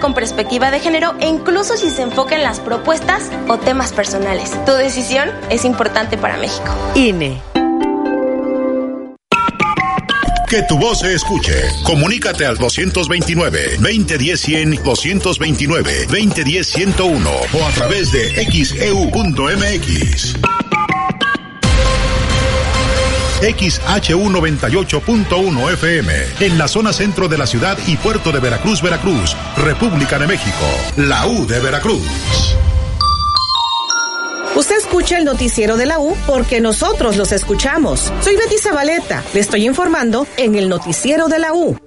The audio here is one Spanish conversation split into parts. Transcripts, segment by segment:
con perspectiva de género e incluso si se enfoca en las propuestas o temas personales. Tu decisión es importante para México. INE. Que tu voz se escuche. Comunícate al 229-2010-100, 229-2010-101 o a través de xeu.mx. XHU98.1 FM, en la zona centro de la ciudad y puerto de Veracruz, Veracruz, República de México, la U de Veracruz. Usted escucha el noticiero de la U porque nosotros los escuchamos. Soy Betty Zabaleta, le estoy informando en el noticiero de la U.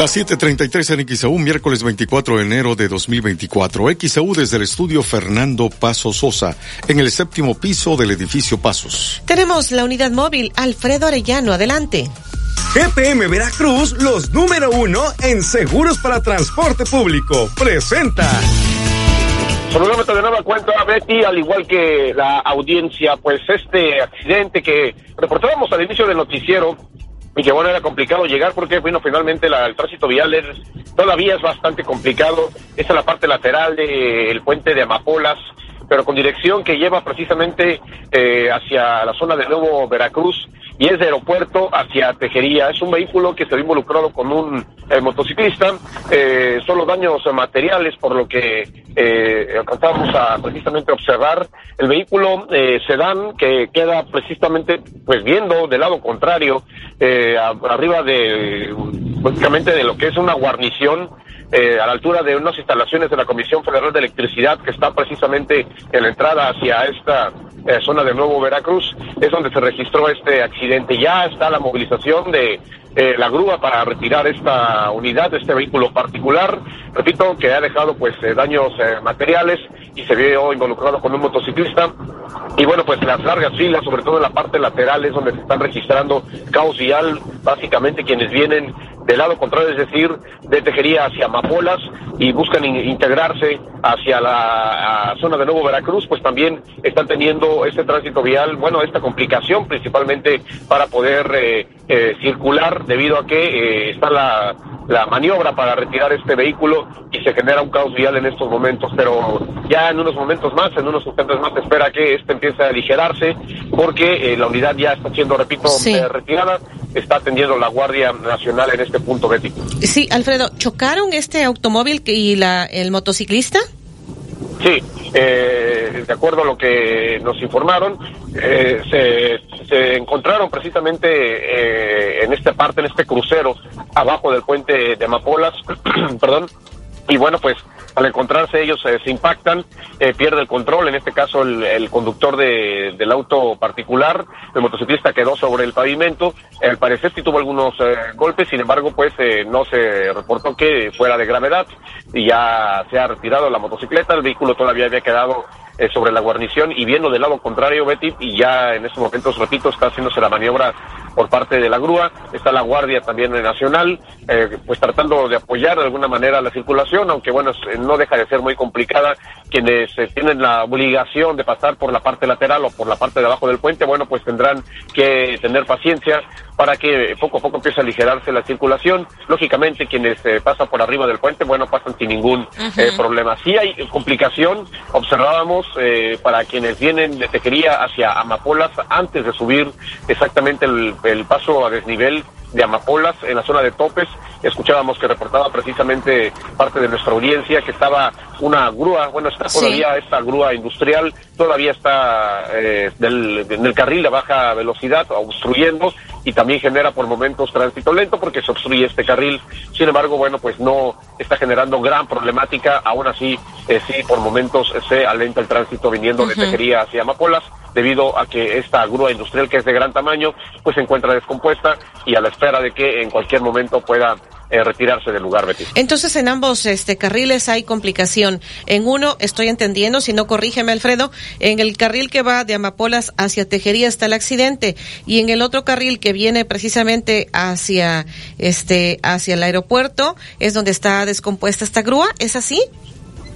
Las 7:33 en XAU, miércoles 24 de enero de 2024. XAU desde el estudio Fernando Paso Sosa, en el séptimo piso del edificio Pasos. Tenemos la unidad móvil Alfredo Arellano, adelante. GPM Veracruz, los número uno en seguros para transporte público. Presenta. Saludamos de nueva cuenta a Betty, al igual que la audiencia, pues este accidente que reportábamos al inicio del noticiero y que bueno, era complicado llegar porque, bueno, finalmente la, el tránsito vial es, todavía es bastante complicado. Esta es la parte lateral del puente de Amapolas, pero con dirección que lleva precisamente eh, hacia la zona de Nuevo Veracruz y es de aeropuerto hacia Tejería. Es un vehículo que se ve involucrado con un eh, motociclista. Eh, son los daños materiales por lo que eh, alcanzamos a precisamente observar. El vehículo eh, sedán que queda precisamente pues viendo del lado contrario, eh, arriba de básicamente de lo que es una guarnición a la altura de unas instalaciones de la Comisión Federal de Electricidad que está precisamente en la entrada hacia esta eh, zona de Nuevo Veracruz, es donde se registró este accidente. Ya está la movilización de eh, la grúa para retirar esta unidad, este vehículo particular, repito, que ha dejado pues eh, daños eh, materiales y se vio involucrado con un motociclista. Y bueno, pues las largas filas, sobre todo en la parte lateral, es donde se están registrando caos vial, básicamente quienes vienen del lado contrario, es decir, de Tejería hacia Amapolas y buscan in- integrarse hacia la zona de Nuevo Veracruz, pues también están teniendo este tránsito vial, bueno, esta complicación principalmente para poder eh, eh, circular debido a que eh, está la, la maniobra para retirar este vehículo y se genera un caos vial en estos momentos, pero ya en unos momentos más, en unos instantes más, se espera que este empiece a aligerarse porque eh, la unidad ya está siendo, repito, Sí. eh, retirada, está atendiendo la Guardia Nacional en este punto, Betty. Sí, Alfredo, ¿chocaron este automóvil y la, el motociclista? Sí, eh, de acuerdo a lo que nos informaron, eh, se, se encontraron precisamente eh, en esta parte, en este crucero, abajo del puente de Amapolas, perdón, y bueno, pues al encontrarse ellos eh, se impactan, eh, pierde el control, en este caso el, el conductor de- del auto particular, el motociclista quedó sobre el pavimento, al parecer sí tuvo algunos eh, golpes, sin embargo pues eh, no se reportó que fuera de gravedad y ya se ha retirado la motocicleta, el vehículo todavía había quedado eh, sobre la guarnición y viendo del lado contrario Betty y ya en estos momentos repito está haciéndose la maniobra por parte de la grúa, está la Guardia también Nacional, eh, pues tratando de apoyar de alguna manera la circulación, aunque bueno, no deja de ser muy complicada. Quienes eh, tienen la obligación de pasar por la parte lateral o por la parte de abajo del puente, bueno, pues tendrán que tener paciencia para que poco a poco empiece a aligerarse la circulación. Lógicamente, quienes eh, pasan por arriba del puente, bueno, pasan sin ningún eh, problema. Sí hay complicación, observábamos eh, para quienes vienen de Tejería hacia Amapolas antes de subir exactamente el, el paso a desnivel de Amapolas en la zona de Topes. Escuchábamos que reportaba precisamente parte de nuestra audiencia que estaba una grúa, bueno, está Sí. todavía esta grúa industrial, todavía está eh, del, en el carril de baja velocidad obstruyendo y también genera por momentos tránsito lento porque se obstruye este carril. Sin embargo, bueno, pues no está generando gran problemática, aún así eh, sí por momentos se alenta el tránsito viniendo de Tejería hacia Amapolas debido a que esta grúa industrial que es de gran tamaño pues se encuentra descompuesta y a la espera de que en cualquier momento pueda eh, retirarse del lugar, Betty. Entonces en ambos este carriles hay complicación. En uno estoy entendiendo, si no corrígeme Alfredo, en el carril que va de Amapolas hacia Tejería está el accidente y en el otro carril que viene precisamente hacia este hacia el aeropuerto es donde está descompuesta esta grúa, ¿es así?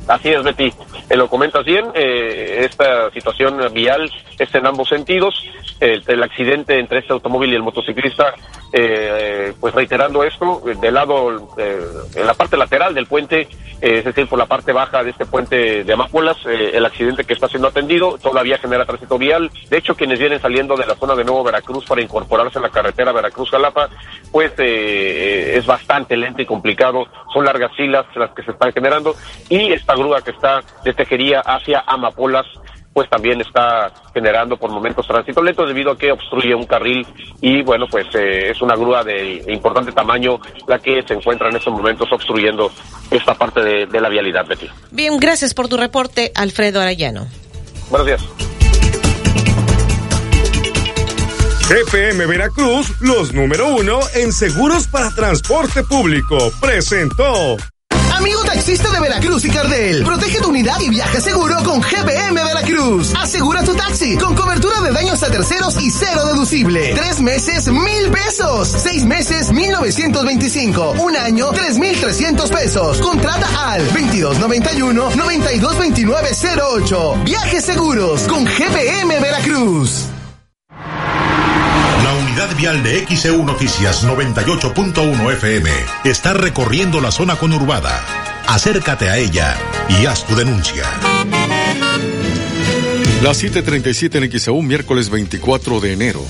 Así es, Betty. Eh, lo comentas bien. eh, esta situación vial es en ambos sentidos. El, accidente entre este automóvil y el motociclista, eh, pues reiterando esto, del lado, eh, en la parte lateral del puente, eh, es decir, por la parte baja de este puente de Amápolas, el accidente que está siendo atendido todavía genera tránsito vial. De hecho, quienes vienen saliendo de la zona de Nuevo Veracruz para incorporarse a la carretera Veracruz-Jalapa, pues es bastante lento y complicado. Son largas filas las que se están generando y esta grúa que está de Tejería hacia Amapolas pues también está generando por momentos tránsito lento debido a que obstruye un carril y bueno, pues eh, es una grúa de importante tamaño la que se encuentra en estos momentos obstruyendo esta parte de, la vialidad, Betty. Bien, gracias por tu reporte, Alfredo Arayano. Buenos días. GPM Veracruz, los número uno en seguros para transporte público, presentó. Amigo taxista de Veracruz y Cardel, protege tu unidad y viaja seguro con GPM Veracruz. Asegura tu taxi con cobertura de daños a terceros y cero deducible. Tres meses, mil pesos. Seis meses, mil novecientos veinticinco. Un año, tres mil trescientos pesos. Contrata al 2291-922908. Viajes seguros con GPM Veracruz. La unidad vial de XEU Noticias 98.1 FM está recorriendo la zona conurbada. Acércate a ella y haz tu denuncia. Las 7:37 en XEU, miércoles 24 de enero.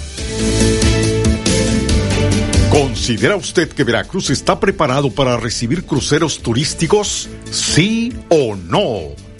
¿Considera usted que Veracruz está preparado para recibir cruceros turísticos? ¿Sí o no?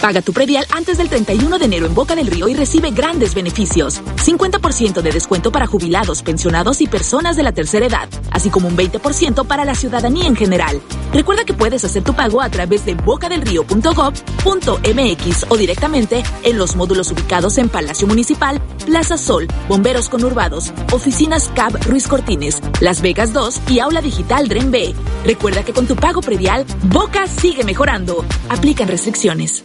Paga tu predial antes del 31 de enero en Boca del Río y recibe grandes beneficios. 50% de descuento para jubilados, pensionados y personas de la tercera edad, así como un 20% para la ciudadanía en general. Recuerda que puedes hacer tu pago a través de bocadelrío.gov.mx o directamente en los módulos ubicados en Palacio Municipal, Plaza Sol, Bomberos Conurbados, Oficinas CAB Ruiz Cortines, Las Vegas 2 y Aula Digital Dren B. Recuerda que con tu pago predial, Boca sigue mejorando. Aplican restricciones.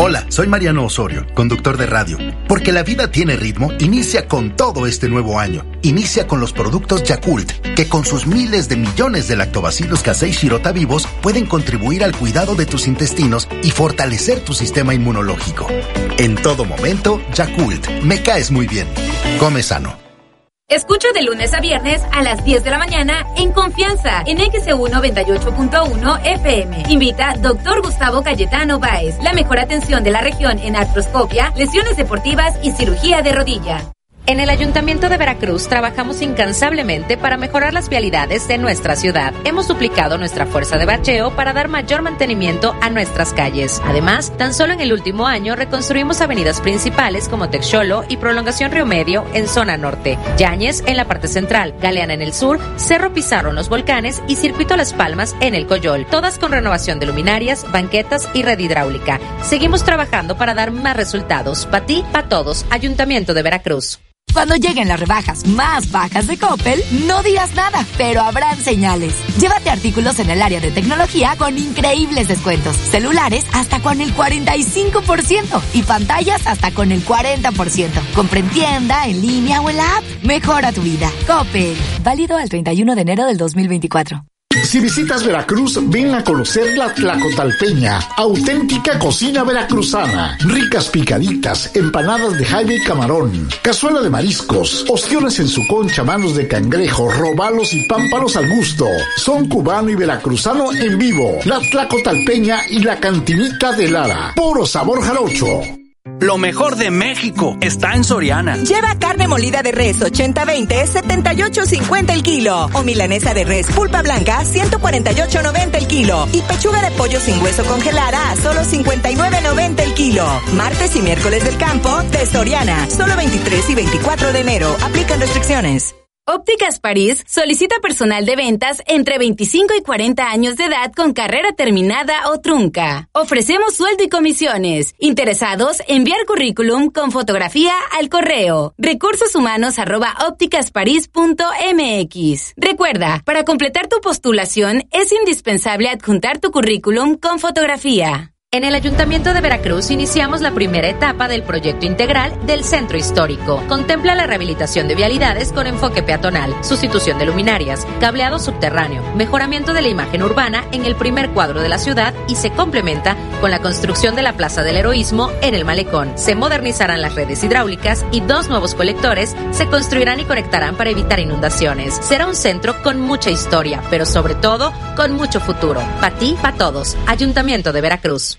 Hola, soy Mariano Osorio, conductor de radio. Porque la vida tiene ritmo, inicia con todo este nuevo año. Inicia con los productos Yakult, que con sus miles de millones de lactobacilos casei shirota vivos pueden contribuir al cuidado de tus intestinos y fortalecer tu sistema inmunológico. En todo momento, Yakult, me caes muy bien. Come sano. Escucha de lunes a viernes a las 10 de la mañana en Confianza en XEU 98.1 FM. Invita Dr. Gustavo Cayetano Báez. La mejor atención de la región en artroscopia, lesiones deportivas y cirugía de rodilla. En el Ayuntamiento de Veracruz trabajamos incansablemente para mejorar las vialidades de nuestra ciudad. Hemos duplicado nuestra fuerza de bacheo para dar mayor mantenimiento a nuestras calles. Además, tan solo en el último año reconstruimos avenidas principales como Texolo y Prolongación Río Medio en zona norte, Yáñez en la parte central, Galeana en el sur, Cerro Pizarro en los volcanes y Circuito Las Palmas en el Coyol, todas con renovación de luminarias, banquetas y red hidráulica. Seguimos trabajando para dar más resultados. Para ti, para todos. Ayuntamiento de Veracruz. Cuando lleguen las rebajas más bajas de Coppel, no digas nada, pero habrán señales. Llévate artículos en el área de tecnología con increíbles descuentos. Celulares hasta con el 45% y pantallas hasta con el 40%. Compra en tienda, en línea o en la app. Mejora tu vida. Coppel. Válido al 31 de enero del 2024. Si visitas Veracruz, ven a conocer la Tlacotalpeña, auténtica cocina veracruzana. Ricas picaditas, empanadas de jaime y camarón, cazuela de mariscos, ostiones en su concha, manos de cangrejo, robalos y pámpanos al gusto. Son cubano y veracruzano en vivo. La Tlacotalpeña y la cantinita de Lara. Puro sabor jarocho. Lo mejor de México está en Soriana. Lleva carne molida de res 80-20, 78.50 el kilo. O milanesa de res pulpa blanca, 148.90 el kilo. Y pechuga de pollo sin hueso congelada a solo 59.90 el kilo. Martes y miércoles del campo de Soriana. Solo 23 y 24 de enero. Aplican restricciones. Ópticas París solicita personal de ventas entre 25 y 40 años de edad con carrera terminada o trunca. Ofrecemos sueldo y comisiones. Interesados, enviar currículum con fotografía al correo recursos humanos arroba ópticasparís.mx. Recuerda, para completar tu postulación es indispensable adjuntar tu currículum con fotografía. En el Ayuntamiento de Veracruz iniciamos la primera etapa del proyecto integral del Centro Histórico. Contempla la rehabilitación de vialidades con enfoque peatonal, sustitución de luminarias, cableado subterráneo, mejoramiento de la imagen urbana en el primer cuadro de la ciudad y se complementa con la construcción de la Plaza del Heroísmo en el Malecón. Se modernizarán las redes hidráulicas y dos nuevos colectores se construirán y conectarán para evitar inundaciones. Será un centro con mucha historia, pero sobre todo con mucho futuro. Para ti, para todos. Ayuntamiento de Veracruz.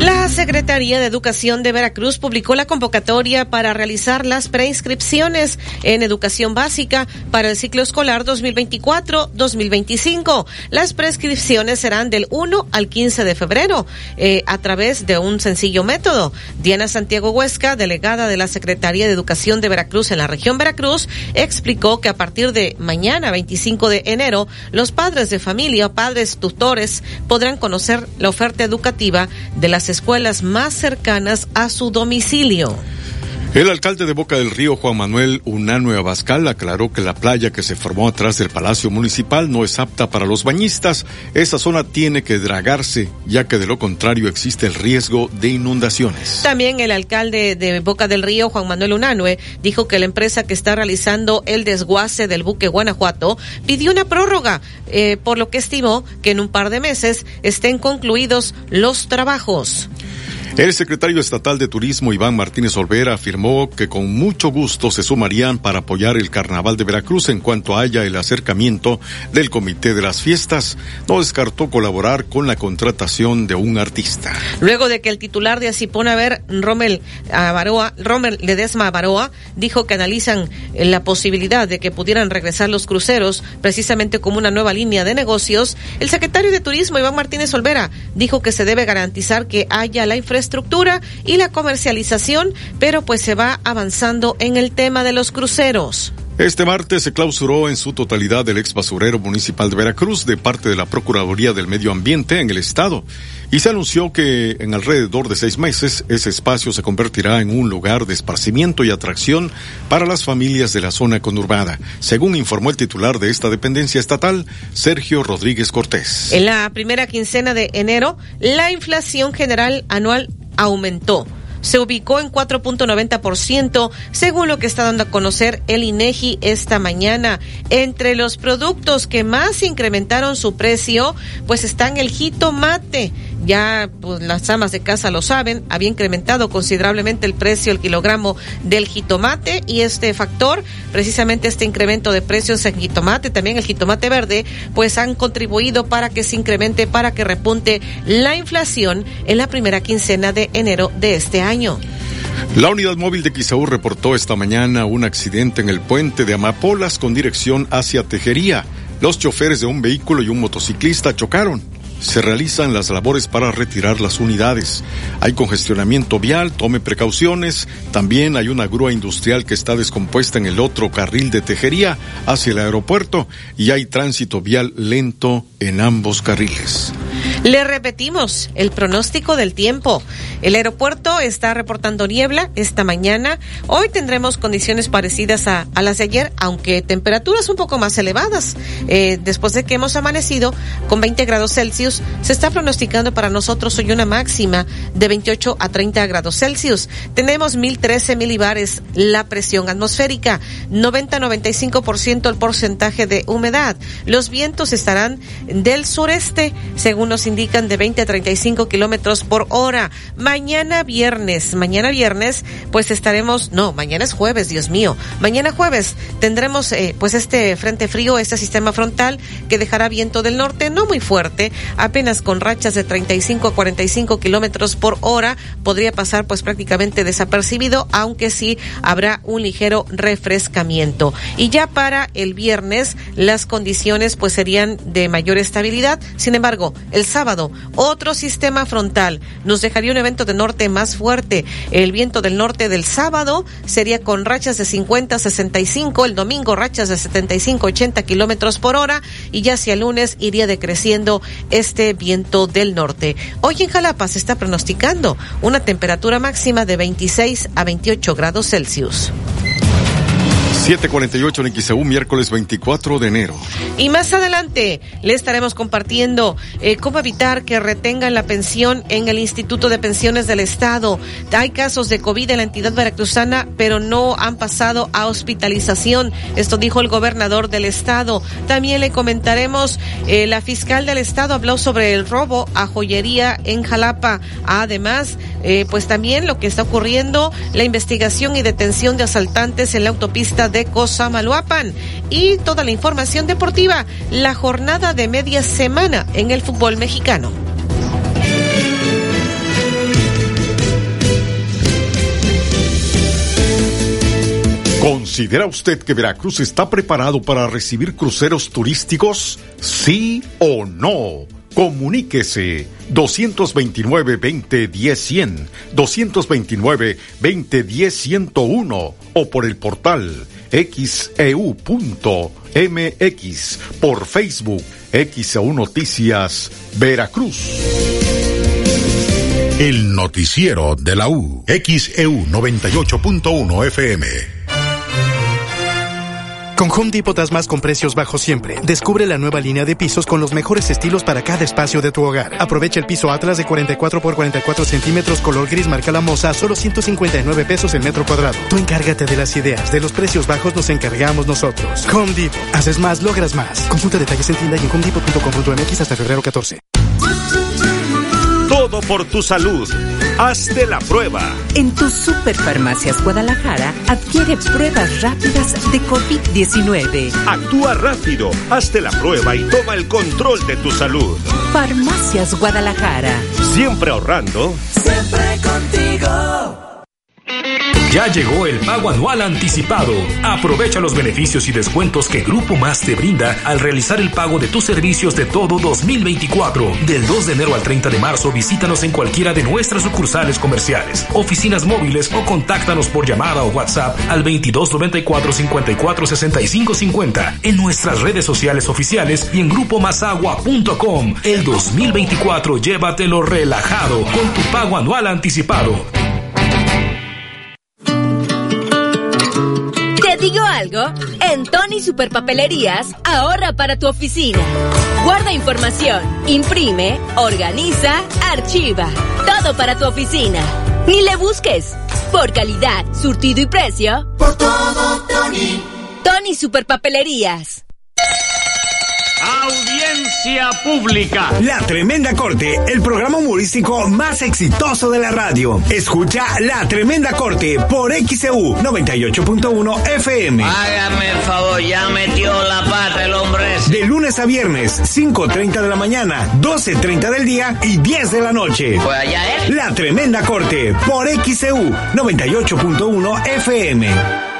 La Secretaría de Educación de Veracruz publicó la convocatoria para realizar las preinscripciones en educación básica para el ciclo escolar 2024-2025. Las prescripciones serán del 1 al 15 de febrero eh, a través de un sencillo método. Diana Santiago Huesca, delegada de la Secretaría de Educación de Veracruz en la región Veracruz, explicó que a partir de mañana, 25 de enero, los padres de familia, padres tutores, podrán conocer la oferta educativa de las escuelas más cercanas a su domicilio. El alcalde de Boca del Río, Juan Manuel Unanue Abascal, aclaró que la playa que se formó atrás del Palacio Municipal no es apta para los bañistas. Esa zona tiene que dragarse, ya que de lo contrario existe el riesgo de inundaciones. También el alcalde de Boca del Río, Juan Manuel Unanue, dijo que la empresa que está realizando el desguace del buque Guanajuato pidió una prórroga, eh, por lo que estimó que en un par de meses estén concluidos los trabajos. El secretario estatal de Turismo Iván Martínez Olvera afirmó que con mucho gusto se sumarían para apoyar el Carnaval de Veracruz en cuanto haya el acercamiento del Comité de las Fiestas. No descartó colaborar con la contratación de un artista. Luego de que el titular de Asipona Ver, Rommel Rommel Ledesma Avaroa, dijo que analizan la posibilidad de que pudieran regresar los cruceros precisamente como una nueva línea de negocios, el secretario de Turismo Iván Martínez Olvera dijo que se debe garantizar que haya la infraestructura estructura y la comercialización, pero pues se va avanzando en el tema de los cruceros. Este martes se clausuró en su totalidad el ex basurero municipal de Veracruz de parte de la Procuraduría del Medio Ambiente en el estado y se anunció que en alrededor de seis meses ese espacio se convertirá en un lugar de esparcimiento y atracción para las familias de la zona conurbada, según informó el titular de esta dependencia estatal, Sergio Rodríguez Cortés. En la primera quincena de enero, la inflación general anual aumentó se ubicó en 4.90%, según lo que está dando a conocer el INEGI esta mañana. Entre los productos que más incrementaron su precio, pues están el jitomate. Ya pues, las amas de casa lo saben, había incrementado considerablemente el precio el kilogramo del jitomate y este factor, precisamente este incremento de precios en jitomate, también el jitomate verde, pues han contribuido para que se incremente, para que repunte la inflación en la primera quincena de enero de este año. La unidad móvil de Quisaú reportó esta mañana un accidente en el puente de Amapolas con dirección hacia Tejería. Los choferes de un vehículo y un motociclista chocaron. Se realizan las labores para retirar las unidades. Hay congestionamiento vial, tome precauciones. También hay una grúa industrial que está descompuesta en el otro carril de Tejería hacia el aeropuerto y hay tránsito vial lento en ambos carriles. Le repetimos el pronóstico del tiempo. El aeropuerto está reportando niebla esta mañana. Hoy tendremos condiciones parecidas a, las de ayer, aunque temperaturas un poco más elevadas. Eh, después de que hemos amanecido con 20 grados Celsius Se está pronosticando para nosotros hoy una máxima de 28 a 30 grados Celsius. Tenemos 1013 milibares la presión atmosférica, 90-95% el porcentaje de humedad. Los vientos estarán del sureste, según nos indican, de 20 a 35 kilómetros por hora. Mañana viernes, mañana viernes, pues estaremos, no, mañana es jueves, Dios mío. Mañana jueves tendremos, eh, pues este frente frío, este sistema frontal que dejará viento del norte, no muy fuerte, apenas con rachas de 35 a 45 kilómetros por hora. Podría pasar, pues prácticamente desapercibido, aunque sí habrá un ligero refrescamiento. Y ya para el viernes, las condiciones, pues serían de mayor estabilidad. Sin embargo, el sábado, otro sistema frontal nos dejaría un evento de norte más fuerte. El viento del norte del sábado sería con rachas de 50 a 65, el domingo rachas de 75 80 kilómetros por hora y ya hacia el lunes iría decreciendo este viento del norte. Hoy en Jalapa se está pronosticando una temperatura máxima de 26 a 28 grados Celsius. 748 en XEU, miércoles 24 de enero. Y más adelante le estaremos compartiendo eh, cómo evitar que retengan la pensión en el Instituto de Pensiones del Estado. Hay casos de COVID en la entidad veracruzana, pero no han pasado a hospitalización. Esto dijo el gobernador del Estado. También le comentaremos, eh, la fiscal del Estado habló sobre el robo a joyería en Jalapa. Además, eh, pues también lo que está ocurriendo, la investigación y detención de asaltantes en la autopista de Cosamaluapan y toda la información deportiva, la jornada de media semana en el fútbol mexicano. ¿Considera usted que Veracruz está preparado para recibir cruceros turísticos? ¿Sí o no? Comuníquese 229-2010-100, 229-2010-101 o por el portal xeu.mx, por Facebook XEU Noticias Veracruz. El noticiero de la U, XEU 98.1 FM. Con Home Depot das más con precios bajos siempre. Descubre la nueva línea de pisos con los mejores estilos para cada espacio de tu hogar. Aprovecha el piso Atlas de 44 por 44 centímetros color gris marca la moza a solo 159 pesos el metro cuadrado. Tú encárgate de las ideas. De los precios bajos nos encargamos nosotros. Home Depot. Haces más, logras más. Consulta detalles en tienda y en homedepot.com.mx hasta febrero 14. Todo por tu salud. Hazte la prueba. En tus Superfarmacias Guadalajara adquiere pruebas rápidas de COVID-19. Actúa rápido, hazte la prueba y toma el control de tu salud. Farmacias Guadalajara. Siempre ahorrando. Siempre contigo. Ya llegó el pago anual anticipado. Aprovecha los beneficios y descuentos que Grupo Más te brinda al realizar el pago de tus servicios de todo 2024. Del 2 de enero al 30 de marzo visítanos en cualquiera de nuestras sucursales comerciales, oficinas móviles o contáctanos por llamada o WhatsApp al 2294 54 65 50 en nuestras redes sociales oficiales y en grupomasagua.com. El 2024 llévatelo relajado con tu pago anual anticipado. ¿Te digo algo? En Tony Superpapelerías, ahorra para tu oficina. Guarda información, imprime, organiza, archiva. Todo para tu oficina. Ni le busques. Por calidad, surtido y precio. Por todo, Tony. Tony Superpapelerías. Audiencia pública. La Tremenda Corte, el programa humorístico más exitoso de la radio. Escucha La Tremenda Corte por XEU 98.1 FM. Hágame el favor, ya metió la pata el hombre ese. De lunes a viernes, 5.30 de la mañana, 12.30 del día y 10 de la noche. Pues allá es. La Tremenda Corte por XEU 98.1 FM.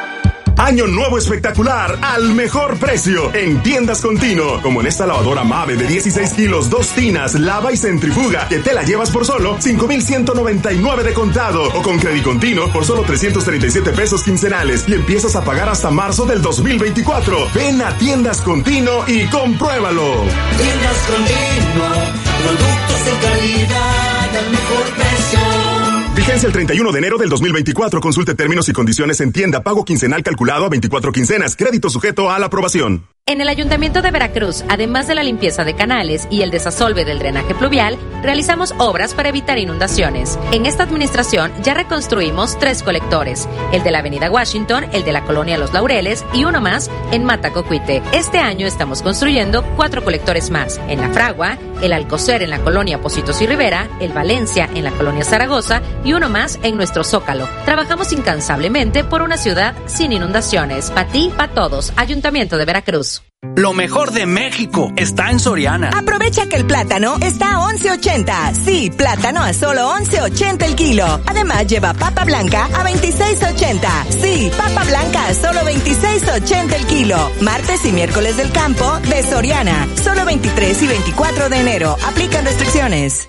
Año nuevo espectacular al mejor precio en tiendas continuo. Como en esta lavadora Mave de 16 kilos, dos tinas, lava y centrifuga, que te la llevas por solo 5,199 de contado. O con crédito continuo por solo 337 pesos quincenales. Y empiezas a pagar hasta marzo del 2024. Ven a tiendas continuo y compruébalo. Tiendas continuo, productos de calidad al mejor precio. Vigencia el 31 de enero del 2024. Consulte términos y condiciones en tienda. Pago quincenal calculado a 24 quincenas. Crédito sujeto a la aprobación. En el Ayuntamiento de Veracruz, además de la limpieza de canales y el desasolve del drenaje pluvial, realizamos obras para evitar inundaciones. En esta administración ya reconstruimos tres colectores, el de la Avenida Washington, el de la Colonia Los Laureles y uno más en Matacocuite. Este año estamos construyendo cuatro colectores más, en La Fragua, el Alcocer en la Colonia Positos y Rivera, el Valencia en la Colonia Zaragoza y uno más en nuestro Zócalo. Trabajamos incansablemente por una ciudad sin inundaciones. Pa' ti, pa' todos. Ayuntamiento de Veracruz. Lo mejor de México está en Soriana. Aprovecha que el plátano está a 11.80. Sí, plátano a solo 11.80 el kilo. Además lleva papa blanca a 26.80. Sí, papa blanca a solo 26.80 el kilo. Martes y miércoles del campo de Soriana. Solo 23 y 24 de enero. Aplican restricciones.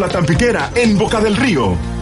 La Tampiquera, en Boca del Río.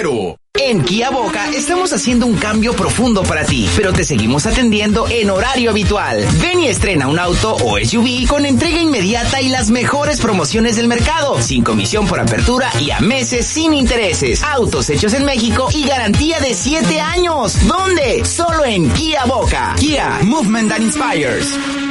En Kia Boca estamos haciendo un cambio profundo para ti, pero te seguimos atendiendo en horario habitual. Ven y estrena un auto o SUV con entrega inmediata y las mejores promociones del mercado, sin comisión por apertura y a meses sin intereses. Autos hechos en México y garantía de 7 años. ¿Dónde? Solo en Kia Boca. Kia, Movement that Inspires.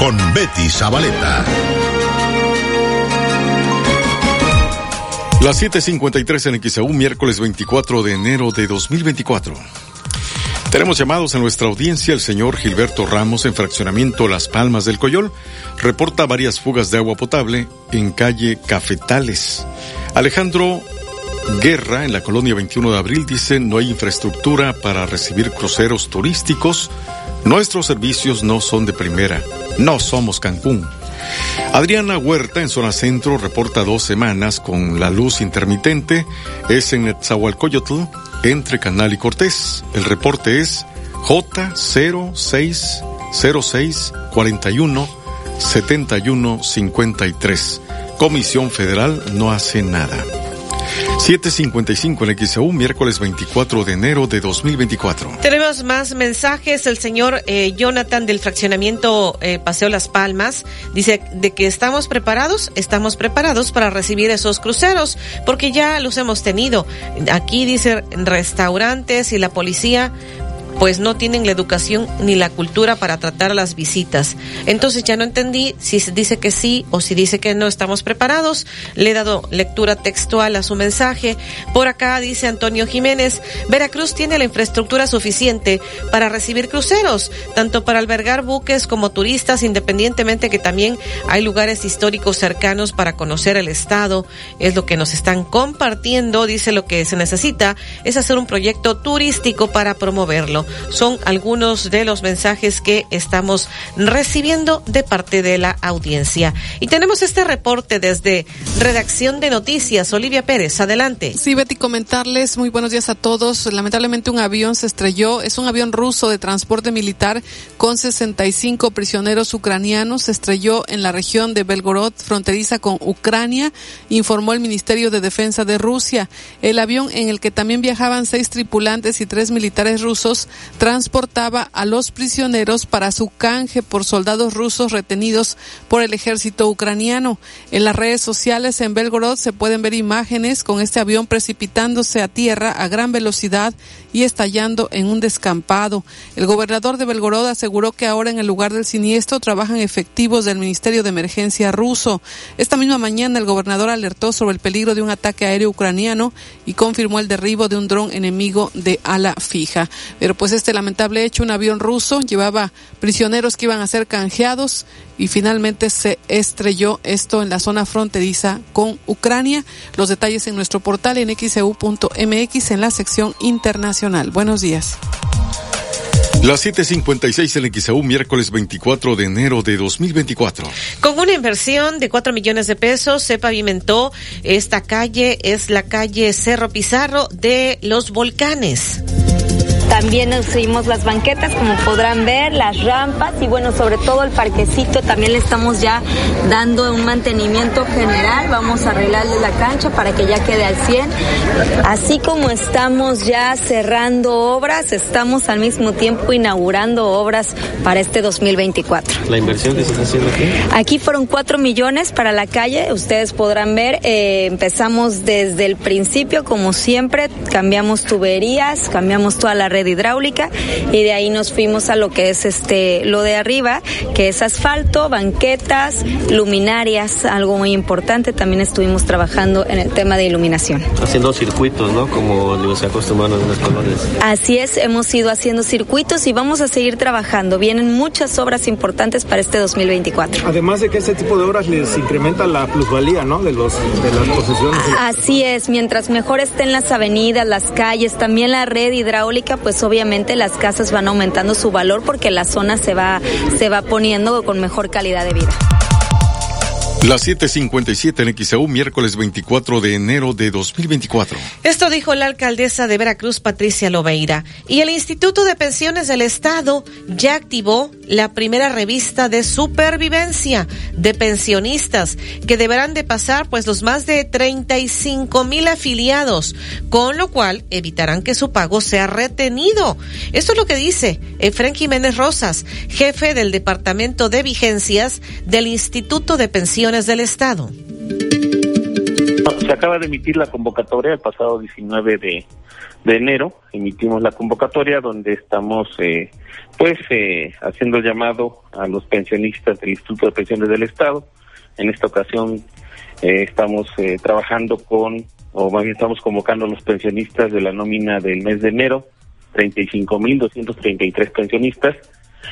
con Betty Zabaleta. Las 7:53 en XEU, miércoles 24 de enero de 2024. Tenemos llamados en nuestra audiencia. El señor Gilberto Ramos, en fraccionamiento Las Palmas del Coyol, reporta varias fugas de agua potable en calle Cafetales. Alejandro Guerra, en la colonia 21 de abril, dice no hay infraestructura para recibir cruceros turísticos. Nuestros servicios no son de primera. No somos Cancún. Adriana Huerta, en zona centro, reporta dos semanas con la luz intermitente. Es en Netzahualcoyotl, entre Canal y Cortés. El reporte es J060641 7153. Comisión Federal no hace nada. 755 en XEU, miércoles 24 de enero de 2024. Tenemos más mensajes. El señor eh, Jonathan del fraccionamiento eh, Paseo Las Palmas dice de que estamos preparados, estamos preparados para recibir esos cruceros, porque ya los hemos tenido. Aquí dice restaurantes y la policía pues no tienen la educación ni la cultura para tratar las visitas. Entonces ya no entendí si dice que sí o si dice que no estamos preparados. Le he dado lectura textual a su mensaje. Por acá dice Antonio Jiménez, Veracruz tiene la infraestructura suficiente para recibir cruceros, tanto para albergar buques como turistas, independientemente que también hay lugares históricos cercanos para conocer el estado. Es lo que nos están compartiendo. Dice lo que se necesita es hacer un proyecto turístico para promoverlo son algunos de los mensajes que estamos recibiendo de parte de la audiencia. Y tenemos este reporte desde Redacción de Noticias. Olivia Pérez, adelante. Sí, Betty, comentarles muy buenos días a todos. Lamentablemente un avión se estrelló. Es un avión ruso de transporte militar con 65 prisioneros ucranianos. Se estrelló en la región de Belgorod, fronteriza con Ucrania, informó el Ministerio de Defensa de Rusia. El avión en el que también viajaban seis tripulantes y tres militares rusos transportaba a los prisioneros para su canje por soldados rusos retenidos por el ejército ucraniano. En las redes sociales en Belgorod se pueden ver imágenes con este avión precipitándose a tierra a gran velocidad y estallando en un descampado. El gobernador de Belgorod aseguró que ahora en el lugar del siniestro trabajan efectivos del Ministerio de Emergencia ruso. Esta misma mañana el gobernador alertó sobre el peligro de un ataque aéreo ucraniano y confirmó el derribo de un dron enemigo de ala fija. Pero pues este lamentable hecho, un avión ruso llevaba prisioneros que iban a ser canjeados y finalmente se estrelló esto en la zona fronteriza con Ucrania. Los detalles en nuestro portal en xeu.mx en la sección internacional. Buenos días. Las 7:56 en XAU, miércoles 24 de enero de 2024. Con una inversión de 4 millones de pesos se pavimentó esta calle, es la calle Cerro Pizarro de los Volcanes. También nos seguimos las banquetas, como podrán ver, las rampas y bueno, sobre todo el parquecito también le estamos ya dando un mantenimiento general. Vamos a arreglarle la cancha para que ya quede al 100. Así como estamos ya cerrando obras, estamos al mismo tiempo inaugurando obras para este 2024. ¿La inversión que se está haciendo aquí? Aquí fueron 4 millones para la calle, ustedes podrán ver, eh, empezamos desde el principio, como siempre, cambiamos tuberías, cambiamos toda la red hidráulica y de ahí nos fuimos a lo que es este lo de arriba, que es asfalto, banquetas, luminarias, algo muy importante. También estuvimos trabajando en el tema de iluminación. Haciendo circuitos, ¿no? Como se acostumbran en las colonias. Así es, hemos ido haciendo circuitos y vamos a seguir trabajando. Vienen muchas obras importantes para este 2024. Además de que este tipo de obras les incrementa la plusvalía, ¿no? De los de las posesiones. Así es, mientras mejor estén las avenidas, las calles, también la red hidráulica, pues pues obviamente las casas van aumentando su valor porque la zona se va, se va poniendo con mejor calidad de vida. Las 7:57 en XAU, miércoles 24 de enero de 2024. Esto dijo la alcaldesa de Veracruz, Patricia Lobeira. Y el Instituto de Pensiones del Estado ya activó la primera revista de supervivencia de pensionistas que deberán de pasar pues los más de 35 mil afiliados, con lo cual evitarán que su pago sea retenido. Esto es lo que dice Efren Jiménez Rosas, jefe del Departamento de Vigencias del Instituto de Pensiones del Estado. Se acaba de emitir la convocatoria el pasado 19 de, enero. Emitimos la convocatoria donde estamos, eh, pues, eh, haciendo llamado a los pensionistas del Instituto de Pensiones del Estado. En esta ocasión eh, estamos eh, trabajando con, o más bien estamos convocando a los pensionistas de la nómina del mes de enero, 35.233 pensionistas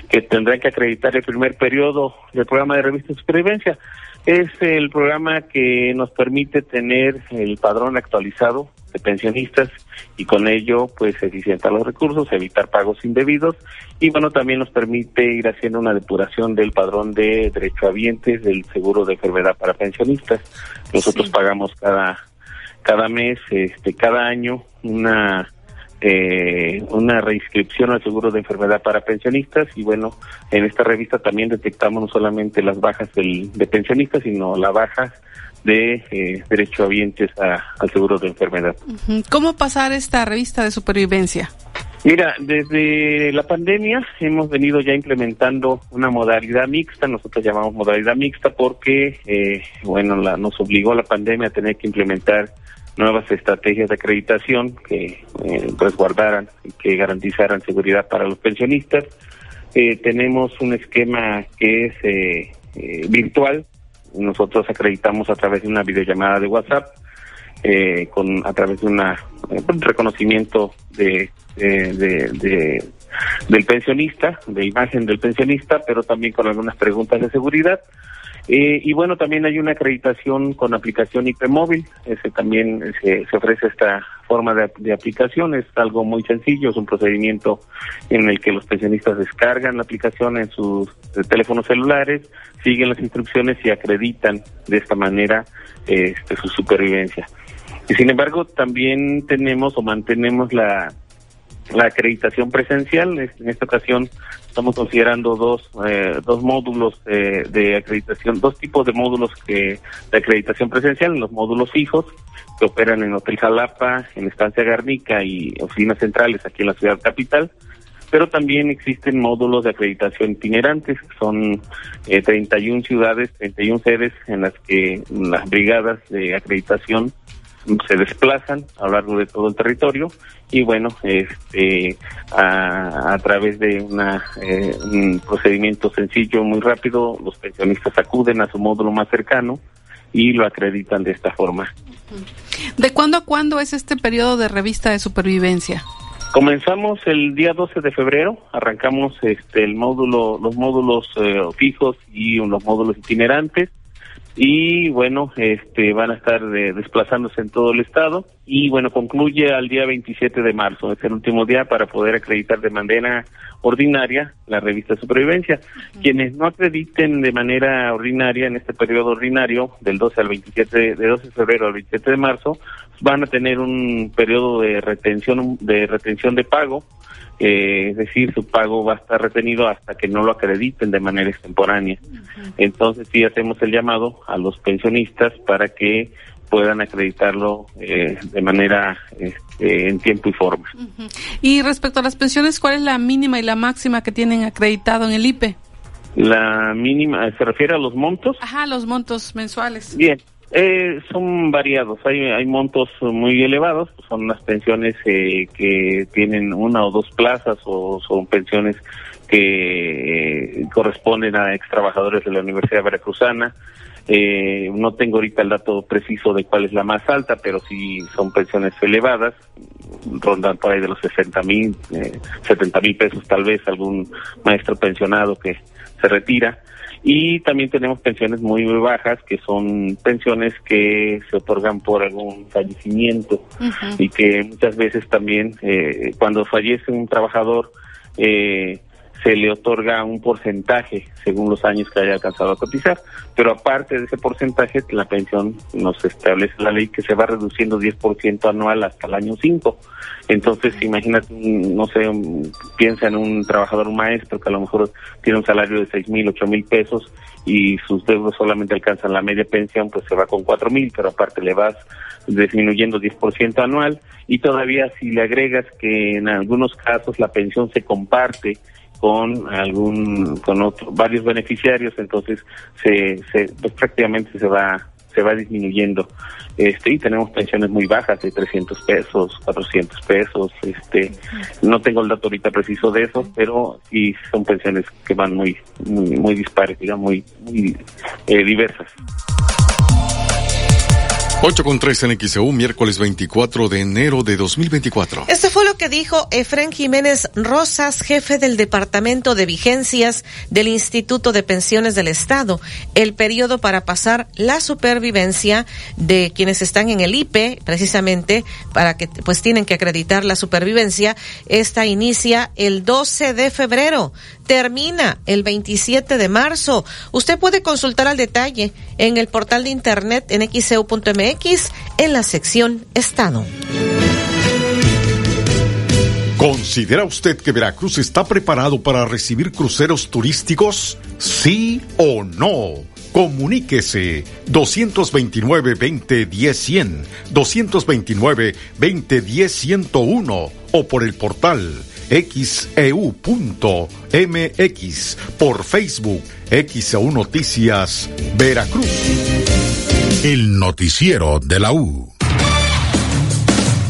que tendrán que acreditar el primer periodo del programa de revista de supervivencia. Es el programa que nos permite tener el padrón actualizado de pensionistas y con ello pues eficientar los recursos, evitar pagos indebidos y bueno también nos permite ir haciendo una depuración del padrón de derechohabientes del seguro de enfermedad para pensionistas. Nosotros pagamos cada cada mes, este cada año una eh, una reinscripción al seguro de enfermedad para pensionistas y bueno, en esta revista también detectamos no solamente las bajas del, de pensionistas, sino la baja de eh, derechohabientes a, al seguro de enfermedad. ¿Cómo pasar esta revista de supervivencia? Mira, desde la pandemia hemos venido ya implementando una modalidad mixta, nosotros llamamos modalidad mixta porque, eh, bueno, la, nos obligó la pandemia a tener que implementar nuevas estrategias de acreditación que eh, resguardaran y que garantizaran seguridad para los pensionistas. Eh, tenemos un esquema que es eh, eh, virtual. Nosotros acreditamos a través de una videollamada de WhatsApp, eh, con a través de una eh, un reconocimiento de, de, de- de- del pensionista, de imagen del pensionista, pero también con algunas preguntas de seguridad. Eh, y bueno, también hay una acreditación con aplicación IP móvil. Ese también eh, se, se ofrece esta forma de, de aplicación. Es algo muy sencillo, es un procedimiento en el que los pensionistas descargan la aplicación en sus eh, teléfonos celulares, siguen las instrucciones y acreditan de esta manera eh, este, su supervivencia. Y sin embargo, también tenemos o mantenemos la, la acreditación presencial. Es- En esta ocasión estamos considerando dos, eh, dos módulos eh, de acreditación, dos tipos de módulos que, de acreditación presencial, los módulos fijos que operan en Hotel Jalapa, en Estancia Garnica y oficinas centrales aquí en la ciudad capital. pero también existen módulos de acreditación itinerantes, que son eh, 31 ciudades, 31 sedes en las que las brigadas de acreditación se desplazan a lo largo de todo el territorio y bueno, este, a, a través de una, eh, un procedimiento sencillo, muy rápido, los pensionistas acuden a su módulo más cercano y lo acreditan de esta forma. ¿De cuándo a cuándo es este periodo de revista de supervivencia? Comenzamos el día 12 de febrero, arrancamos este el módulo, los módulos eh, fijos y los módulos itinerantes y bueno, este van a estar eh, desplazándose en todo el estado y bueno, concluye al día 27 de marzo, es el último día para poder acreditar de manera ordinaria la revista supervivencia. Quienes no acrediten de manera ordinaria en este periodo ordinario del 12 al 27 de 12 de febrero al 27 de marzo van a tener un periodo de retención de retención de pago eh, es decir, su pago va a estar retenido hasta que no lo acrediten de manera extemporánea. Entonces sí hacemos el llamado a los pensionistas para que puedan acreditarlo eh, de manera este, en tiempo y forma. Y respecto a las pensiones, ¿cuál es la mínima y la máxima que tienen acreditado en el IPE? La mínima, ¿se refiere a los montos? Ajá, los montos mensuales. Bien, eh, son variados, hay, hay montos muy elevados, son las pensiones eh, que tienen una o dos plazas o son pensiones que eh, corresponden a ex trabajadores de la Universidad Veracruzana. Eh, no tengo ahorita el dato preciso de cuál es la más alta, pero sí son pensiones elevadas, rondan por ahí de los 60 mil, eh, 70 mil pesos tal vez, algún maestro pensionado que se retira y también tenemos pensiones muy, muy bajas que son pensiones que se otorgan por algún fallecimiento. Y que muchas veces también eh, cuando fallece un trabajador eh, se le otorga un porcentaje según los años que haya alcanzado a cotizar, pero aparte de ese porcentaje, la pensión nos establece la ley que se va reduciendo 10% anual hasta el año 5. Entonces, imagínate, no sé, piensa en un trabajador, un maestro que a lo mejor tiene un salario de seis mil, ocho mil pesos y sus deudos solamente alcanzan la media pensión, pues se va con cuatro mil, pero aparte le vas disminuyendo 10% anual y todavía si le agregas que en algunos casos la pensión se comparte con algún con otro, varios beneficiarios entonces se, se pues prácticamente se va se va disminuyendo. Este y tenemos pensiones muy bajas de 300 pesos 400 pesos este no tengo el dato ahorita preciso de eso pero sí son pensiones que van muy muy muy dispares digamos muy muy eh, diversas 8 con 3 en XEU, miércoles 24 de enero de 2024. Esto fue lo que dijo Efren Jiménez Rosas, jefe del Departamento de Vigencias del Instituto de Pensiones del Estado. El periodo para pasar la supervivencia de quienes están en el IPE, precisamente para que pues tienen que acreditar la supervivencia, esta inicia el 12 de febrero, termina el 27 de marzo. Usted puede consultar al detalle en el portal de internet en xeu.mx en la sección Estado. ¿Considera usted que Veracruz está preparado para recibir cruceros turísticos? ¿Sí o no? Comuníquese 229-2010-100, 229-2010-101 o por el portal xeu.mx, por Facebook XEU Noticias Veracruz. El noticiero de la U.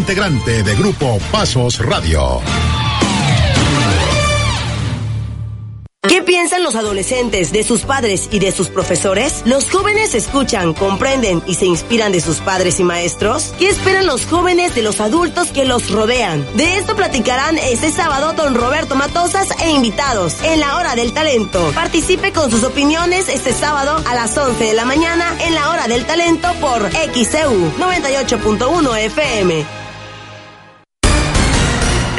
integrante de Grupo Pasos Radio. ¿Qué piensan los adolescentes de sus padres y de sus profesores? ¿Los jóvenes escuchan, comprenden y se inspiran de sus padres y maestros? ¿Qué esperan los jóvenes de los adultos que los rodean? De esto platicarán este sábado don Roberto Matosas e invitados en la hora del talento. Participe con sus opiniones este sábado a las 11 de la mañana en la hora del talento por XEU 98.1 FM.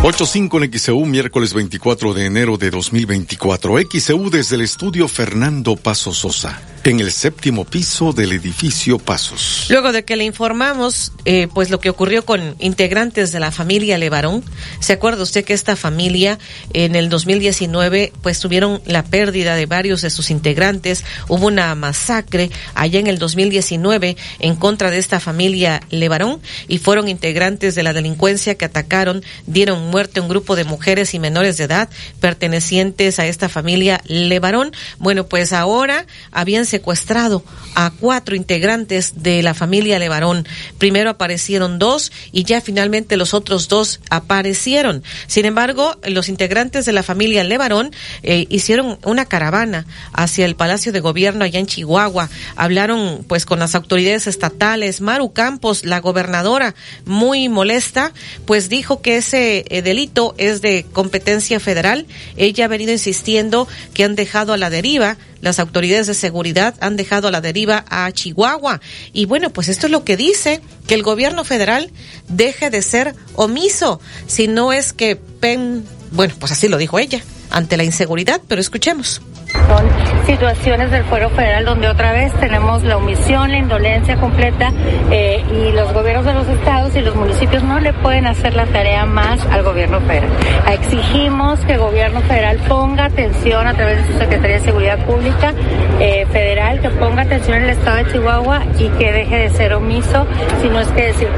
8.5 en XEU, miércoles 24 de enero de 2024. XEU desde el estudio Fernando Paso Sosa en el séptimo piso del edificio Pasos. Luego de que le informamos, eh, pues lo que ocurrió con integrantes de la familia Levarón, ¿se acuerda usted que esta familia en el 2019 pues tuvieron la pérdida de varios de sus integrantes? Hubo una masacre allá en el 2019 en contra de esta familia Levarón y fueron integrantes de la delincuencia que atacaron, dieron muerte un grupo de mujeres y menores de edad pertenecientes a esta familia Levarón. Bueno, pues ahora habían secuestrado a cuatro integrantes de la familia Levarón. Primero aparecieron dos y ya finalmente los otros dos aparecieron. Sin embargo, los integrantes de la familia Levarón eh, hicieron una caravana hacia el Palacio de Gobierno allá en Chihuahua. Hablaron pues con las autoridades estatales. Maru Campos, la gobernadora, muy molesta, pues dijo que ese eh, delito es de competencia federal. Ella ha venido insistiendo que han dejado a la deriva las autoridades de seguridad han dejado a la deriva a Chihuahua. Y bueno, pues esto es lo que dice, que el gobierno federal deje de ser omiso, si no es que PEN, bueno, pues así lo dijo ella, ante la inseguridad, pero escuchemos. Son situaciones del fuero federal donde otra vez tenemos la omisión, la indolencia completa eh, y los gobiernos de los estados y los municipios no le pueden hacer la tarea más al gobierno federal. Exigimos que el gobierno federal ponga atención a través de su Secretaría de Seguridad Pública eh, federal, que ponga atención en el estado de Chihuahua y que deje de ser omiso, si no es que decir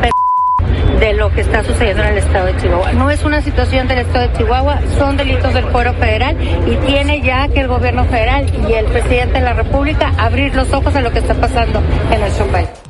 de lo que está sucediendo en el estado de Chihuahua. No es una situación del estado de Chihuahua, son delitos del fuero federal y tiene ya que el gobierno federal y el presidente de la República abrir los ojos a lo que está pasando en nuestro país.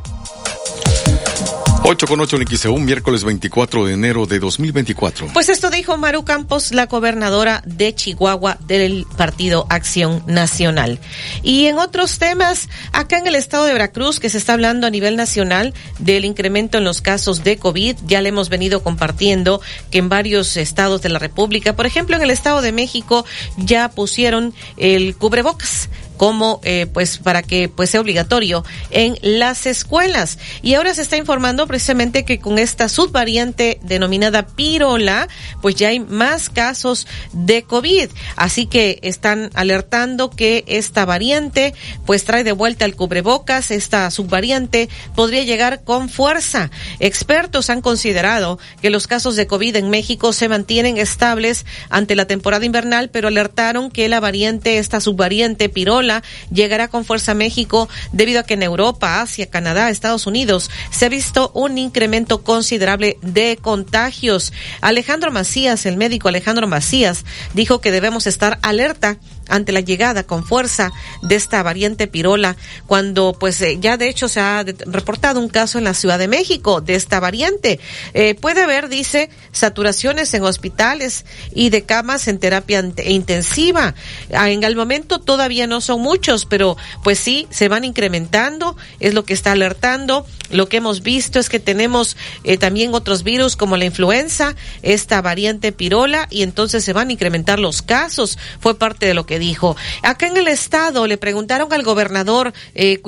8 con 8 en un miércoles 24 de enero de 2024. Pues esto dijo Maru Campos, la gobernadora de Chihuahua del Partido Acción Nacional. Y en otros temas, acá en el estado de Veracruz, que se está hablando a nivel nacional del incremento en los casos de COVID, ya le hemos venido compartiendo que en varios estados de la República, por ejemplo en el estado de México, ya pusieron el cubrebocas como eh, pues para que pues sea obligatorio en las escuelas. Y ahora se está informando precisamente que con esta subvariante denominada pirola, pues ya hay más casos de COVID. Así que están alertando que esta variante pues trae de vuelta el cubrebocas, esta subvariante podría llegar con fuerza. Expertos han considerado que los casos de COVID en México se mantienen estables ante la temporada invernal, pero alertaron que la variante, esta subvariante pirola, llegará con fuerza a México debido a que en Europa, Asia, Canadá, Estados Unidos se ha visto un incremento considerable de contagios. Alejandro Macías, el médico Alejandro Macías, dijo que debemos estar alerta ante la llegada con fuerza de esta variante pirola, cuando pues eh, ya de hecho se ha reportado un caso en la Ciudad de México de esta variante. Eh, puede haber, dice, saturaciones en hospitales y de camas en terapia intensiva. Ah, en el momento todavía no son muchos, pero pues sí, se van incrementando, es lo que está alertando. Lo que hemos visto es que tenemos eh, también otros virus como la influenza, esta variante pirola, y entonces se van a incrementar los casos. Fue parte de lo que dijo. Acá en el estado le preguntaron al gobernador eh,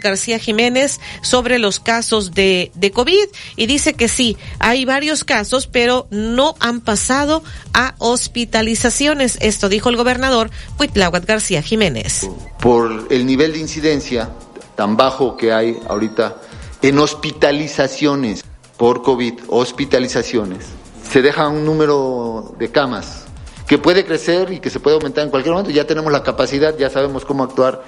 García Jiménez sobre los casos de, de COVID y dice que sí, hay varios casos, pero no han pasado a hospitalizaciones. Esto dijo el gobernador Cuitláhuac García Jiménez. Por el nivel de incidencia tan bajo que hay ahorita en hospitalizaciones por COVID, hospitalizaciones, se deja un número de camas que puede crecer y que se puede aumentar en cualquier momento. Ya tenemos la capacidad, ya sabemos cómo actuar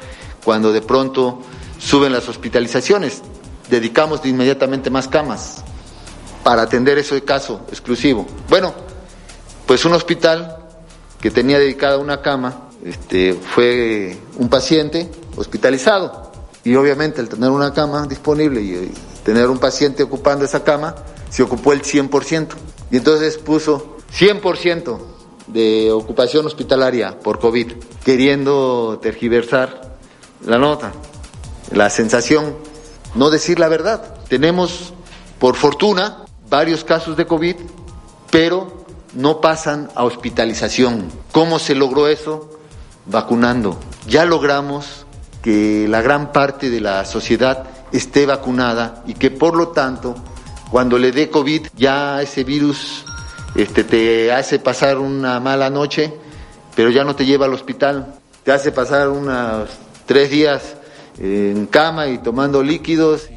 cuando de pronto suben las hospitalizaciones. Dedicamos de inmediatamente más camas para atender ese caso exclusivo. Bueno, pues un hospital que tenía dedicada una cama, este, fue un paciente hospitalizado. Y obviamente al tener una cama disponible y tener un paciente ocupando esa cama, se ocupó el 100%. Y entonces puso 100% de ocupación hospitalaria por COVID, queriendo tergiversar la nota, la sensación, no decir la verdad. Tenemos, por fortuna, varios casos de COVID, pero no pasan a hospitalización. ¿Cómo se logró eso? Vacunando. Ya logramos que la gran parte de la sociedad esté vacunada y que por lo tanto, cuando le dé COVID, ya ese virus este, te hace pasar una mala noche, pero ya no te lleva al hospital. Te hace pasar unos tres días en cama y tomando líquidos.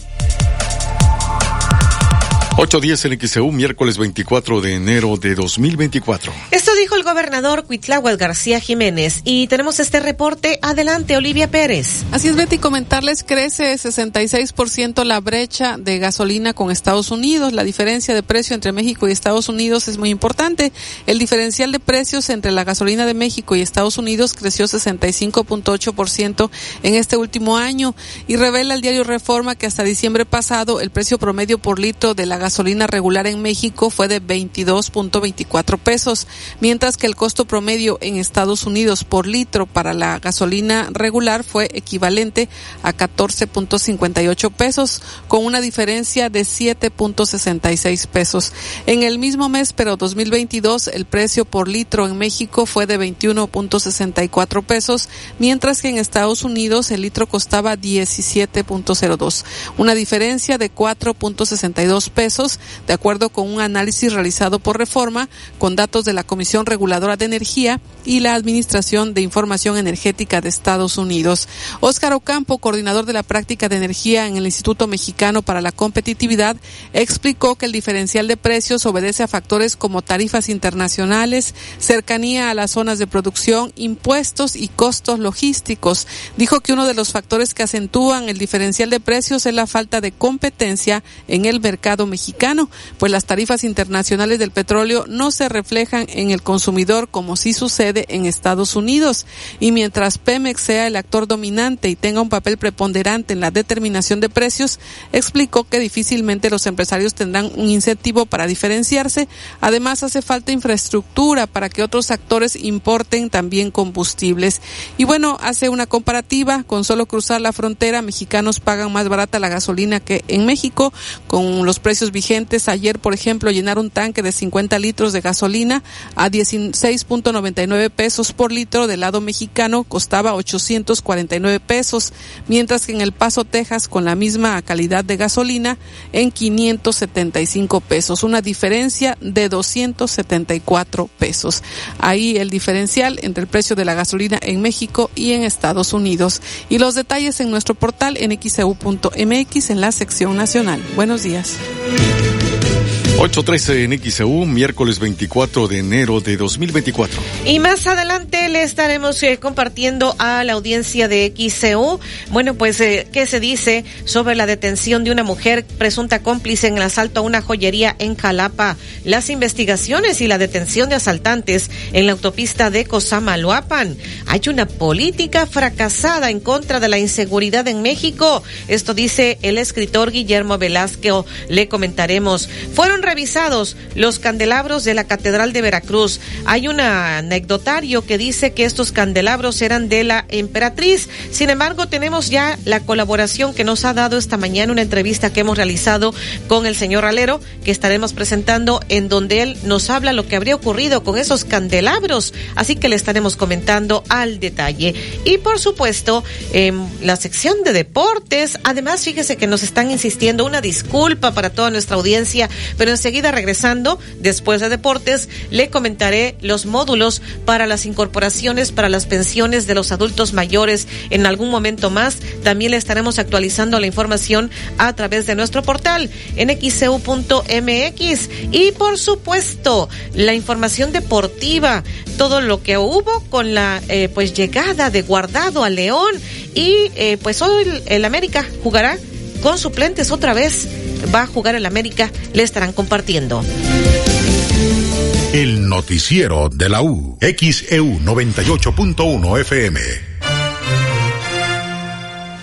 8.10 en XEU, miércoles 24 de enero de 2024. Esto dijo el gobernador Cuitláhuac García Jiménez y tenemos este reporte. Adelante, Olivia Pérez. Así es, Betty, comentarles, crece 66% la brecha de gasolina con Estados Unidos. La diferencia de precio entre México y Estados Unidos es muy importante. El diferencial de precios entre la gasolina de México y Estados Unidos creció 65.8% en este último año y revela el diario Reforma que hasta diciembre pasado el precio promedio por litro de la gasolina regular en México fue de 22.24 pesos, mientras que el costo promedio en Estados Unidos por litro para la gasolina regular fue equivalente a 14.58 pesos, con una diferencia de 7.66 pesos. En el mismo mes, pero 2022, el precio por litro en México fue de 21.64 pesos, mientras que en Estados Unidos el litro costaba 17.02, una diferencia de 4.62 pesos de acuerdo con un análisis realizado por Reforma con datos de la Comisión Reguladora de Energía y la Administración de Información Energética de Estados Unidos. Óscar Ocampo, coordinador de la práctica de energía en el Instituto Mexicano para la Competitividad, explicó que el diferencial de precios obedece a factores como tarifas internacionales, cercanía a las zonas de producción, impuestos y costos logísticos. Dijo que uno de los factores que acentúan el diferencial de precios es la falta de competencia en el mercado mexicano pues las tarifas internacionales del petróleo no se reflejan en el consumidor como sí sucede en Estados Unidos. Y mientras Pemex sea el actor dominante y tenga un papel preponderante en la determinación de precios, explicó que difícilmente los empresarios tendrán un incentivo para diferenciarse. Además, hace falta infraestructura para que otros actores importen también combustibles. Y bueno, hace una comparativa, con solo cruzar la frontera, mexicanos pagan más barata la gasolina que en México, con los precios vigentes. Ayer, por ejemplo, llenar un tanque de 50 litros de gasolina a 16.99 pesos por litro del lado mexicano costaba 849 pesos, mientras que en El Paso, Texas, con la misma calidad de gasolina, en 575 pesos, una diferencia de 274 pesos. Ahí el diferencial entre el precio de la gasolina en México y en Estados Unidos. Y los detalles en nuestro portal en xeu.mx en la sección nacional. Buenos días. Thank you. 8.13 en XEU, miércoles 24 de enero de 2024. Y más adelante le estaremos eh, compartiendo a la audiencia de XEU, bueno, pues, eh, ¿qué se dice sobre la detención de una mujer presunta cómplice en el asalto a una joyería en Jalapa? Las investigaciones y la detención de asaltantes en la autopista de Cosama-Loapan. Hay una política fracasada en contra de la inseguridad en México. Esto dice el escritor Guillermo Velázquez. Le comentaremos. Fueron revisados los candelabros de la Catedral de Veracruz. Hay un anecdotario que dice que estos candelabros eran de la emperatriz. Sin embargo, tenemos ya la colaboración que nos ha dado esta mañana una entrevista que hemos realizado con el señor Alero, que estaremos presentando en donde él nos habla lo que habría ocurrido con esos candelabros. Así que le estaremos comentando al detalle. Y por supuesto, en la sección de deportes, además, fíjese que nos están insistiendo una disculpa para toda nuestra audiencia, pero enseguida regresando, después de deportes, le comentaré los módulos para las incorporaciones para las pensiones de los adultos mayores en algún momento más. También le estaremos actualizando la información a través de nuestro portal en xcu.mx y por supuesto la información deportiva, todo lo que hubo con la eh, pues llegada de Guardado a León y eh, pues hoy el América jugará con suplentes otra vez va a jugar el América, le estarán compartiendo. El noticiero de la U, XEU 98.1 FM.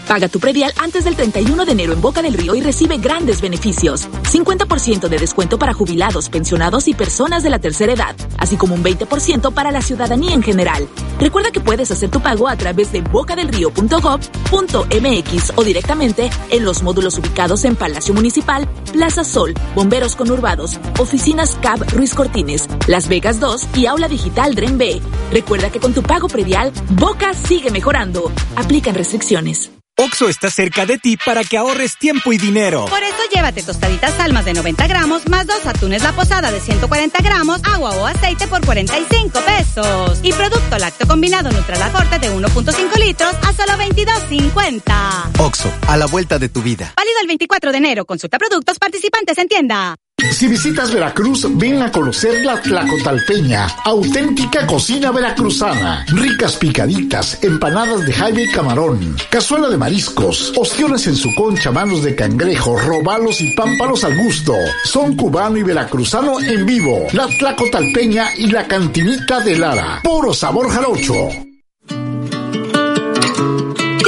Paga tu predial antes del 31 de enero en Boca del Río y recibe grandes beneficios. 50% de descuento para jubilados, pensionados y personas de la tercera edad, así como un 20% para la ciudadanía en general. Recuerda que puedes hacer tu pago a través de bocadelrío.gov.mx o directamente en los módulos ubicados en Palacio Municipal, Plaza Sol, Bomberos Conurbados, Oficinas CAB Ruiz Cortines, Las Vegas 2 y Aula Digital Dren B. Recuerda que con tu pago predial, Boca sigue mejorando. Aplican restricciones. Oxo está cerca de ti para que ahorres tiempo y dinero. Por eso llévate tostaditas almas de 90 gramos más dos atunes la posada de 140 gramos, agua o aceite por 45 pesos. Y producto lácteo combinado Nutralacorte de 1.5 litros a solo 22.50. Oxo, a la vuelta de tu vida. Válido el 24 de enero. Consulta productos participantes en tienda. Si visitas Veracruz, ven a conocer la Tlacotalpeña, auténtica cocina veracruzana. Ricas picaditas, empanadas de jaime y camarón, cazuela de mariscos, ostiones en su concha, manos de cangrejo, robalos y pámpanos al gusto. Son cubano y veracruzano en vivo. La Tlacotalpeña y la cantinita de Lara. Puro sabor jarocho.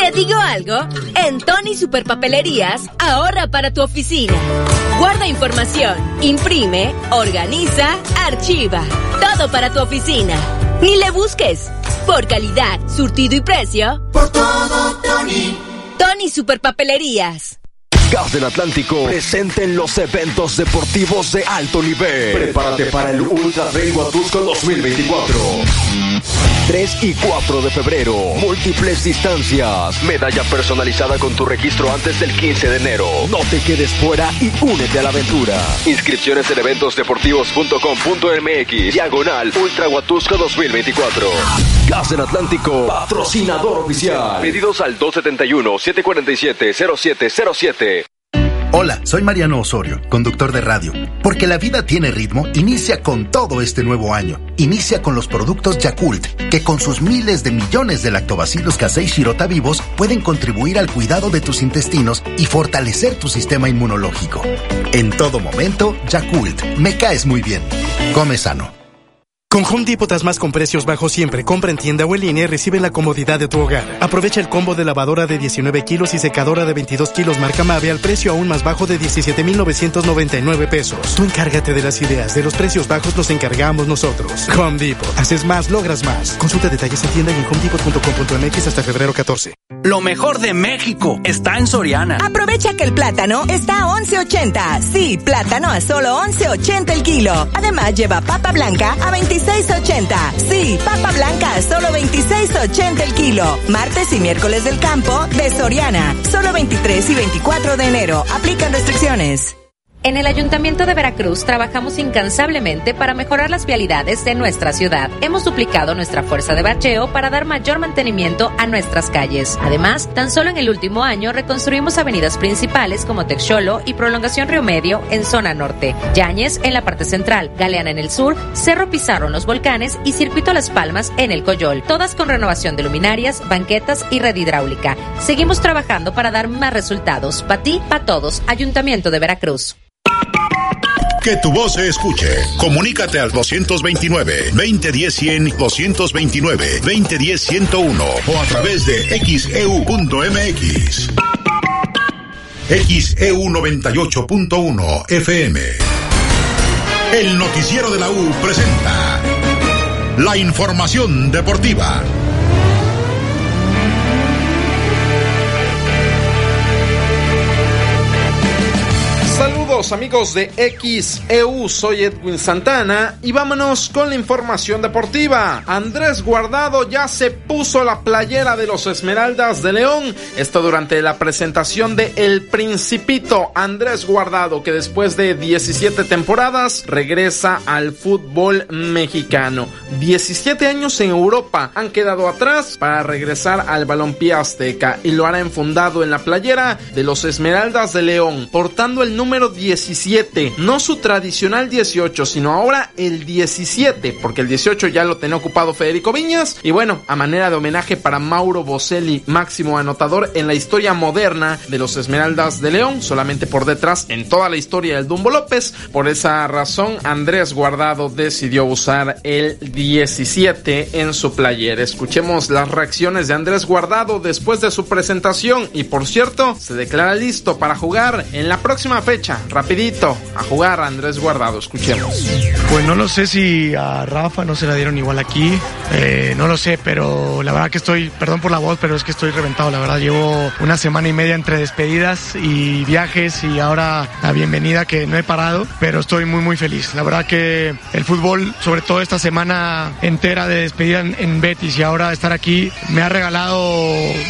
¿Te digo algo? En Tony Superpapelerías, ahorra para tu oficina. Guarda información, imprime, organiza, archiva. Todo para tu oficina. Ni le busques. Por calidad, surtido y precio. Por todo, Tony. Tony Superpapelerías. Gas del Atlántico presente en los eventos deportivos de alto nivel. Prepárate para el Ultra Huatusco 2024. 3 y 4 de febrero. Múltiples distancias. Medalla personalizada con tu registro antes del 15 de enero. No te quedes fuera y únete a la aventura. Inscripciones en eventosdeportivos.com.mx. Diagonal Ultra Huatusco 2024. Gas del Atlántico. Patrocinador oficial. Pedidos al 271-747-0707. Hola, soy Mariano Osorio, conductor de radio. Porque la vida tiene ritmo, inicia con todo este nuevo año. Inicia con los productos Yakult, que con sus miles de millones de lactobacilos casei shirota vivos pueden contribuir al cuidado de tus intestinos y fortalecer tu sistema inmunológico. En todo momento, Yakult, me caes muy bien. Come sano. Con Home Depot más con precios bajos siempre. Compra en tienda o en línea y recibe la comodidad de tu hogar. Aprovecha el combo de lavadora de 19 kilos y secadora de 22 kilos marca Mave al precio aún más bajo de 17,999 pesos. Tú encárgate de las ideas. De los precios bajos nos encargamos nosotros. Home Depot. Haces más, logras más. Consulta detalles en tienda y en homedepot.com.mx hasta febrero 14. Lo mejor de México está en Soriana. Aprovecha que el plátano está a 11.80. Sí, plátano a solo 11.80 el kilo. Además lleva papa blanca a 26.80. Sí, papa blanca solo 26.80 el kilo. Martes y miércoles del campo de Soriana. Solo 23 y 24 de enero. Aplican restricciones. En el Ayuntamiento de Veracruz trabajamos incansablemente para mejorar las vialidades de nuestra ciudad. Hemos duplicado nuestra fuerza de bacheo para dar mayor mantenimiento a nuestras calles. Además, tan solo en el último año reconstruimos avenidas principales como Texolo y Prolongación Río Medio en zona norte, Yáñez en la parte central, Galeana en el sur, Cerro Pizarro en los volcanes y Circuito Las Palmas en el Coyol, todas con renovación de luminarias, banquetas y red hidráulica. Seguimos trabajando para dar más resultados. Para ti, para todos. Ayuntamiento de Veracruz. Que tu voz se escuche. Comunícate al 229-2010-100, 229-2010-101 o a través de xeu.mx. XEU 98.1 FM. El noticiero de la U presenta la información deportiva. Amigos de XEU, soy Edwin Santana y vámonos con la información deportiva. Andrés Guardado ya se puso la playera de los Esmeraldas de León. Esto durante la presentación de El Principito. Andrés Guardado que después de 17 temporadas regresa al fútbol mexicano. 17 años en Europa han quedado atrás para regresar al balompié azteca y lo hará enfundado en la playera de los Esmeraldas de León, portando el número 17, no su tradicional 18, sino ahora el 17, porque el 18 ya lo tenía ocupado Federico Viñas. Y bueno, a manera de homenaje para Mauro Boselli, máximo anotador en la historia moderna de los Esmeraldas de León, solamente por detrás en toda la historia del Dumbo López. Por esa razón, Andrés Guardado decidió usar el 17 en su player. Escuchemos las reacciones de Andrés Guardado después de su presentación y por cierto, se declara listo para jugar en la próxima fecha. Rapidito, a jugar Andrés Guardado. Escuchemos. Pues no lo sé si a Rafa no se la dieron igual aquí, eh, no lo sé, pero la verdad que estoy, perdón por la voz, pero es que estoy reventado, la verdad llevo una semana y media entre despedidas y viajes y ahora la bienvenida que no he parado, pero estoy muy muy feliz. La verdad que el fútbol, sobre todo esta semana entera de despedida en, en Betis y ahora estar aquí, me ha regalado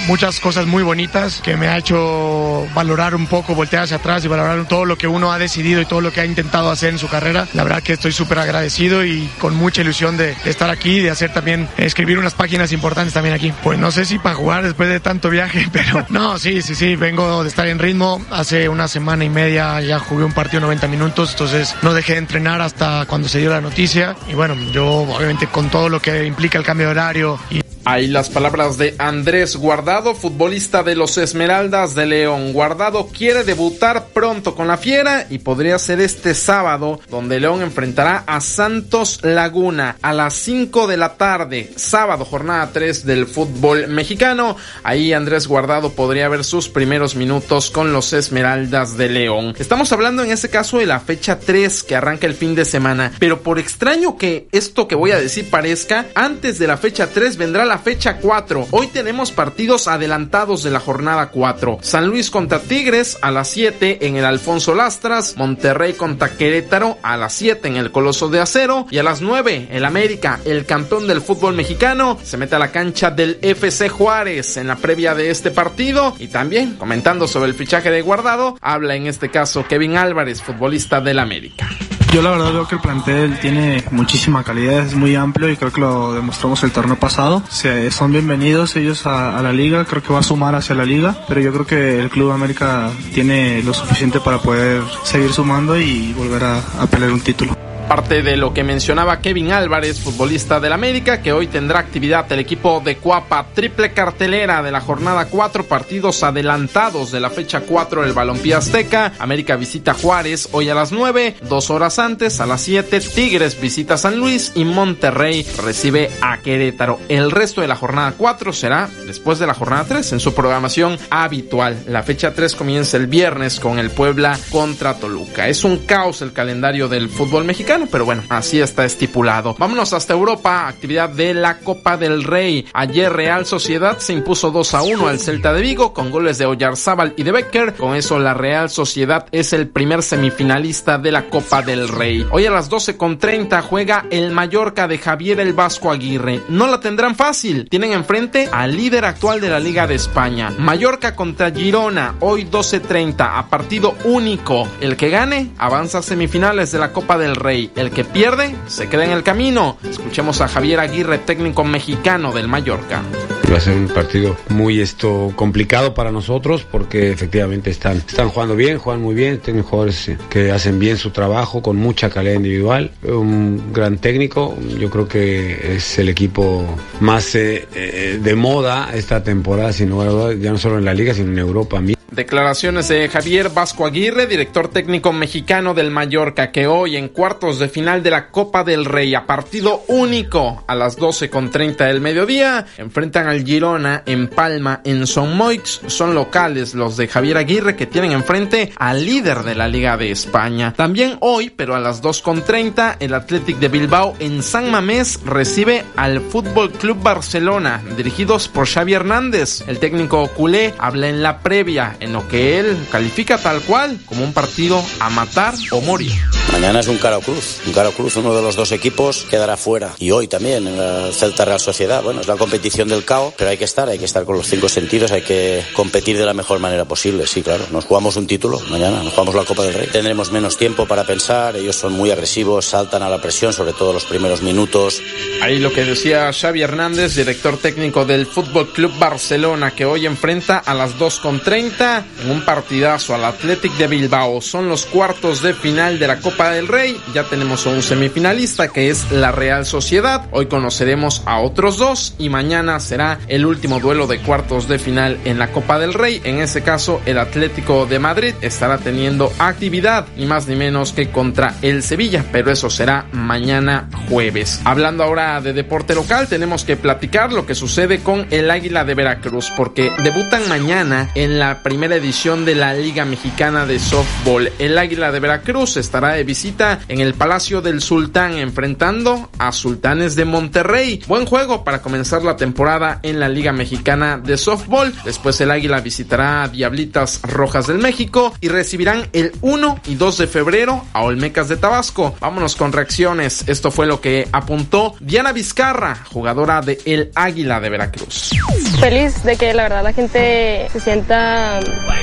muchas cosas muy bonitas que me ha hecho valorar un poco, voltear hacia atrás y valorar todo lo que uno ha decidido y todo lo que ha intentado hacer en su carrera. La verdad que estoy súper agradecido y con mucha ilusión de, de estar aquí, de hacer también, escribir unas páginas importantes también aquí. Pues no sé si para jugar después de tanto viaje, pero no, sí, sí, sí, vengo de estar en ritmo. Hace una semana y media ya jugué un partido 90 minutos, entonces no dejé de entrenar hasta cuando se dio la noticia. Y bueno, yo obviamente con todo lo que implica el cambio de horario y Ahí las palabras de Andrés Guardado, futbolista de los Esmeraldas de León. Guardado quiere debutar pronto con la Fiera y podría ser este sábado, donde León enfrentará a Santos Laguna a las 5 de la tarde, sábado, jornada 3 del fútbol mexicano. Ahí Andrés Guardado podría ver sus primeros minutos con los Esmeraldas de León. Estamos hablando en este caso de la fecha 3 que arranca el fin de semana, pero por extraño que esto que voy a decir parezca, antes de la fecha 3 vendrá la fecha 4. Hoy tenemos partidos adelantados de la jornada 4. San Luis contra Tigres a las 7 en el Alfonso Lastras. Monterrey contra Querétaro a las 7 en el Coloso de Acero. Y a las 9 el América, el campeón del fútbol mexicano, se mete a la cancha del FC Juárez en la previa de este partido. Y también comentando sobre el fichaje de guardado, habla en este caso Kevin Álvarez, futbolista del América. Yo la verdad veo que el plantel tiene muchísima calidad, es muy amplio y creo que lo demostramos el torneo pasado. Se, son bienvenidos ellos a, la liga, creo que va a sumar hacia la liga, pero yo creo que el Club América tiene lo suficiente para poder seguir sumando y volver a pelear un título parte de lo que mencionaba Kevin Álvarez, futbolista del América, que hoy tendrá actividad el equipo de Cuapa, triple cartelera de la jornada 4, partidos adelantados de la fecha 4 del Balompié Azteca. América visita Juárez hoy a las 9, dos horas antes, a las 7, Tigres visita San Luis y Monterrey recibe a Querétaro. El resto de la jornada 4 será después de la jornada 3 en su programación habitual. La fecha 3 comienza el viernes con el Puebla contra Toluca. Es un caos el calendario del fútbol mexicano pero bueno, así está estipulado. Vámonos hasta Europa, actividad de la Copa del Rey. Ayer Real Sociedad se impuso 2 a 1 al Celta de Vigo con goles de Oyarzábal y de Becker. Con eso la Real Sociedad es el primer semifinalista de la Copa del Rey. Hoy a las 12 con 30 juega el Mallorca de Javier el Vasco Aguirre. No la tendrán fácil. Tienen enfrente al líder actual de la Liga de España. Mallorca contra Girona, hoy 12.30 a partido único. El que gane avanza a semifinales de la Copa del Rey. El que pierde se queda en el camino. Escuchemos a Javier Aguirre, técnico mexicano del Mallorca. Va a ser un partido muy esto complicado para nosotros porque efectivamente están, están jugando bien, juegan muy bien, tienen jugadores que hacen bien su trabajo con mucha calidad individual, un gran técnico, yo creo que es el equipo más eh, eh, de moda esta temporada, sino ya no solo en la liga, sino en Europa. Declaraciones de Javier Vasco Aguirre, director técnico mexicano del Mallorca, que hoy en cuartos de final de la Copa del Rey, a partido único a las 12.30 del mediodía, enfrentan al Girona en Palma, en Son Moix. Son locales los de Javier Aguirre que tienen enfrente al líder de la Liga de España. También hoy, pero a las 2.30, el Athletic de Bilbao en San Mamés recibe al Fútbol Club Barcelona, dirigidos por Xavi Hernández. El técnico culé habla en la previa en lo que él califica tal cual como un partido a matar o morir. Mañana es un cara cruz, un cara cruz, uno de los dos equipos quedará fuera. Y hoy también, en la Celta Real Sociedad. Bueno, es la competición del caos, pero hay que estar, hay que estar con los cinco sentidos, hay que competir de la mejor manera posible. Sí, claro, nos jugamos un título mañana, nos jugamos la Copa del Rey. Tendremos menos tiempo para pensar, ellos son muy agresivos, saltan a la presión, sobre todo los primeros minutos. Ahí lo que decía Xavi Hernández, director técnico del Fútbol Club Barcelona, que hoy enfrenta a las 2.30 un partidazo al Athletic de Bilbao. Son los cuartos de final de la Copa del Rey. Ya tenemos a un semifinalista que es la Real Sociedad. Hoy conoceremos a otros dos y mañana será el último duelo de cuartos de final en la Copa del Rey. En ese caso, el Atlético de Madrid estará teniendo actividad y más ni menos que contra el Sevilla, pero eso será mañana jueves. Hablando ahora de deporte local, tenemos que platicar lo que sucede con el Águila de Veracruz, porque debutan mañana en la primera edición de la Liga Mexicana de Softball. El Águila de Veracruz estará de visita en el Palacio del Sultán enfrentando a Sultanes de Monterrey. Buen juego para comenzar la temporada en la Liga Mexicana de Softball. Después el Águila visitará a Diablitas Rojas del México y recibirán el 1 y 2 de febrero a Olmecas de Tabasco. Vámonos con reacciones. Esto fue lo que apuntó Diana Vizcarra, jugadora de El Águila de Veracruz. Feliz de que la verdad la gente se sienta,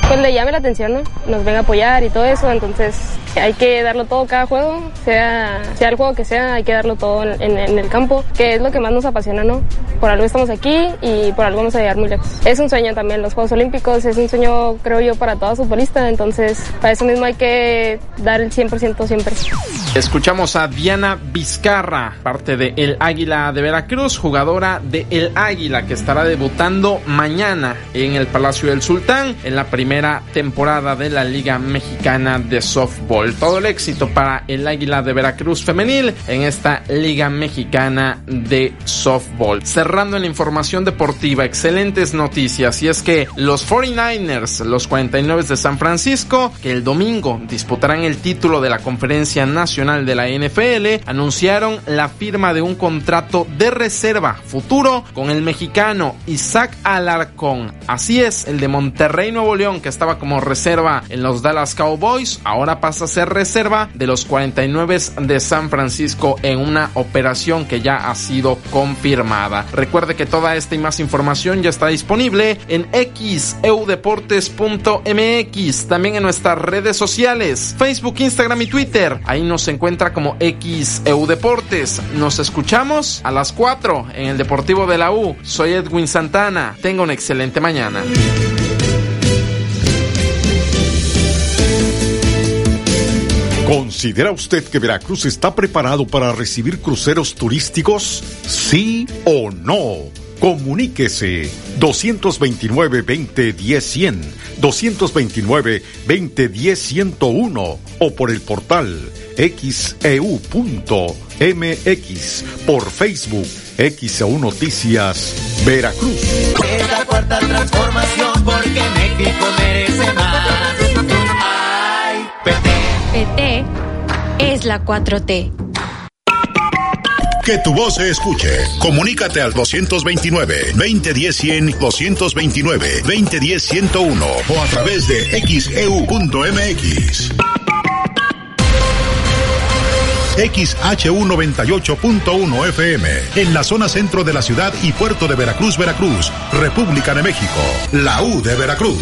pues le llame la atención, ¿no? Nos venga a apoyar y todo eso, entonces hay que darlo todo cada juego, sea, sea el juego que sea, hay que darlo todo en, el campo, que es lo que más nos apasiona, ¿no? Por algo estamos aquí y por algo vamos a llegar muy lejos. Es un sueño también los Juegos Olímpicos, es un sueño creo yo para todo futbolista, entonces para eso mismo hay que dar el 100% siempre. Escuchamos a Diana Vizcarra, parte de El Águila de Veracruz, jugadora de El Águila que estará debutando mañana en el Palacio del Sultán en la primera temporada de la Liga Mexicana de Softball. Todo el éxito para El Águila de Veracruz femenil en esta Liga Mexicana de Softball. Cerrando en la información deportiva, excelentes noticias y es que los 49ers, los 49 de San Francisco, que el domingo disputarán el título de la Conferencia Nacional de la NFL, anunciaron la firma de un contrato de reserva futuro con el mexicano Isaac Alarcón. Así es, el de Monterrey Nuevo León, que estaba como reserva en los Dallas Cowboys, ahora pasa a ser reserva de los 49 de San Francisco en una operación que ya ha sido confirmada. Recuerde que toda esta y más información ya está disponible en xeudeportes.mx, también en nuestras redes sociales, Facebook, Instagram y Twitter. Ahí nos encuentra como XEUDeportes. Nos escuchamos a las 4 en el Deportivo de la U. Soy Edwin Santana. Tenga una excelente mañana. ¿Considera usted que Veracruz está preparado para recibir cruceros turísticos? ¿Sí o no? Comuníquese 229-2010-100, 229-2010-101 o por el portal xeu.mx, por Facebook XEU Noticias Veracruz. Es la cuarta transformación porque México merece más. Ay, PT. PT es la 4T. Que tu voz se escuche. Comunícate al 229-2010-100, 229-2010-101 o a través de xeu.mx. XHU 98.1 FM, en la zona centro de la ciudad y puerto de Veracruz, Veracruz, República de México, la U de Veracruz.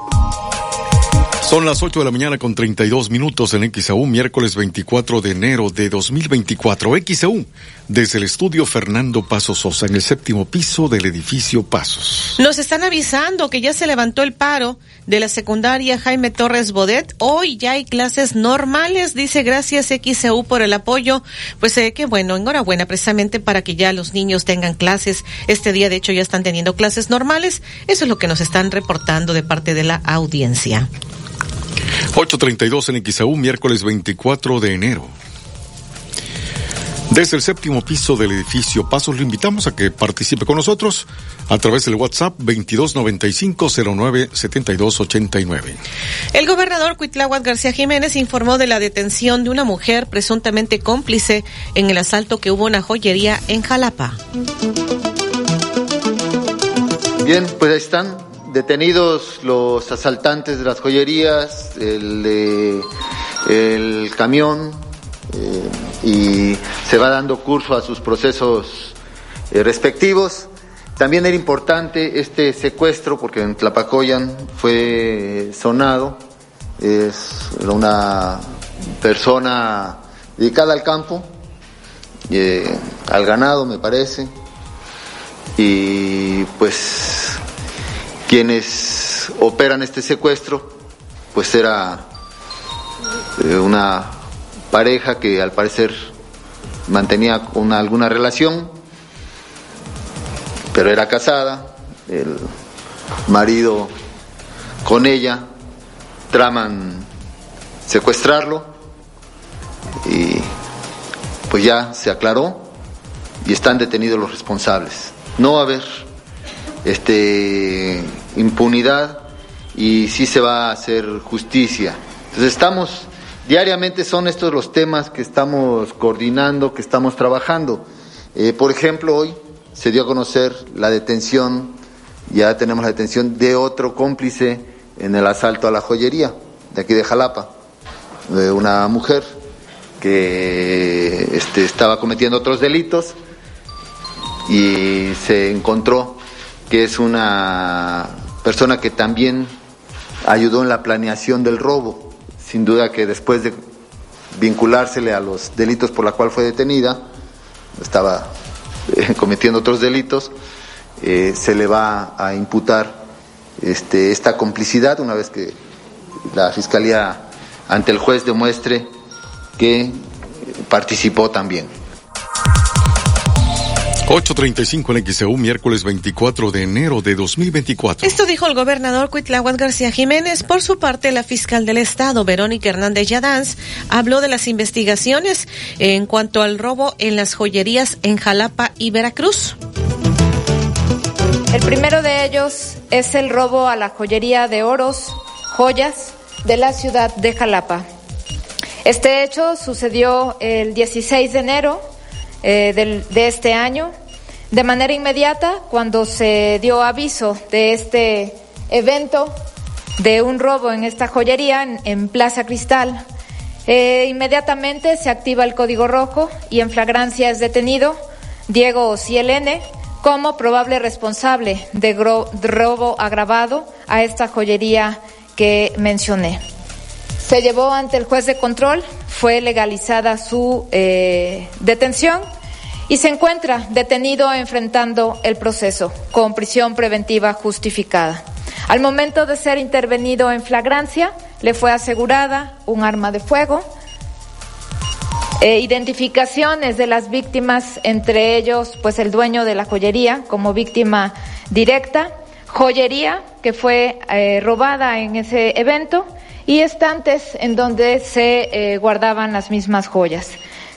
Son las 8 de la mañana con 32 minutos en XAU, miércoles 24 de enero de 2024. XAU, desde el estudio Fernando Pasos Sosa, en el séptimo piso del edificio Pasos. Nos están avisando que ya se levantó el paro de la secundaria Jaime Torres Bodet. Hoy ya hay clases normales, dice gracias XAU por el apoyo. Pues eh, qué bueno, enhorabuena precisamente para que ya los niños tengan clases. Este día de hecho ya están teniendo clases normales. Eso es lo que nos están reportando de parte de la audiencia. 8.32 en XAU, miércoles 24 de enero. Desde el séptimo piso del edificio Pasos lo invitamos a que participe con nosotros a través del WhatsApp 2295-097289. El gobernador Cuitláhuac García Jiménez informó de la detención de una mujer presuntamente cómplice en el asalto que hubo en una joyería en Jalapa. Bien, pues ahí están detenidos los asaltantes de las joyerías, el, de, el camión, eh, y se va dando curso a sus procesos eh, respectivos. También era importante este secuestro porque en Tlapacoyan fue sonado, es una persona dedicada al campo, eh, al ganado me parece, y pues quienes operan este secuestro, pues era eh, una pareja que al parecer mantenía una, alguna relación, pero era casada, el marido con ella traman secuestrarlo y pues ya se aclaró y están detenidos los responsables. No va a haber este impunidad y sí se va a hacer justicia. Entonces estamos diariamente son estos los temas que estamos coordinando, que estamos trabajando. Eh, por ejemplo, hoy se dio a conocer la detención, ya tenemos la detención de otro cómplice en el asalto a la joyería de aquí de Jalapa, de una mujer que este, estaba cometiendo otros delitos y se encontró que es una persona que también ayudó en la planeación del robo. Sin duda que después de vinculársele a los delitos por la cual fue detenida, estaba eh, cometiendo otros delitos, eh, se le va a imputar este, esta complicidad una vez que la Fiscalía ante el juez demuestre que participó también. 8.35 en XEU, miércoles 24 de enero de 2024. Esto dijo el gobernador Cuitláhuac García Jiménez. Por su parte, la fiscal del Estado, Verónica Hernández Yadanz, habló de las investigaciones en cuanto al robo en las joyerías en Jalapa y Veracruz. El primero de ellos es el robo a la joyería de oros, joyas de la ciudad de Jalapa. Este hecho sucedió el 16 de enero eh, de este año. De manera inmediata, cuando se dio aviso de este evento, de un robo en esta joyería en, Plaza Cristal, eh, inmediatamente se activa el código rojo y en flagrancia es detenido Diego Cielene como probable responsable de robo agravado a esta joyería que mencioné. Se llevó ante el juez de control, fue legalizada su eh, detención y se encuentra detenido enfrentando el proceso con prisión preventiva justificada. Al momento de ser intervenido en flagrancia, le fue asegurada un arma de fuego, e identificaciones de las víctimas, entre ellos, pues el dueño de la joyería como víctima directa, joyería que fue eh, robada en ese evento y estantes en donde se eh, guardaban las mismas joyas.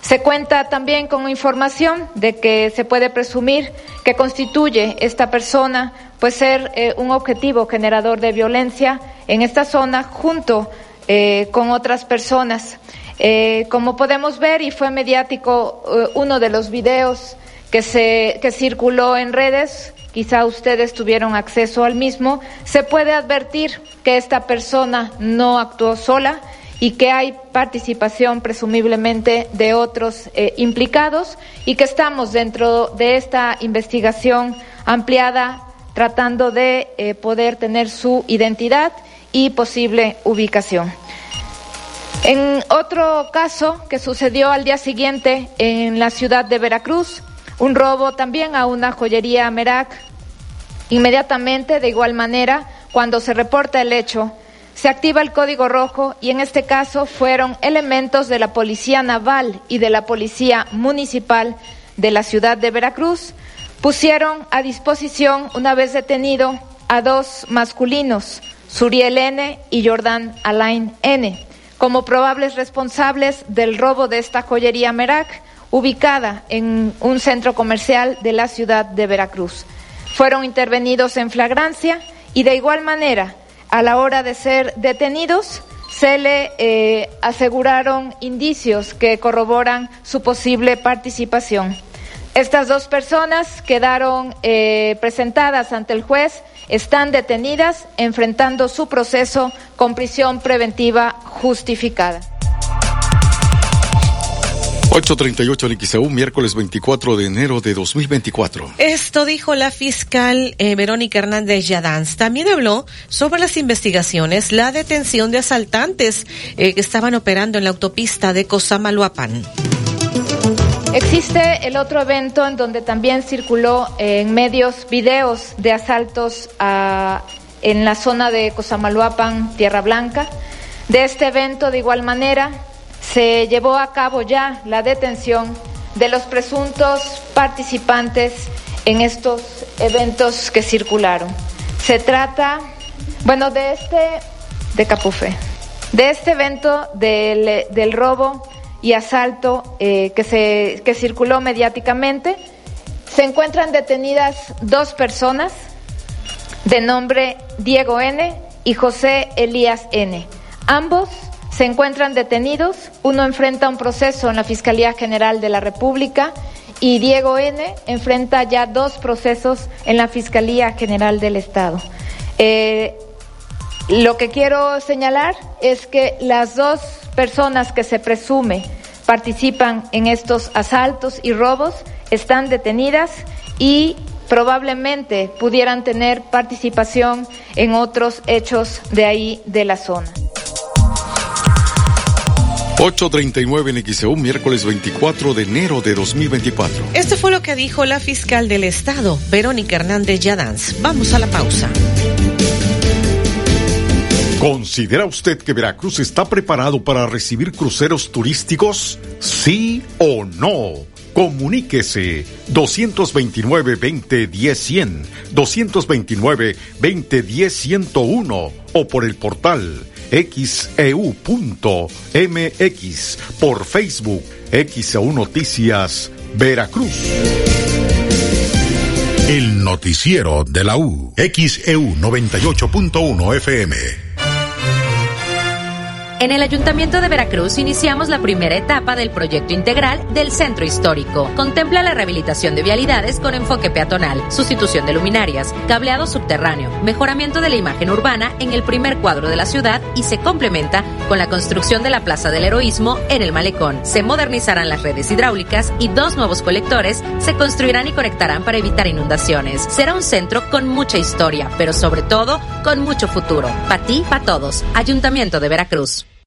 Se cuenta también con información de que se puede presumir que constituye esta persona pues ser eh, un objetivo generador de violencia en esta zona junto eh, con otras personas. Eh, como podemos ver y fue mediático uno de los videos que se que circuló en redes, quizá ustedes tuvieron acceso al mismo, se puede advertir que esta persona no actuó sola y que hay participación presumiblemente de otros eh, implicados y que estamos dentro de esta investigación ampliada tratando de eh, poder tener su identidad y posible ubicación. En otro caso que sucedió al día siguiente en la ciudad de Veracruz, un robo también a una joyería Merac. Inmediatamente, de igual manera, cuando se reporta el hecho, se activa el código rojo y en este caso fueron elementos de la Policía Naval y de la Policía Municipal de la ciudad de Veracruz. Pusieron a disposición, una vez detenido, a dos masculinos, Suriel N. y Jordán Alain N., como probables responsables del robo de esta joyería Merak, ubicada en un centro comercial de la ciudad de Veracruz. Fueron intervenidos en flagrancia y de igual manera a la hora de ser detenidos, se le eh, aseguraron indicios que corroboran su posible participación. Estas dos personas quedaron eh, presentadas ante el juez, están detenidas, enfrentando su proceso con prisión preventiva justificada. 838 en XAU, miércoles 24 de enero de 2024. Esto dijo la fiscal eh, Verónica Hernández Yadanz. También habló sobre las investigaciones, la detención de asaltantes eh, que estaban operando en la autopista de Cosamaloapan. Existe el otro evento en donde también circuló en medios videos de asaltos a, en la zona de Cosamaloapan, Tierra Blanca. De este evento, de igual manera, se llevó a cabo ya la detención de los presuntos participantes en estos eventos que circularon. Se trata, bueno, de este, de Capufe, de este evento del, del robo y asalto eh, que, se, que circuló mediáticamente. Se encuentran detenidas dos personas de nombre Diego N. y José Elías N. Ambos se encuentran detenidos. Uno enfrenta un proceso en la Fiscalía General de la República y Diego N. enfrenta ya dos procesos en la Fiscalía General del Estado. Eh, lo que quiero señalar es que las dos personas que se presume participan en estos asaltos y robos están detenidas y probablemente pudieran tener participación en otros hechos de ahí de la zona. 8.39 en XEU, miércoles 24 de enero de 2024. Esto fue lo que dijo la fiscal del Estado, Verónica Hernández Yadanz. Vamos a la pausa. ¿Considera usted que Veracruz está preparado para recibir cruceros turísticos? ¿Sí o no? Comuníquese 229-2010-100, 229-2010-101 o por el portal xeu.mx, por Facebook XEU Noticias Veracruz. El noticiero de la U, XEU 98.1 FM. En el Ayuntamiento de Veracruz iniciamos la primera etapa del proyecto integral del Centro Histórico. Contempla la rehabilitación de vialidades con enfoque peatonal, sustitución de luminarias, cableado subterráneo, mejoramiento de la imagen urbana en el primer cuadro de la ciudad y se complementa con la construcción de la Plaza del Heroísmo en el Malecón. Se modernizarán las redes hidráulicas y dos nuevos colectores se construirán y conectarán para evitar inundaciones. Será un centro con mucha historia, pero sobre todo con mucho futuro. Para ti, para todos. Ayuntamiento de Veracruz.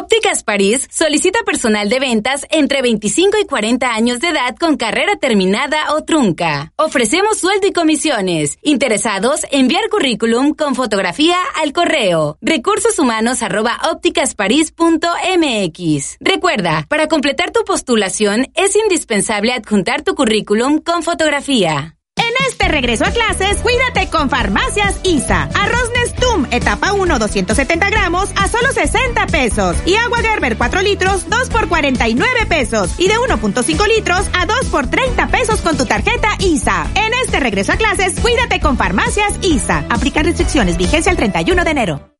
Ópticas París solicita personal de ventas entre 25 y 40 años de edad con carrera terminada o trunca. Ofrecemos sueldo y comisiones. Interesados, enviar currículum con fotografía al correo recursos humanos arroba ópticasparís.mx. Recuerda, para completar tu postulación es indispensable adjuntar tu currículum con fotografía. En este regreso a clases, cuídate con Farmacias ISA. Arroz Nestum, etapa 1, 270 gramos a solo 60 pesos. Y agua Gerber 4 litros, 2 por 49 pesos. Y de 1.5 litros a 2 por 30 pesos con tu tarjeta ISA. En este regreso a clases, cuídate con Farmacias ISA. Aplicar restricciones, vigencia el 31 de enero.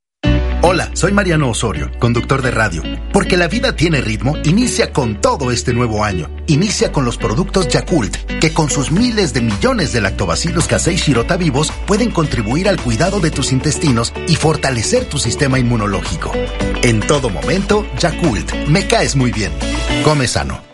Hola, soy Mariano Osorio, conductor de radio. Porque la vida tiene ritmo, inicia con todo este nuevo año. Inicia con los productos Yakult, que con sus miles de millones de lactobacilos casei shirota vivos pueden contribuir al cuidado de tus intestinos y fortalecer tu sistema inmunológico. En todo momento, Yakult, me caes muy bien. Come sano.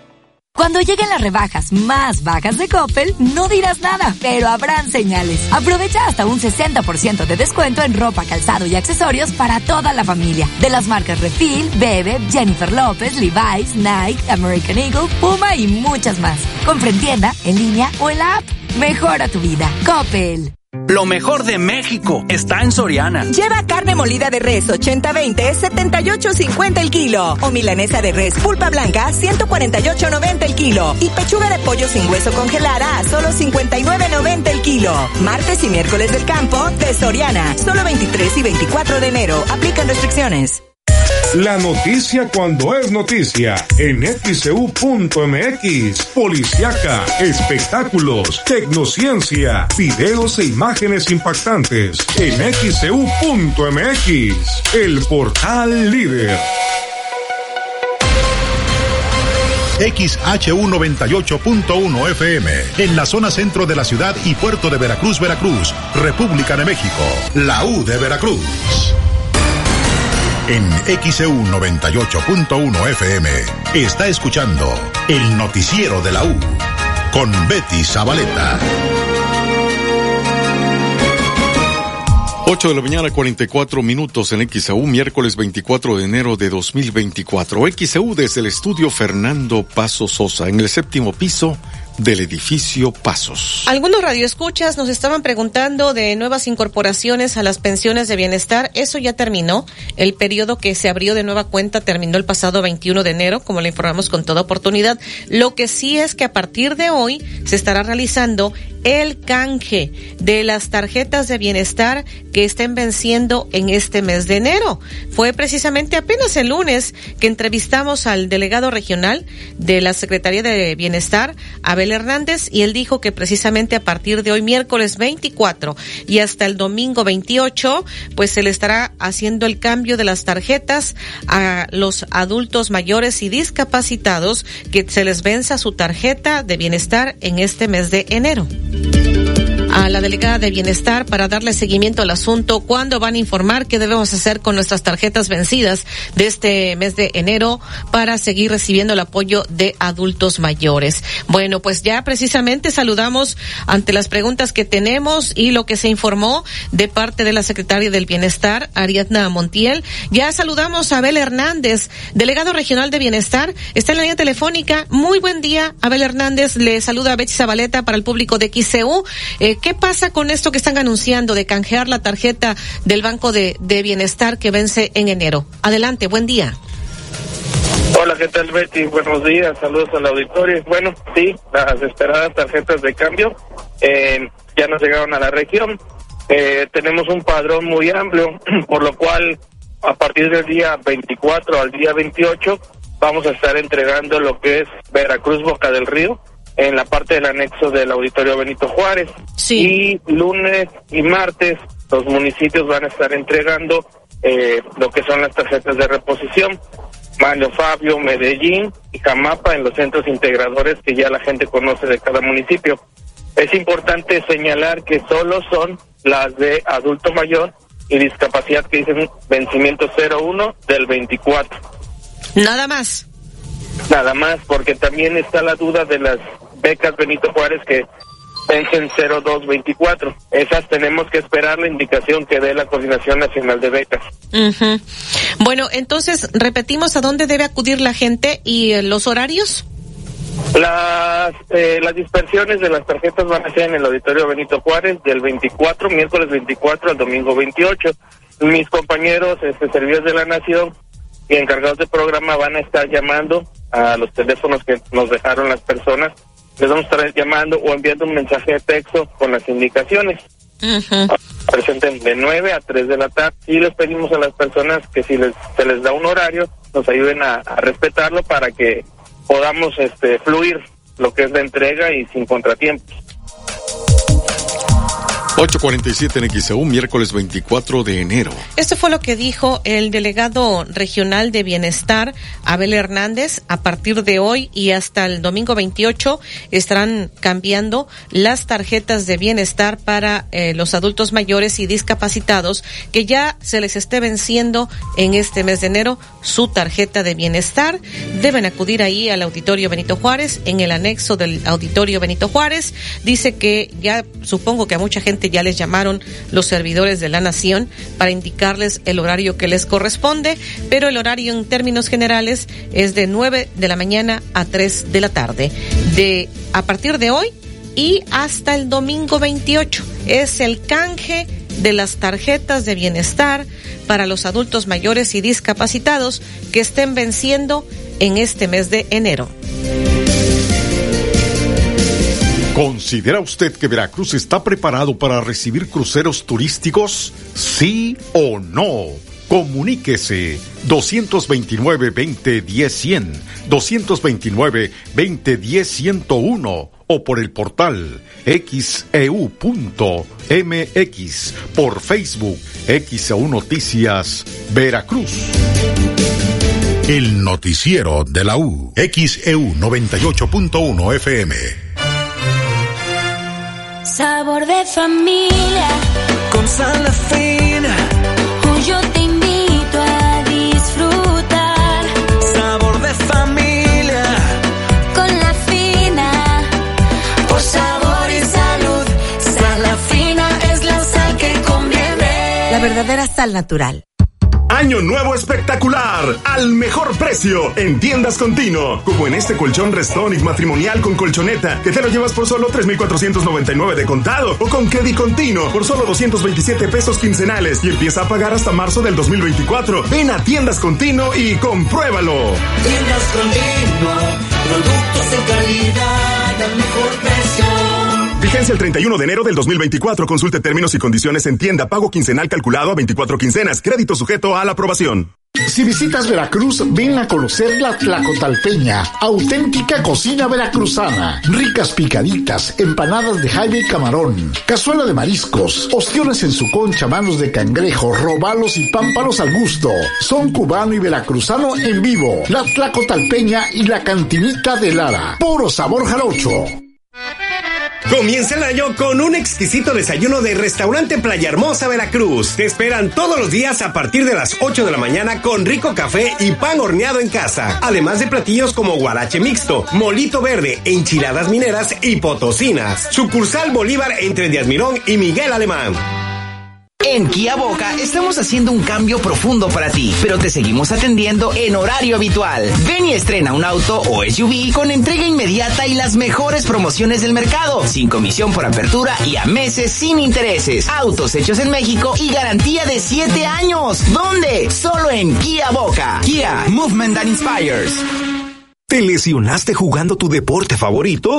Cuando lleguen las rebajas más bajas de Coppel, no dirás nada, pero habrán señales. Aprovecha hasta un 60% de descuento en ropa, calzado y accesorios para toda la familia. De las marcas Refil, Bebe, Jennifer López, Levi's, Nike, American Eagle, Puma y muchas más. Compra en tienda, en línea o en la app. Mejora tu vida. Coppel. Lo mejor de México está en Soriana. Lleva carne molida de res 80-20, 78.50 el kilo. O milanesa de res pulpa blanca, 148.90 el kilo. Y pechuga de pollo sin hueso congelada solo 59.90 el kilo. Martes y miércoles del campo de Soriana. Solo 23 y 24 de enero. Aplican restricciones. La noticia cuando es noticia en xcu.mx. Policiaca, espectáculos, tecnociencia, videos e imágenes impactantes en xcu.mx. El portal líder. XHU98.1 FM, en la zona centro de la ciudad y puerto de Veracruz, Veracruz, República de México, la U de Veracruz. En XEU 98.1 FM está escuchando el noticiero de la U con Betty Zabaleta. 8 de la mañana, 44 minutos en XAU, miércoles 24 de enero de 2024. XAU desde el estudio Fernando Paso Sosa, en el séptimo piso del edificio Pasos. Algunos radioescuchas nos estaban preguntando de nuevas incorporaciones a las pensiones de bienestar. Eso ya terminó. El periodo que se abrió de nueva cuenta terminó el pasado 21 de enero, como le informamos con toda oportunidad. Lo que sí es que a partir de hoy se estará realizando el canje de las tarjetas de bienestar que estén venciendo en este mes de enero. Fue precisamente apenas el lunes que entrevistamos al delegado regional de la Secretaría de Bienestar, Abel Hernández, y él dijo que precisamente a partir de hoy, miércoles 24 y hasta el domingo 28, pues se le estará haciendo el cambio de las tarjetas a los adultos mayores y discapacitados que se les venza su tarjeta de bienestar en este mes de enero a la delegada de bienestar para darle seguimiento al asunto, cuándo van a informar qué debemos hacer con nuestras tarjetas vencidas de este mes de enero para seguir recibiendo el apoyo de adultos mayores. Bueno, pues ya precisamente saludamos ante las preguntas que tenemos y lo que se informó de parte de la secretaria del Bienestar, Ariadna Montiel. Ya saludamos a Abel Hernández, delegado regional de Bienestar. Está en la línea telefónica. Muy buen día, Abel Hernández. Le saluda a Betsy Zabaleta para el público de XCU. Eh, ¿Qué pasa con esto que están anunciando de canjear la tarjeta del Banco de, Bienestar que vence en enero? Adelante, buen día. Hola, ¿qué tal Betty? Buenos días, saludos al auditorio. Bueno, sí, las esperadas tarjetas de cambio eh, ya nos llegaron a la región. Eh, tenemos un padrón muy amplio, por lo cual a partir del día 24 al día 28 vamos a estar entregando lo que es Veracruz Boca del Río en la parte del anexo del Auditorio Benito Juárez. Sí. Y lunes y martes los municipios van a estar entregando eh, lo que son las tarjetas de reposición. Mario Fabio, Medellín y Jamapa en los centros integradores que ya la gente conoce de cada municipio. Es importante señalar que solo son las de adulto mayor y discapacidad que dicen vencimiento 01 del 24. Nada más. Nada más, porque también está la duda de las becas Benito Juárez que vencen 0224. Esas tenemos que esperar la indicación que dé la Coordinación Nacional de Becas. Ujú. Bueno, entonces repetimos a dónde debe acudir la gente y eh, los horarios. Las, eh, las dispersiones de las tarjetas van a ser en el Auditorio Benito Juárez del 24, miércoles 24 al domingo 28. Mis compañeros, este, servidores de la Nación y encargados de programa van a estar llamando a los teléfonos que nos dejaron las personas. Les vamos a estar llamando o enviando un mensaje de texto con las indicaciones. Presenten de 9 a 3 de la tarde y les pedimos a las personas que si les, se les da un horario, nos ayuden a, a respetarlo para que podamos este, fluir lo que es la entrega y sin contratiempos. 847 en XEU, miércoles 24 de enero. Esto fue lo que dijo el delegado regional de bienestar, Abel Hernández. A partir de hoy y hasta el domingo 28 estarán cambiando las tarjetas de bienestar para eh, los adultos mayores y discapacitados que ya se les esté venciendo en este mes de enero su tarjeta de bienestar. Deben acudir ahí al auditorio Benito Juárez, en el anexo del auditorio Benito Juárez. Dice que ya supongo que a mucha gente ya les llamaron los servidores de la nación para indicarles el horario que les corresponde, pero el horario en términos generales es de 9 de la mañana a 3 de la tarde. De a partir de hoy y hasta el domingo 28 es el canje de las tarjetas de bienestar para los adultos mayores y discapacitados que estén venciendo en este mes de enero. ¿Considera usted que Veracruz está preparado para recibir cruceros turísticos? ¿Sí o no? Comuníquese 229-2010-100, 229-2010-101 o por el portal xeu.mx, por Facebook XEU Noticias Veracruz. El noticiero de la U, XEU 98.1 FM. Sabor de familia. Con sal fina. Yo te invito a disfrutar. Sabor de familia. Con la fina. Por sabor y salud. Sal fina es la sal que conviene. La verdadera sal natural. Año nuevo espectacular, al mejor precio, en tiendas continuo, como en este colchón Restonic matrimonial con colchoneta, que te lo llevas por solo 3,499 de contado, o con Kedi Continuo, por solo 227 pesos quincenales, y empieza a pagar hasta marzo del 2024. Ven a tiendas continuo y compruébalo. Tiendas continuo. Productos de calidad al mejor precio. Vigencia el 31 de enero del 2024. Consulte términos y condiciones en tienda. Pago quincenal calculado a 24 quincenas. Crédito sujeto a la aprobación. Si visitas Veracruz, ven a conocer la Tlacotalpeña, auténtica cocina veracruzana. Ricas picaditas, empanadas de jaime y camarón, cazuela de mariscos, ostiones en su concha, manos de cangrejo, robalos y pámpanos al gusto. Son cubano y veracruzano en vivo. La Tlacotalpeña y la cantinita de Lara. Puro sabor jarocho. Comienza el año con un exquisito desayuno de Restaurante Playa Hermosa Veracruz. Te esperan todos los días a partir de las 8 de la mañana con rico café y pan horneado en casa. Además de platillos como guarache mixto, molito verde, enchiladas mineras y potosinas. Sucursal Bolívar entre Díaz Mirón y Miguel Alemán. En Kia Boca estamos haciendo un cambio profundo para ti, pero te seguimos atendiendo en horario habitual. Ven y estrena un auto o SUV con entrega inmediata y las mejores promociones del mercado, sin comisión por apertura y a meses sin intereses. Autos hechos en México y garantía de 7 años. ¿Dónde? Solo en Kia Boca. Kia, Movement That Inspires. ¿Te lesionaste jugando tu deporte favorito?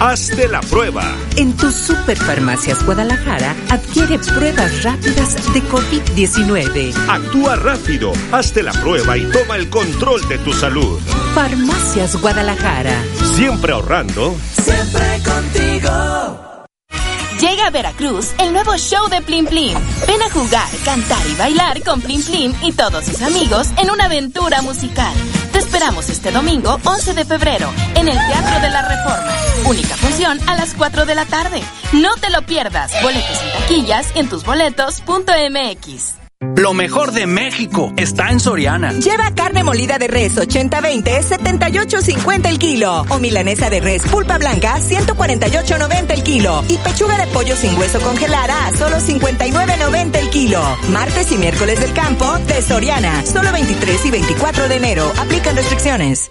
Hazte la prueba. En tu Superfarmacias Guadalajara adquiere pruebas rápidas de COVID-19. Actúa rápido, hazte la prueba y toma el control de tu salud. Farmacias Guadalajara. Siempre ahorrando. Siempre contigo. Llega a Veracruz el nuevo show de Plim Plim. Ven a jugar, cantar y bailar con Plim Plim y todos sus amigos en una aventura musical. Te esperamos este domingo 11 de febrero en el Teatro de la Reforma. Única función a las 4 de la tarde. No te lo pierdas. Boletos en taquillas en tusboletos.mx. Lo mejor de México está en Soriana. Lleva carne molida de res 80-20, 78.50 el kilo. O milanesa de res pulpa blanca, 148.90 el kilo. Y pechuga de pollo sin hueso congelada solo 59.90 el kilo. Martes y miércoles del campo de Soriana. Solo 23 y 24 de enero. Aplican restricciones.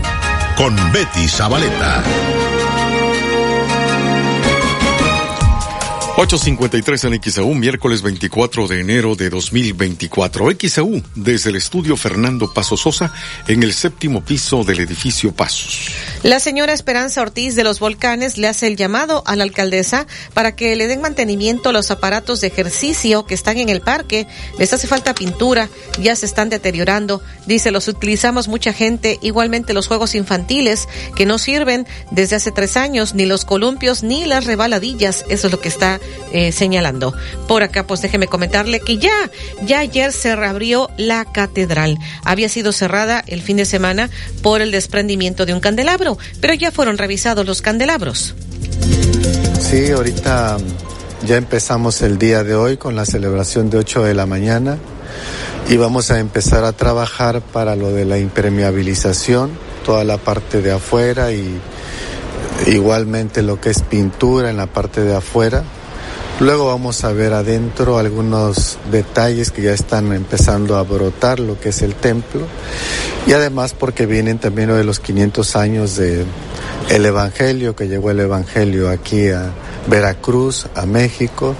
con Betty Zabaleta. 853 en XAU, miércoles 24 de enero de 2024. XAU, desde el estudio Fernando Paso Sosa, en el séptimo piso del edificio Pasos. La señora Esperanza Ortiz de los Volcanes le hace el llamado a la alcaldesa para que le den mantenimiento a los aparatos de ejercicio que están en el parque. Les hace falta pintura, ya se están deteriorando. Dice, los utilizamos mucha gente. Igualmente los juegos infantiles que no sirven desde hace tres años, ni los columpios, ni las rebaladillas. Eso es lo que está eh, señalando. Por acá, pues déjeme comentarle que ya, ya ayer se reabrió la catedral. Había sido cerrada el fin de semana por el desprendimiento de un candelabro, pero ya fueron revisados los candelabros. Sí, ahorita ya empezamos el día de hoy con la celebración de 8 de la mañana y vamos a empezar a trabajar para lo de la impermeabilización, toda la parte de afuera y igualmente lo que es pintura en la parte de afuera Luego vamos a ver adentro algunos detalles que ya están empezando a brotar, lo que es el templo. Y además porque vienen también de los 500 años de el Evangelio, que llegó el Evangelio aquí a Veracruz, a México.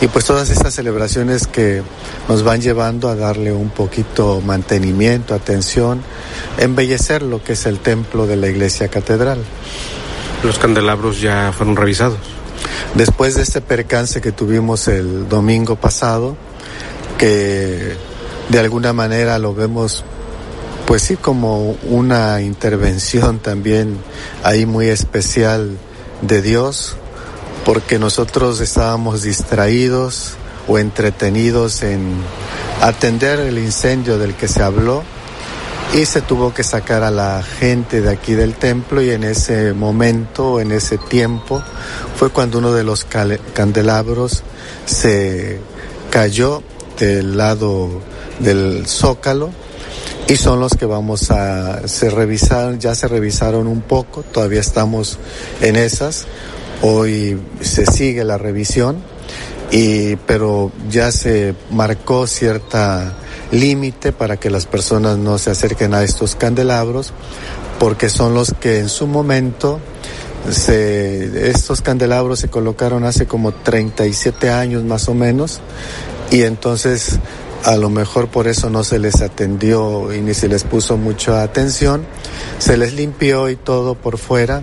Y pues todas estas celebraciones que nos van llevando a darle un poquito mantenimiento, atención, embellecer lo que es el templo de la iglesia catedral. Los candelabros ya fueron revisados. Después de este percance que tuvimos el domingo pasado, que de alguna manera lo vemos pues sí como una intervención también ahí muy especial de Dios, porque nosotros estábamos distraídos o entretenidos en atender el incendio del que se habló y se tuvo que sacar a la gente de aquí del templo y en ese momento, en ese tiempo, fue cuando uno de los candelabros se cayó del lado del zócalo y son los que vamos a se revisar, ya se revisaron un poco, todavía estamos en esas. Hoy se sigue la revisión y pero ya se marcó cierta límite para que las personas no se acerquen a estos candelabros, porque son los que en su momento se, estos candelabros se colocaron hace como 37 años más o menos, y entonces a lo mejor por eso no se les atendió y ni se les puso mucha atención, se les limpió y todo por fuera,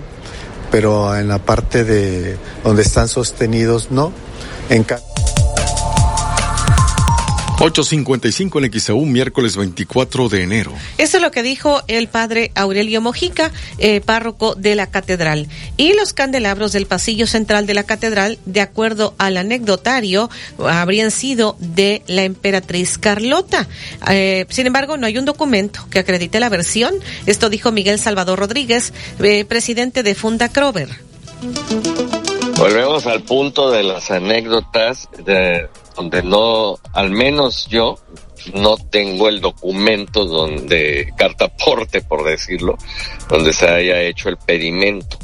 pero en la parte de donde están sostenidos no. En 8.55 en XAU, miércoles 24 de enero. Eso es lo que dijo el padre Aurelio Mojica, eh, párroco de la catedral. Y los candelabros del pasillo central de la catedral, de acuerdo al anecdotario, habrían sido de la emperatriz Carlota. Eh, sin embargo, no hay un documento que acredite la versión. Esto dijo Miguel Salvador Rodríguez, eh, presidente de Funda Crover. Volvemos al punto de las anécdotas de donde no, al menos yo, no tengo el documento donde, cartaporte por decirlo, donde se haya hecho el pedimento.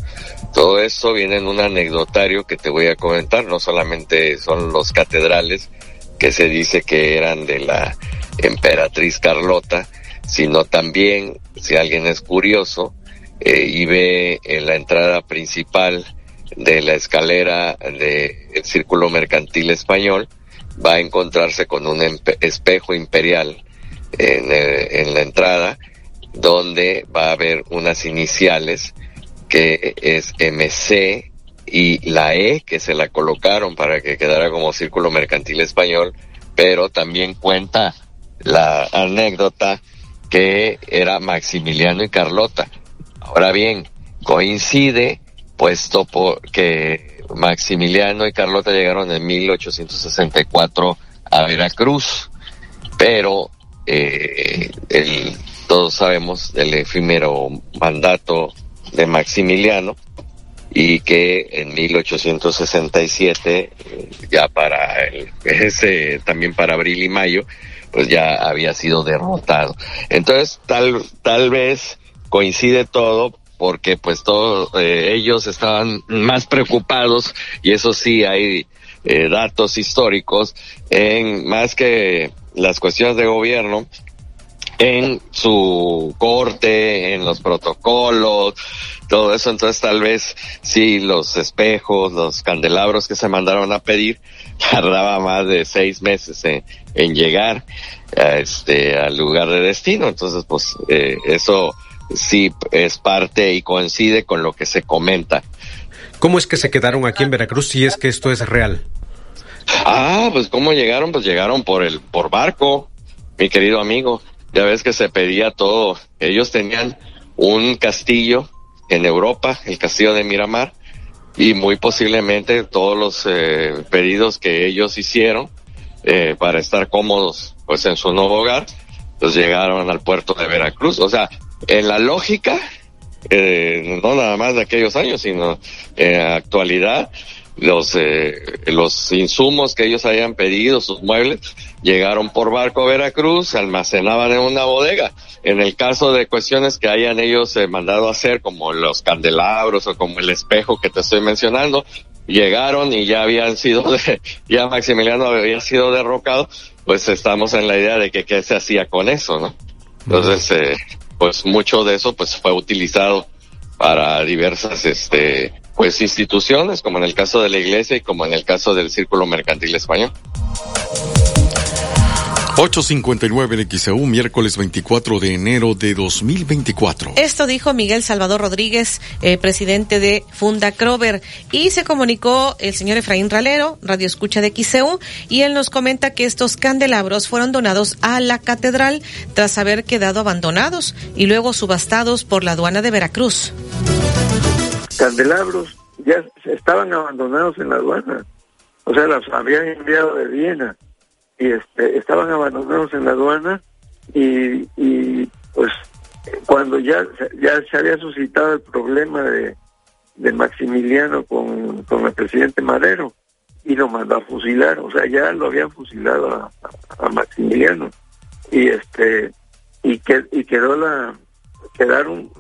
Todo esto viene en un anecdotario que te voy a comentar, no solamente son los catedrales que se dice que eran de la emperatriz Carlota, sino también, si alguien es curioso, eh, y ve en la entrada principal de la escalera del Círculo Mercantil Español, va a encontrarse con un espejo imperial en, la entrada donde va a haber unas iniciales que es MC y la E que se la colocaron para que quedara como Círculo Mercantil Español, pero también cuenta la anécdota que era Maximiliano y Carlota. Ahora bien, coincide puesto por que Maximiliano y Carlota llegaron en 1864 a Veracruz, pero eh, el, todos sabemos del efímero mandato de Maximiliano y que en 1867 eh, ya para el, ese también para abril y mayo pues ya había sido derrotado. Entonces tal tal vez coincide todo porque pues todos eh, ellos estaban más preocupados y eso sí hay eh, datos históricos en más que las cuestiones de gobierno en su corte, en los protocolos, todo eso. Entonces tal vez sí los espejos, los candelabros que se mandaron a pedir, tardaba más de seis meses en, en llegar a este, al lugar de destino. Entonces pues eh, eso sí es parte y coincide con lo que se comenta. ¿Cómo es que se quedaron aquí en Veracruz si es que esto es real? Ah, pues cómo llegaron, pues llegaron por el, por barco, mi querido amigo. Ya ves que se pedía todo. Ellos tenían un castillo en Europa, el castillo de Miramar, y muy posiblemente todos los eh, pedidos que ellos hicieron eh, para estar cómodos pues en su nuevo hogar, pues llegaron al puerto de Veracruz. O sea, en la lógica, eh, no nada más de aquellos años, sino en la actualidad, los eh, los insumos que ellos habían pedido, sus muebles, llegaron por barco a Veracruz, se almacenaban en una bodega. En el caso de cuestiones que hayan ellos eh, mandado hacer, como los candelabros o como el espejo que te estoy mencionando, llegaron y ya habían sido, ya Maximiliano había sido derrocado, pues estamos en la idea de que qué se hacía con eso, ¿no? Entonces, eh, pues mucho de eso pues fue utilizado para diversas, este, pues instituciones, como en el caso de la iglesia y como en el caso del Círculo Mercantil Español. 859 en XEU, miércoles 24 de enero de 2024. Esto dijo Miguel Salvador Rodríguez, eh, presidente de Funda Crover, y se comunicó el señor Efraín Ralero, radio escucha de XEU, y él nos comenta que estos candelabros fueron donados a la catedral tras haber quedado abandonados y luego subastados por la aduana de Veracruz. Candelabros ya estaban abandonados en la aduana, o sea, los habían enviado de Viena y este, estaban abandonados en la aduana y, y pues cuando ya, ya se había suscitado el problema de, de Maximiliano con, con el presidente Madero y lo mandó a fusilar, o sea, ya lo habían fusilado a, Maximiliano y este y que y quedó la quedaron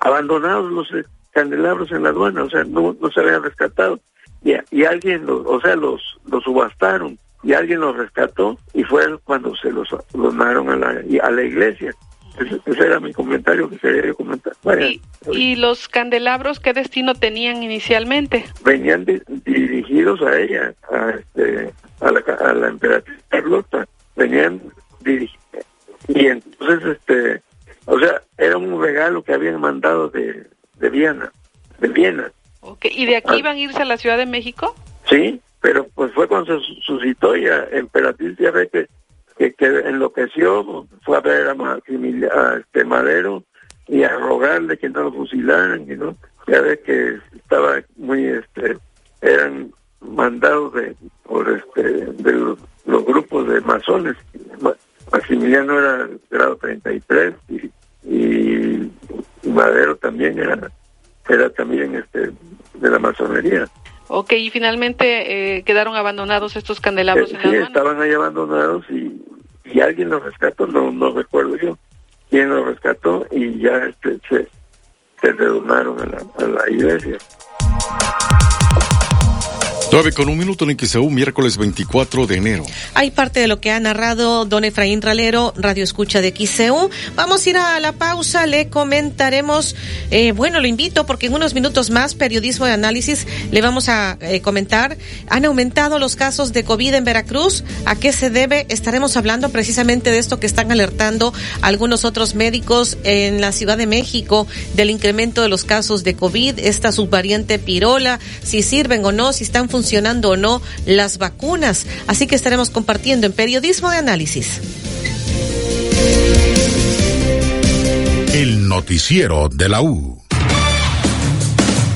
abandonados los candelabros en la aduana, o sea, no, no se habían rescatado y, y alguien, lo, o sea, los, los subastaron y alguien los rescató y fue cuando se los donaron a la, a la iglesia. Ese, ese era mi comentario que quería comentar. Vaya, ¿Y, ¿Y los candelabros qué destino tenían inicialmente? venían di- dirigidos a ella, a, este, a, la, a la emperatriz Carlota, venían dirigidos. Y entonces, este, o sea, era un regalo que habían mandado de, de Viena, de Viena, Ok, ¿Y de aquí iban a irse a la Ciudad de México? ¿sí? Pero pues fue cuando se su- suscitó ya emperatriz ya ve que, que, que enloqueció, fue a ver a, a este Madero y a rogarle que no lo fusilaran, y no, ya ve que estaba muy, este, eran mandados de, por este, de los, grupos de masones. Ma- Maximiliano era grado 33 y, y Madero también era, era también este, de la masonería. Ok, y finalmente eh, quedaron abandonados estos candelabros en Eh, sí, estaban ahí abandonados y, y alguien los rescató, no, no recuerdo yo quién los rescató y ya este, se, se redonaron a la, a la iglesia. 9 con un minuto en XEU, miércoles 24 de enero. Hay parte de lo que ha narrado don Efraín Ralero, Radio Escucha de XCU. Vamos a ir a la pausa, le comentaremos, eh, bueno, lo invito porque en unos minutos más, periodismo de análisis, le vamos a eh, comentar, han aumentado los casos de COVID en Veracruz, ¿a qué se debe? Estaremos hablando precisamente de esto que están alertando algunos otros médicos en la Ciudad de México, del incremento de los casos de COVID, esta subvariante pirola, si sirven o no, si están funcionando o no las vacunas. Así que estaremos compartiendo en periodismo de análisis. El noticiero de la U.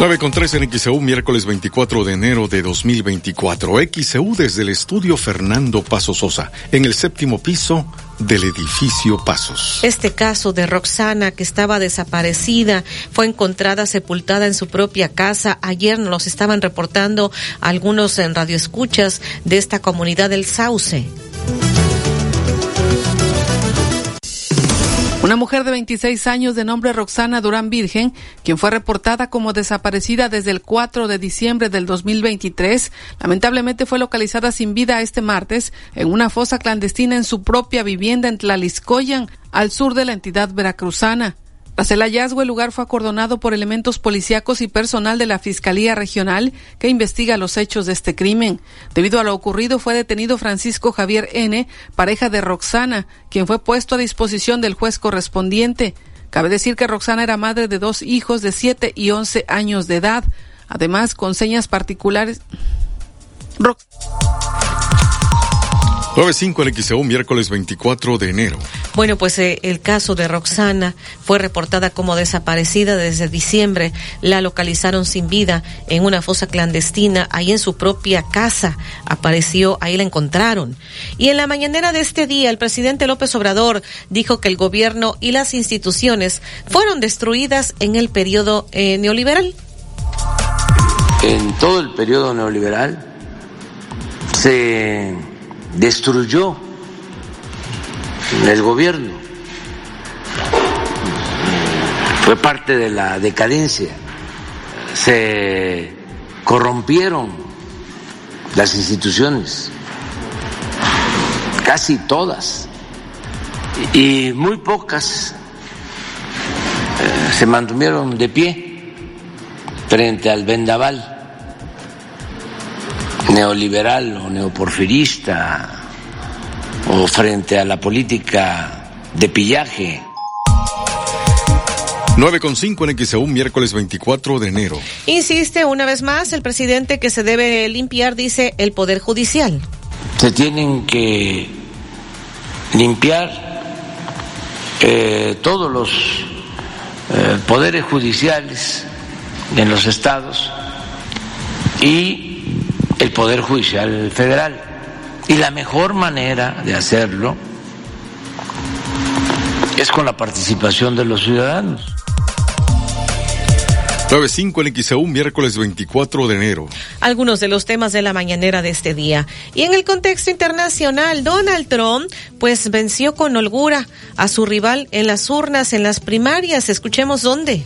9 con 3 en XEU, miércoles 24 de enero de 2024. XEU desde el estudio Fernando Paso Sosa, en el séptimo piso del edificio Pasos. Este caso de Roxana, que estaba desaparecida, fue encontrada sepultada en su propia casa. Ayer nos estaban reportando algunos en radioescuchas de esta comunidad del Sauce. Una mujer de 26 años de nombre Roxana Durán Virgen, quien fue reportada como desaparecida desde el 4 de diciembre del 2023, lamentablemente fue localizada sin vida este martes en una fosa clandestina en su propia vivienda en Tlaliscoyan, al sur de la entidad veracruzana. Tras el hallazgo, el lugar fue acordonado por elementos policíacos y personal de la Fiscalía Regional que investiga los hechos de este crimen. Debido a lo ocurrido, fue detenido Francisco Javier N., pareja de Roxana, quien fue puesto a disposición del juez correspondiente. Cabe decir que Roxana era madre de dos hijos de 7 y 11 años de edad. Además, con señas particulares. 9.5 en XEU, miércoles 24 de enero. Bueno, pues eh, el caso de Roxana fue reportada como desaparecida desde diciembre. La localizaron sin vida en una fosa clandestina, ahí en su propia casa. Apareció, ahí la encontraron. Y en la mañanera de este día, el presidente López Obrador dijo que el gobierno y las instituciones fueron destruidas en el periodo eh, neoliberal. En todo el periodo neoliberal se destruyó el gobierno, fue parte de la decadencia, se corrompieron las instituciones, casi todas, y muy pocas eh, se mantuvieron de pie frente al vendaval neoliberal o neoporfirista o frente a la política de pillaje. 9.5 en XEU, miércoles 24 de enero. Insiste una vez más el presidente que se debe limpiar, dice, el Poder Judicial. Se tienen que limpiar eh, todos los eh, poderes judiciales en los estados y el Poder Judicial Federal. Y la mejor manera de hacerlo es con la participación de los ciudadanos. 9.5 en XEU, miércoles 24 de enero. Algunos de los temas de la mañanera de este día. Y en el contexto internacional, Donald Trump pues venció con holgura a su rival en las urnas, en las primarias. Escuchemos dónde.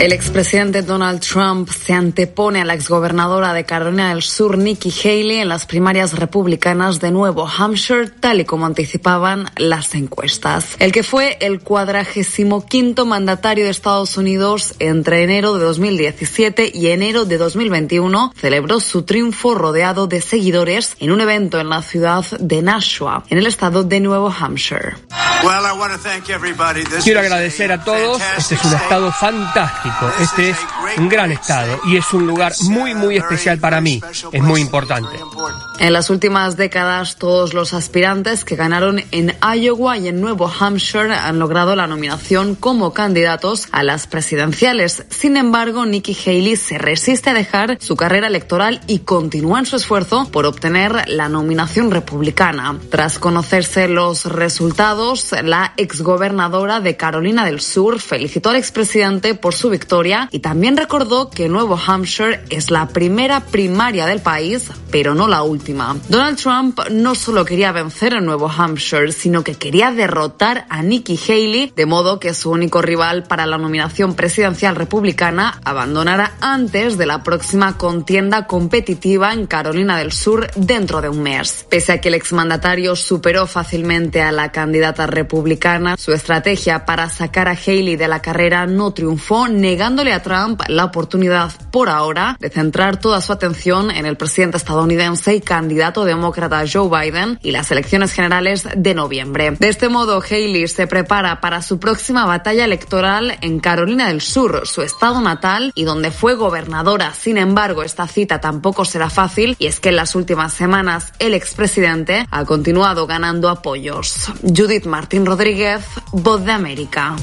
El expresidente Donald Trump se antepone a la exgobernadora de Carolina del Sur, Nikki Haley, en las primarias republicanas de Nuevo Hampshire, tal y como anticipaban las encuestas. El que fue el cuadragésimo quinto mandatario de Estados Unidos entre enero de 2017 y enero de 2021 celebró su triunfo rodeado de seguidores en un evento en la ciudad de Nashua, en el estado de Nuevo Hampshire. Quiero agradecer a todos. Este es un estado fantástico. Este es un gran estado y es un lugar muy, muy especial para mí. Es muy importante. En las últimas décadas, todos los aspirantes que ganaron en Iowa y en Nuevo Hampshire han logrado la nominación como candidatos a las presidenciales. Sin embargo, Nikki Haley se resiste a dejar su carrera electoral y continúa en su esfuerzo por obtener la nominación republicana. Tras conocerse los resultados, la exgobernadora de Carolina del Sur felicitó al expresidente por su victoria y también recordó que Nuevo Hampshire es la primera primaria del país, pero no la última. Donald Trump no solo quería vencer en Nuevo Hampshire, sino que quería derrotar a Nikki Haley, de modo que su único rival para la nominación presidencial republicana abandonara antes de la próxima contienda competitiva en Carolina del Sur dentro de un mes. Pese a que el exmandatario superó fácilmente a la candidata republicana, su estrategia para sacar a Haley de la carrera no triunfó, negándole a Trump la oportunidad por ahora de centrar toda su atención en el presidente estadounidense y candidato demócrata Joe Biden y las elecciones generales de noviembre. De este modo, Haley se prepara para su próxima batalla electoral en Carolina del Sur, su estado natal y donde fue gobernadora. Sin embargo, esta cita tampoco será fácil y es que en las últimas semanas el expresidente ha continuado ganando apoyos. Judith Martín Rodríguez, Voz de América.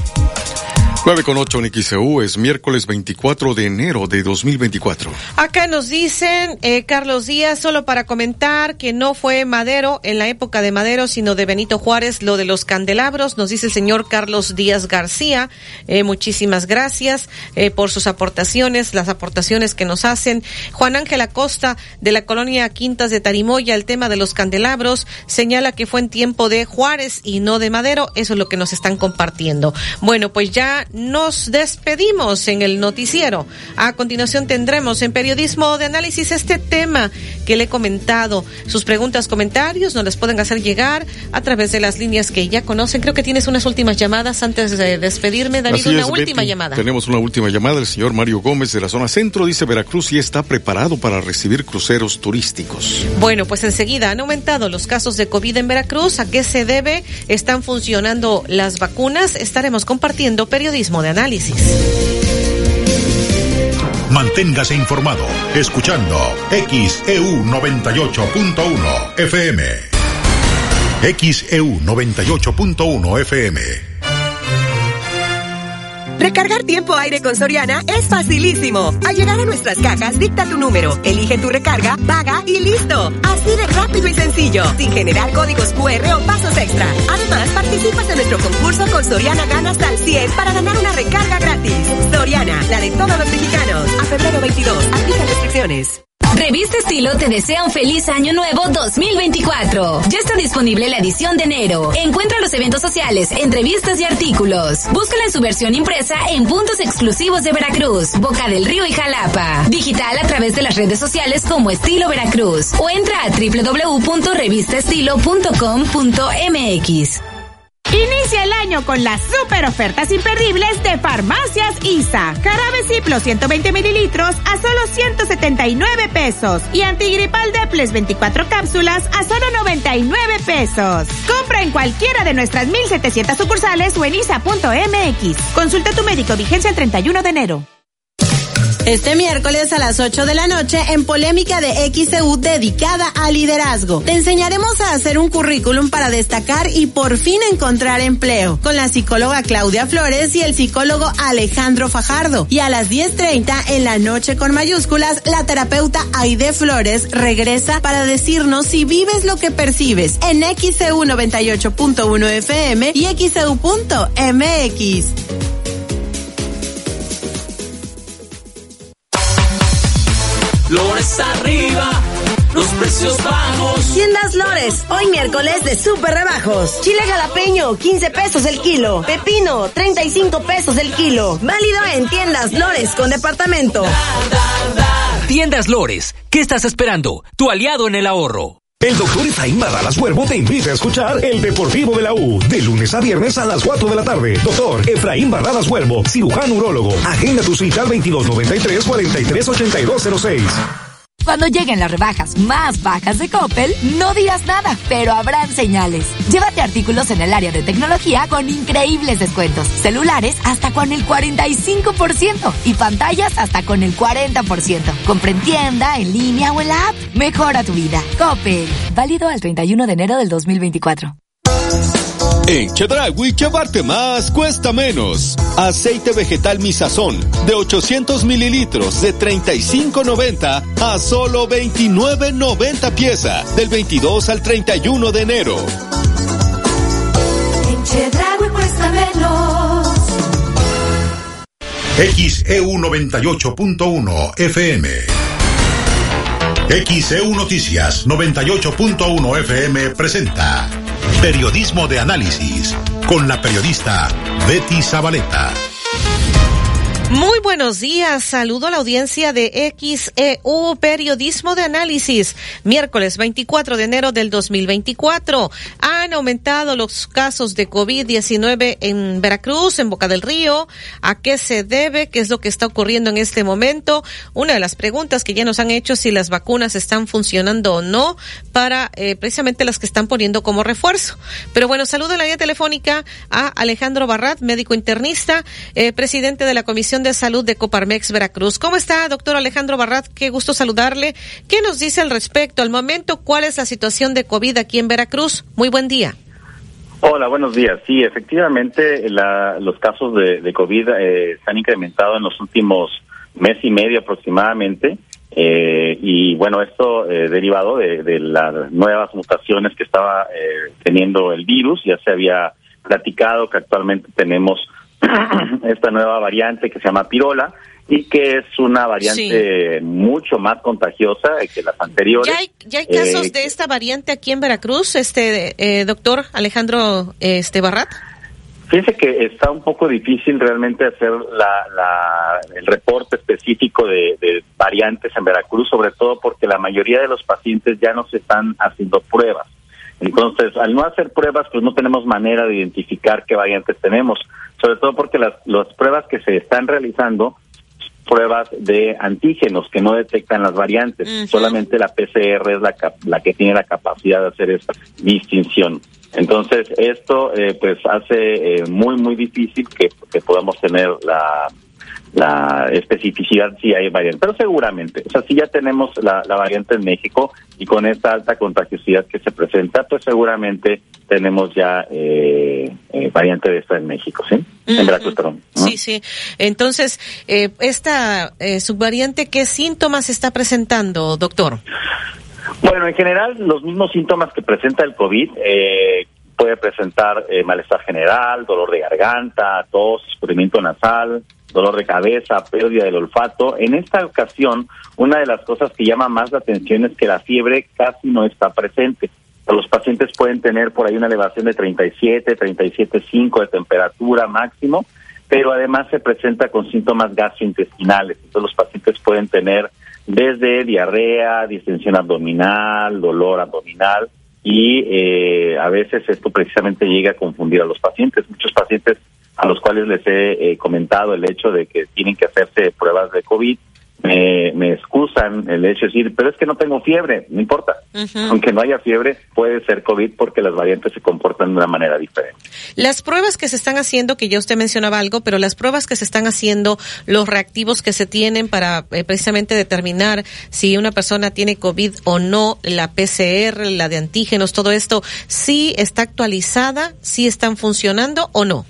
9 con 8 en es miércoles 24 de enero de 2024. Acá nos dicen, eh, Carlos Díaz, solo para comentar que no fue Madero en la época de Madero, sino de Benito Juárez, lo de los candelabros, nos dice el señor Carlos Díaz García. Eh, muchísimas gracias eh, por sus aportaciones, las aportaciones que nos hacen. Juan Ángel Acosta, de la colonia Quintas de Tarimoya, el tema de los candelabros, señala que fue en tiempo de Juárez y no de Madero. Eso es lo que nos están compartiendo. Bueno, pues ya nos despedimos en el noticiero. A continuación tendremos en periodismo de análisis este tema que le he comentado. Sus preguntas, comentarios nos las pueden hacer llegar a través de las líneas que ya conocen. Creo que tienes unas últimas llamadas antes de despedirme. David, una última llamada. Tenemos una última llamada. El señor Mario Gómez de la zona centro dice Veracruz y está preparado para recibir cruceros turísticos. Bueno, pues enseguida han aumentado los casos de COVID en Veracruz. ¿A qué se debe? ¿Están funcionando las vacunas? Estaremos compartiendo periodismo de análisis. Manténgase informado escuchando XEU 98.1 FM. XEU 98.1 FM. Recargar tiempo aire con Soriana es facilísimo. Al llegar a nuestras cajas, dicta tu número, elige tu recarga, paga y listo. Así de rápido y sencillo, sin generar códigos QR o pasos extra. Además, participas en nuestro concurso con Soriana Gana hasta el 100 para ganar una recarga gratis. Soriana, la de todos los mexicanos. A febrero 22, aplica restricciones. Revista Estilo te desea un feliz año nuevo 2024. Ya está disponible la edición de enero. Encuentra los eventos sociales, entrevistas y artículos. Búscala en su versión impresa en puntos exclusivos de Veracruz, Boca del Río y Jalapa. Digital a través de las redes sociales como Estilo Veracruz o entra a www.revistaestilo.com.mx. Inicia el año con las super ofertas imperdibles de Farmacias ISA. Jarabe Ciplo 120 mililitros a solo 179 pesos. Y antigripal Deples 24 cápsulas a solo 99 pesos. Compra en cualquiera de nuestras 1700 sucursales o en isa.mx. Consulta tu médico vigencia el 31 de enero. Este miércoles a las 8 de la noche en Polémica de XEU dedicada al liderazgo. Te enseñaremos a hacer un currículum para destacar y por fin encontrar empleo con la psicóloga Claudia Flores y el psicólogo Alejandro Fajardo. Y a las 10.30 en la noche con mayúsculas, la terapeuta Aide Flores regresa para decirnos si vives lo que percibes en XEU 98.1 FM y XEU.mx. Arriba, los precios bajos. Tiendas Lores, hoy miércoles de super rebajos. Chile jalapeño, 15 pesos el kilo. Pepino, 35 pesos el kilo. Válido en Tiendas Lores con departamento. Tiendas Lores, ¿qué estás esperando? Tu aliado en el ahorro. El doctor Efraín Barradas Huervo te invita a escuchar El Deportivo de la U, de lunes a viernes a las 4 de la tarde. Doctor Efraín Barradas Huervo, cirujano urólogo. Agenda tu cita al 2293 438206. Cuando lleguen las rebajas más bajas de Coppel, no dirás nada, pero habrán señales. Llévate artículos en el área de tecnología con increíbles descuentos. Celulares hasta con el 45% y pantallas hasta con el 40%. Compra en tienda, en línea o en la app. Mejora tu vida. Coppel. Válido al 31 de enero del 2024. En Chedragui, llevarte más cuesta menos. Aceite vegetal misazón de 800 mililitros de 35.90 a solo 29.90 pieza del 22 al 31 de enero. En Chedraui cuesta menos. XEU 98.1 FM. XEU Noticias 98.1 FM presenta Periodismo de Análisis con la periodista Betty Zabaleta. Muy buenos días, saludo a la audiencia de XEU Periodismo de Análisis. Miércoles 24 de enero del 2024. Han aumentado los casos de COVID-19 en Veracruz, en Boca del Río. ¿A qué se debe? ¿Qué es lo que está ocurriendo en este momento? Una de las preguntas que ya nos han hecho si las vacunas están funcionando o no para eh, precisamente las que están poniendo como refuerzo. Pero bueno, saludo en la vía telefónica a Alejandro Barrat, médico internista, eh, presidente de la Comisión de Salud de Coparmex Veracruz. ¿Cómo está, doctor Alejandro Barrat? Qué gusto saludarle. ¿Qué nos dice al respecto? Al momento, ¿cuál es la situación de COVID aquí en Veracruz? Muy buen día. Hola, buenos días. Sí, efectivamente, la, los casos de, COVID eh, se han incrementado en los últimos mes y medio aproximadamente. Eh, y bueno, esto eh, derivado de, de, las nuevas mutaciones que estaba eh, teniendo el virus. Ya se había platicado que actualmente tenemos esta nueva variante que se llama pirola y que es una variante sí. mucho más contagiosa que las anteriores. ¿Ya hay, ya hay casos eh, de esta variante aquí en Veracruz, este eh, doctor Alejandro este Barrat? Fíjense que está un poco difícil realmente hacer la, la, el reporte específico de, de, variantes en Veracruz, sobre todo porque la mayoría de los pacientes ya no se están haciendo pruebas. Entonces, al no hacer pruebas, pues no tenemos manera de identificar qué variantes tenemos, sobre todo porque las, las pruebas que se están realizando pruebas de antígenos que no detectan las variantes. Uh -huh. Solamente la PCR es la, la que tiene la capacidad de hacer esa distinción. Entonces, esto eh, pues hace eh, muy, muy difícil que, que podamos tener la, la especificidad si hay variante, pero seguramente, o sea, si ya tenemos la, la, variante en México y con esta alta contagiosidad que se presenta, pues seguramente tenemos ya eh, eh, variante de esta en México, ¿sí? Uh -huh. En Veracruz, perdón. ¿no? Sí, sí. Entonces, eh, esta subvariante, ¿qué síntomas está presentando, doctor? Bueno, en general, los mismos síntomas que presenta el COVID, eh, puede presentar eh, malestar general, dolor de garganta, tos, escurrimiento nasal, dolor de cabeza, pérdida del olfato. En esta ocasión, una de las cosas que llama más la atención es que la fiebre casi no está presente. Los pacientes pueden tener por ahí una elevación de 37, 37.5 de temperatura máximo, pero además se presenta con síntomas gastrointestinales. Entonces los pacientes pueden tener desde diarrea, distensión abdominal, dolor abdominal y eh, a veces esto precisamente llega a confundir a los pacientes. Muchos pacientes a los cuales les he eh, comentado el hecho de que tienen que hacerse pruebas de COVID me, me excusan el hecho de decir, pero es que no tengo fiebre, no importa. Uh -huh. Aunque no haya fiebre, puede ser COVID porque las variantes se comportan de una manera diferente. Las pruebas que se están haciendo, que ya usted mencionaba algo, pero las pruebas que se están haciendo, los reactivos que se tienen para eh, precisamente determinar si una persona tiene COVID o no, la PCR, la de antígenos, todo esto, ¿sí está actualizada? ¿Sí están funcionando o no?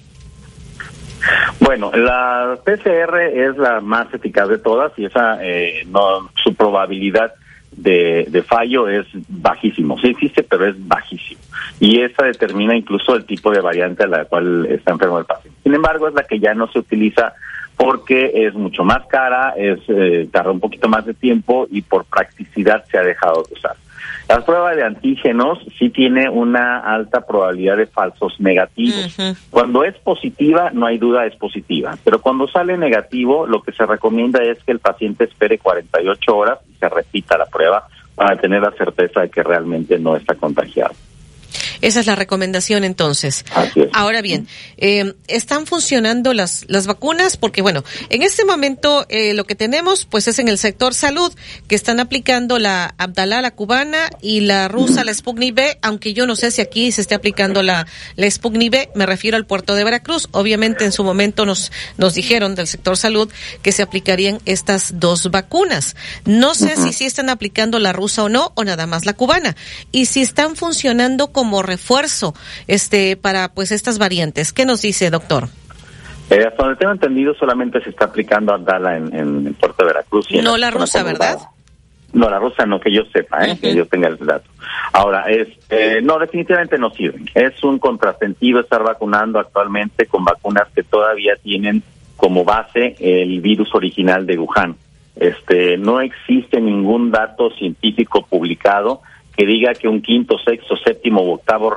Bueno, la PCR es la más eficaz de todas y esa eh, no su probabilidad de, de, fallo es bajísimo. Sí existe, pero es bajísimo. Y esa determina incluso el tipo de variante a la cual está enfermo el paciente. Sin embargo, es la que ya no se utiliza porque es mucho más cara, es eh, tarda un poquito más de tiempo y por practicidad se ha dejado de usar. La prueba de antígenos sí tiene una alta probabilidad de falsos negativos. Uh -huh. Cuando es positiva, no hay duda, es positiva. Pero cuando sale negativo, lo que se recomienda es que el paciente espere 48 horas y se repita la prueba para tener la certeza de que realmente no está contagiado. Esa es la recomendación entonces. Ahora bien, eh, ¿están funcionando las, las vacunas? Porque bueno, en este momento eh, lo que tenemos pues es en el sector salud que están aplicando la Abdalá, la cubana, y la rusa, la Sputnik B, aunque yo no sé si aquí se esté aplicando la, la Sputnik B, me refiero al puerto de Veracruz. Obviamente en su momento nos, nos dijeron del sector salud que se aplicarían estas dos vacunas. No sé uh -huh. si sí están aplicando la rusa o no, o nada más la cubana. Y si están funcionando como refuerzo este para pues estas variantes. ¿Qué nos dice, doctor? Eh, hasta donde tengo entendido, solamente se está aplicando Abdala en, en el puerto de Veracruz. Y no la rusa, ¿verdad? No, la rusa no, que yo sepa, ¿eh? que yo tenga el dato. Ahora, es, eh, no, definitivamente no sirven. Es un contrasentido estar vacunando actualmente con vacunas que todavía tienen como base el virus original de Wuhan. Este, no existe ningún dato científico publicado que diga que un quinto, sexto, séptimo o octavo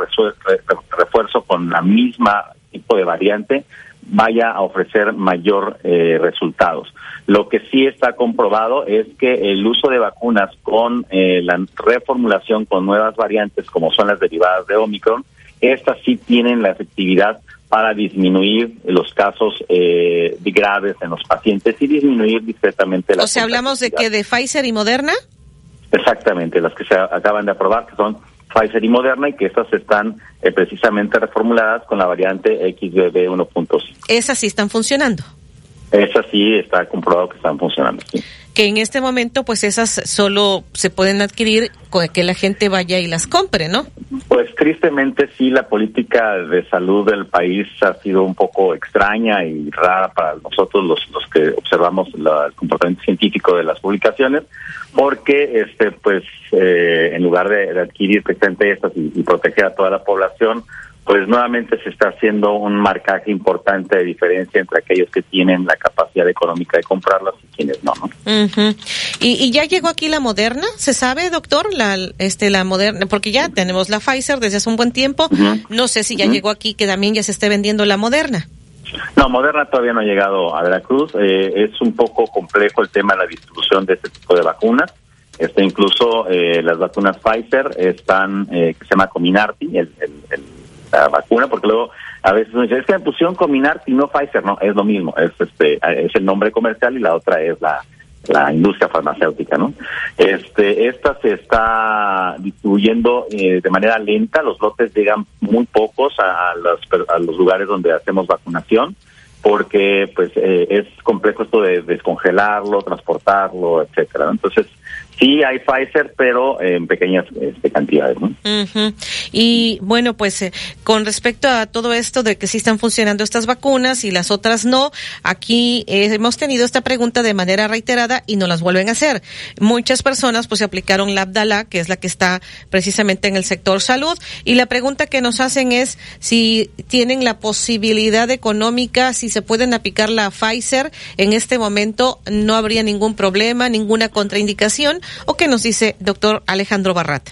refuerzo con la misma tipo de variante vaya a ofrecer mayor eh, resultados. Lo que sí está comprobado es que el uso de vacunas con eh, la reformulación con nuevas variantes, como son las derivadas de Omicron, estas sí tienen la efectividad para disminuir los casos eh, graves en los pacientes y disminuir discretamente la. O sea, hablamos de que de Pfizer y Moderna. Exactamente, las que se acaban de aprobar, que son Pfizer y Moderna, y que estas están eh, precisamente reformuladas con la variante XBB 1.5. Esas sí están funcionando. Esas sí está comprobado que están funcionando. Sí que en este momento pues esas solo se pueden adquirir con que la gente vaya y las compre, ¿no? Pues tristemente sí, la política de salud del país ha sido un poco extraña y rara para nosotros los, los que observamos el comportamiento científico de las publicaciones, porque este pues eh, en lugar de, adquirir precisamente estas y proteger a toda la población, pues nuevamente se está haciendo un marcaje importante de diferencia entre aquellos que tienen la capacidad económica de comprarlas y quienes no. ¿Y, ya llegó aquí la Moderna? ¿Se sabe, doctor? La, este, la Moderna, porque ya tenemos la Pfizer desde hace un buen tiempo. No sé si ya llegó aquí que también ya se esté vendiendo la Moderna. No, Moderna todavía no ha llegado a Veracruz. Eh, es un poco complejo el tema de la distribución de este tipo de vacunas. Este, incluso eh, las vacunas Pfizer están, eh, que se llama Cominarty, el, el la vacuna, porque luego a veces uno dice, es que me pusieron Comirnaty y no Pfizer, no, es lo mismo, es este es el nombre comercial y la otra es la la industria farmacéutica, ¿no? Este, esta se está distribuyendo eh, de manera lenta, los lotes llegan muy pocos a, los, a los lugares donde hacemos vacunación, porque pues eh, es complejo esto de descongelarlo, transportarlo, etcétera. Entonces, Sí, hay Pfizer, pero en pequeñas este, cantidades. ¿no? Y bueno, pues eh, con respecto a todo esto de que sí están funcionando estas vacunas y las otras no, aquí eh, hemos tenido esta pregunta de manera reiterada y no las vuelven a hacer. Muchas personas pues se aplicaron la Abdala, que es la que está precisamente en el sector salud, y la pregunta que nos hacen es si tienen la posibilidad económica, si se pueden aplicar la Pfizer en este momento, no habría ningún problema, ninguna contraindicación ¿O qué nos dice doctor Alejandro Barrat?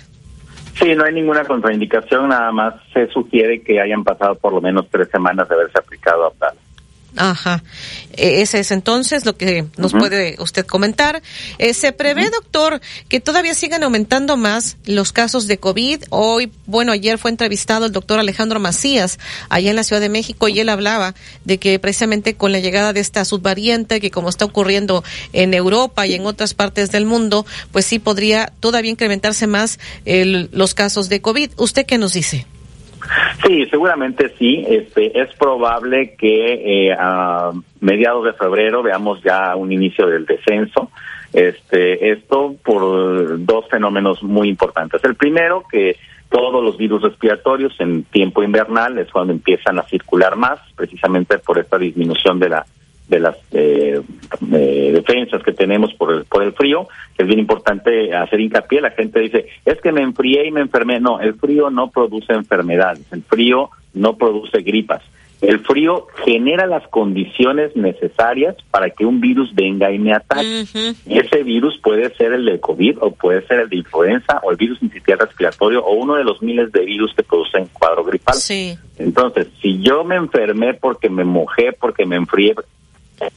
Sí, no hay ninguna contraindicación, nada más se sugiere que hayan pasado por lo menos tres semanas de haberse aplicado Abdala. Ajá. E, ese es entonces lo que nos puede usted comentar. Eh, ¿Se prevé, doctor, que todavía sigan aumentando más los casos de COVID? Hoy, bueno, ayer fue entrevistado el doctor Alejandro Macías allá en la Ciudad de México y él hablaba de que precisamente con la llegada de esta subvariante, que como está ocurriendo en Europa y en otras partes del mundo, pues sí podría todavía incrementarse más los casos de COVID. ¿Usted qué nos dice? Sí, seguramente sí. Este, es probable que eh, a mediados de febrero veamos ya un inicio del descenso. Este, esto por dos fenómenos muy importantes. El primero, que todos los virus respiratorios en tiempo invernal es cuando empiezan a circular más, precisamente por esta disminución de la de las eh, defensas que tenemos por el, por el frío, es bien importante hacer hincapié. La gente dice, es que me enfrié y me enfermé. No, el frío no produce enfermedades, el frío no produce gripas. El frío genera las condiciones necesarias para que un virus venga y me ataque. Y ese virus puede ser el de COVID o puede ser el de influenza o el virus incitial respiratorio o uno de los miles de virus que producen cuadro gripal. Entonces, si yo me enfermé porque me mojé, porque me enfrié,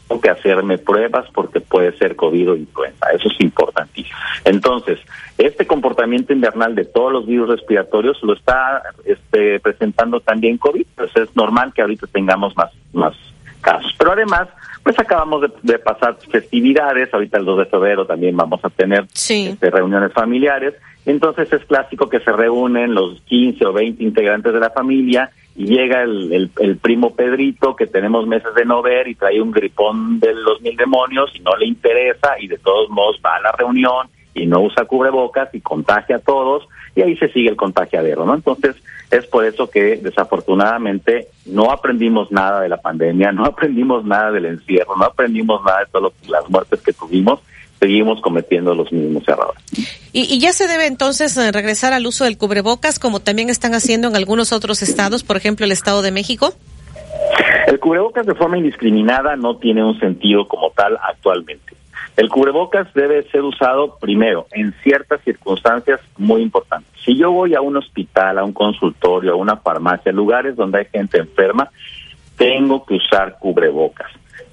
tengo que hacerme pruebas porque puede ser COVID o influenza. Eso es importantísimo. Entonces, este comportamiento invernal de todos los virus respiratorios lo está este, presentando también COVID. Pues es normal que ahorita tengamos más, más casos. Pero además, pues acabamos de, pasar festividades. Ahorita el 2 de febrero también vamos a tener este, reuniones familiares. Entonces es clásico que se reúnen los 15 o 20 integrantes de la familia y llega el, el, primo Pedrito que tenemos meses de no ver y trae un gripón de los mil demonios y no le interesa y de todos modos va a la reunión y no usa cubrebocas y contagia a todos y ahí se sigue el contagiadero, ¿no? Entonces es por eso que desafortunadamente no aprendimos nada de la pandemia, no aprendimos nada del encierro, no aprendimos nada de todas las muertes que tuvimos seguimos cometiendo los mismos errores. Y, y ya se debe entonces eh, regresar al uso del cubrebocas, como también están haciendo en algunos otros estados, por ejemplo el Estado de México. El cubrebocas de forma indiscriminada no tiene un sentido como tal actualmente. El cubrebocas debe ser usado primero en ciertas circunstancias muy importantes. Si yo voy a un hospital, a un consultorio, a una farmacia, lugares donde hay gente enferma, tengo que usar cubrebocas.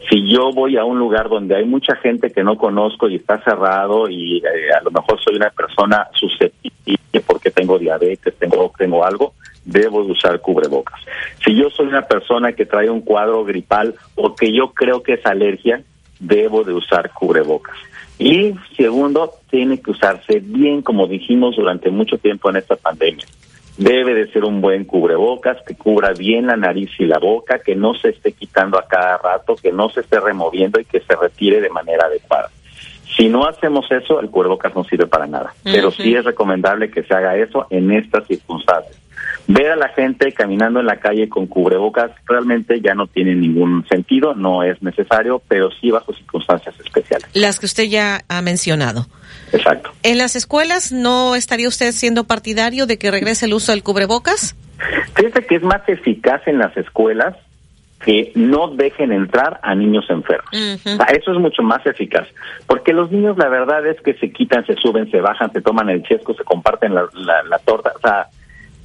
Si yo voy a un lugar donde hay mucha gente que no conozco y está cerrado y eh, a lo mejor soy una persona susceptible porque tengo diabetes, tengo tengo algo, debo de usar cubrebocas. Si yo soy una persona que trae un cuadro gripal o que yo creo que es alergia, debo de usar cubrebocas. Y segundo, tiene que usarse bien, como dijimos durante mucho tiempo en esta pandemia. Debe de ser un buen cubrebocas que cubra bien la nariz y la boca, que no se esté quitando a cada rato, que no se esté removiendo y que se retire de manera adecuada. Si no hacemos eso, el cubrebocas no sirve para nada. Pero sí es recomendable que se haga eso en estas circunstancias. Ver a la gente caminando en la calle con cubrebocas realmente ya no tiene ningún sentido, no es necesario, pero sí bajo circunstancias especiales. Las que usted ya ha mencionado. Exacto. ¿En las escuelas no estaría usted siendo partidario de que regrese el uso del cubrebocas? Fíjese que es más eficaz en las escuelas que no dejen entrar a niños enfermos. O sea, eso es mucho más eficaz, porque los niños la verdad es que se quitan, se suben, se bajan, se toman el chesco, se comparten la, la, la torta, o sea,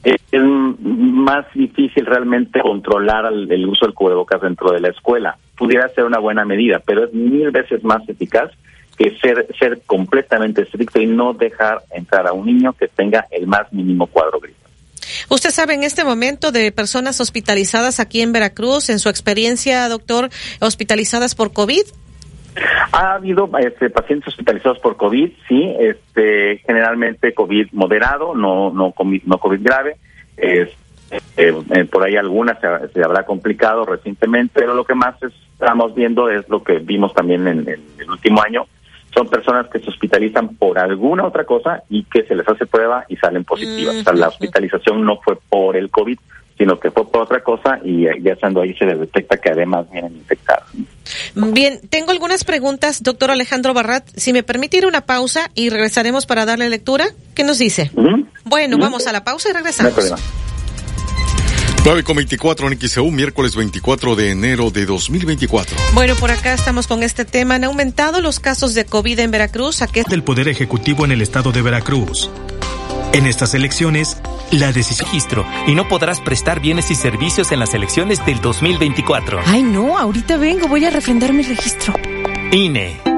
es, es más difícil realmente controlar el, el uso del cubrebocas dentro de la escuela. Pudiera ser una buena medida, pero es mil veces más eficaz que ser, ser completamente estricto y no dejar entrar a un niño que tenga el más mínimo cuadro gris. ¿Usted sabe en este momento de personas hospitalizadas aquí en Veracruz, en su experiencia, doctor, hospitalizadas por COVID? Ha habido este, pacientes hospitalizados por COVID, sí, este, generalmente COVID moderado, no no COVID, no COVID grave. Es, eh, eh, por ahí algunas se, se, habrá complicado recientemente, pero lo que más estamos viendo es lo que vimos también en, en, el último año. Son personas que se hospitalizan por alguna otra cosa y que se les hace prueba y salen positivas. Mm. O sea, la hospitalización no fue por el COVID, sino que fue por otra cosa y ya estando ahí se les detecta que además vienen infectados. Bien, tengo algunas preguntas, doctor Alejandro Barrat. Si me permite ir una pausa y regresaremos para darle lectura, ¿qué nos dice? Bueno, vamos a la pausa y regresamos. No 9 con 24 en XEU, miércoles 24 de enero de 2024. Bueno, por acá estamos con este tema. Han aumentado los casos de COVID en Veracruz. ¿A qué? Del Poder Ejecutivo en el estado de Veracruz. En estas elecciones, la decisión registro y no podrás prestar bienes y servicios en las elecciones del 2024. Ay, no, ahorita vengo, voy a refrendar mi registro. INE.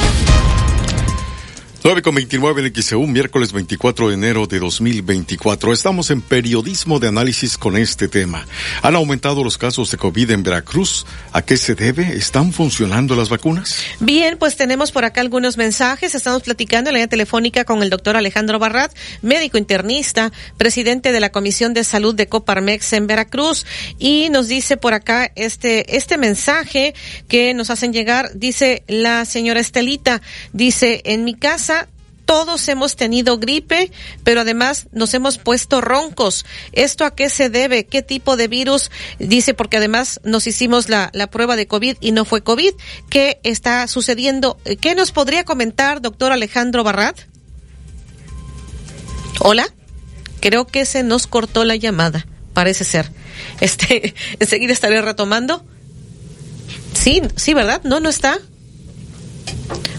9 con 29 en XEU, miércoles 24 de enero de 2024. Estamos en periodismo de análisis con este tema. ¿Han aumentado los casos de COVID en Veracruz? ¿A qué se debe? ¿Están funcionando las vacunas? Bien, pues tenemos por acá algunos mensajes. Estamos platicando en la línea telefónica con el doctor Alejandro Barrat, médico internista, presidente de la Comisión de Salud de Coparmex en Veracruz. Y nos dice por acá este, este mensaje que nos hacen llegar. Dice la señora Estelita, dice, en mi casa todos hemos tenido gripe, pero además nos hemos puesto roncos. ¿Esto a qué se debe? ¿Qué tipo de virus? Dice, porque además nos hicimos la, la prueba de COVID y no fue COVID. ¿Qué está sucediendo? ¿Qué nos podría comentar, doctor Alejandro Barrat? Hola. Creo que se nos cortó la llamada, parece ser. Este, enseguida estaré retomando. Sí, sí, ¿verdad? No, no está.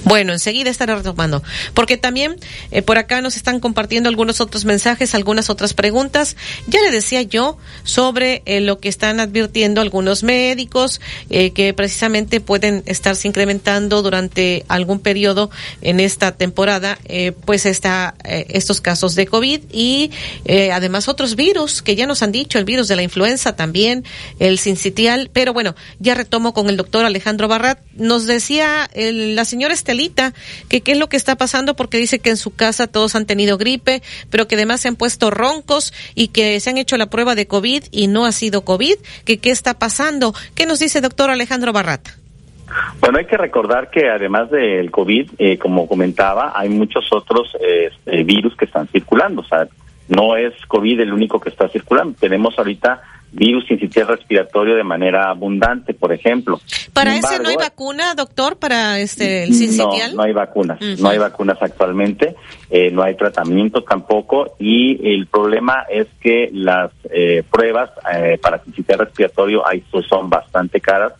Bueno, enseguida estaré retomando, porque también eh, por acá nos están compartiendo algunos otros mensajes, algunas otras preguntas. Ya le decía yo sobre eh, lo que están advirtiendo algunos médicos, eh, que precisamente pueden estarse incrementando durante algún periodo en esta temporada, eh, pues está estos casos de COVID y además otros virus que ya nos han dicho, el virus de la influenza también, el sincitial, pero bueno, ya retomo con el doctor Alejandro Barrat. Nos decía el, la señora este Estelita, que qué es lo que está pasando porque dice que en su casa todos han tenido gripe, pero que además se han puesto roncos y que se han hecho la prueba de COVID y no ha sido COVID, que qué está pasando. ¿Qué nos dice doctor Alejandro Barrata? Bueno, hay que recordar que además del COVID, eh, como comentaba, hay muchos otros este, virus que están circulando. O sea, no es COVID el único que está circulando. Tenemos ahorita virus sincitial respiratorio de manera abundante, por ejemplo. ¿Para ese no hay vacuna, doctor, para este el sincitial? No, no hay vacunas. No hay vacunas actualmente. Eh, no hay tratamiento tampoco. Y el problema es que las eh, pruebas eh, para sincitial respiratorio ahí pues, son bastante caras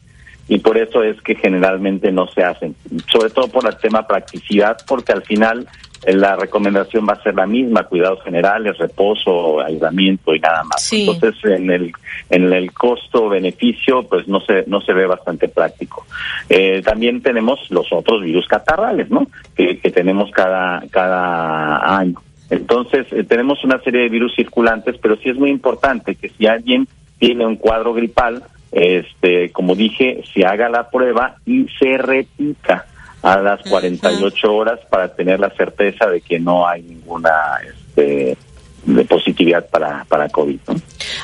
y por eso es que generalmente no se hacen, sobre todo por el tema practicidad, porque al final eh, la recomendación va a ser la misma, cuidados generales, reposo, aislamiento y nada más. Entonces, en el en el costo beneficio, pues no se no se ve bastante práctico. Eh, también tenemos los otros virus catarrales, ¿no? Que, que tenemos cada cada año. Entonces, eh, tenemos una serie de virus circulantes, pero sí es muy importante que si alguien tiene un cuadro gripal, este, como dije, se haga la prueba y se repita a las 48 horas para tener la certeza de que no hay ninguna este, de positividad para, para COVID.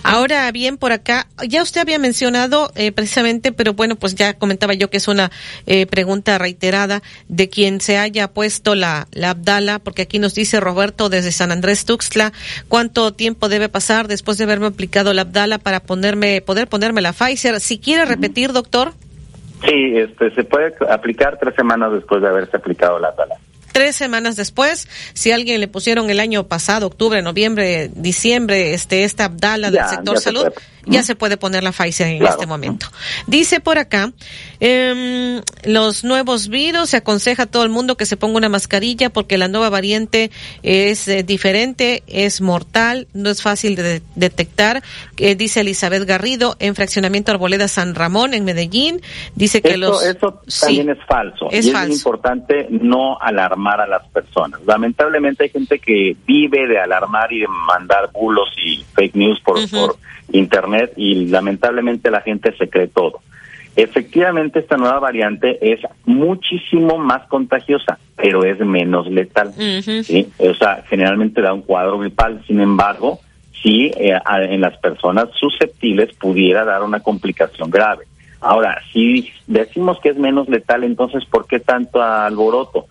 Ahora bien, por acá, ya usted había mencionado eh, precisamente, pero bueno, pues ya comentaba yo que es una eh, pregunta reiterada de quien se haya puesto la, la Abdala, porque aquí nos dice Roberto desde San Andrés Tuxtla, ¿cuánto tiempo debe pasar después de haberme aplicado la Abdala para ponerme, poder ponerme la Pfizer? Si quiere repetir, doctor. Sí, este, se puede aplicar tres semanas después de haberse aplicado la Abdala tres semanas después, si alguien le pusieron el año pasado, octubre, noviembre, diciembre, este, esta Abdala del sector salud, ya se puede poner la Pfizer en este momento. Dice por acá, eh, los nuevos virus, se aconseja a todo el mundo que se ponga una mascarilla porque la nueva variante es eh, diferente, es mortal, no es fácil de detectar, eh, dice Elizabeth Garrido, en fraccionamiento Arboleda San Ramón, en Medellín, dice que los... Eso también es falso. Es, y es importante no alarmar a las personas. Lamentablemente hay gente que vive de alarmar y de mandar bulos y fake news por, por internet y lamentablemente la gente se cree todo. Efectivamente, esta nueva variante es muchísimo más contagiosa, pero es menos letal. ¿sí? O sea, generalmente da un cuadro gripal. Sin embargo, sí, eh, en las personas susceptibles pudiera dar una complicación grave. Ahora, si decimos que es menos letal, entonces, ¿por qué tanto alboroto?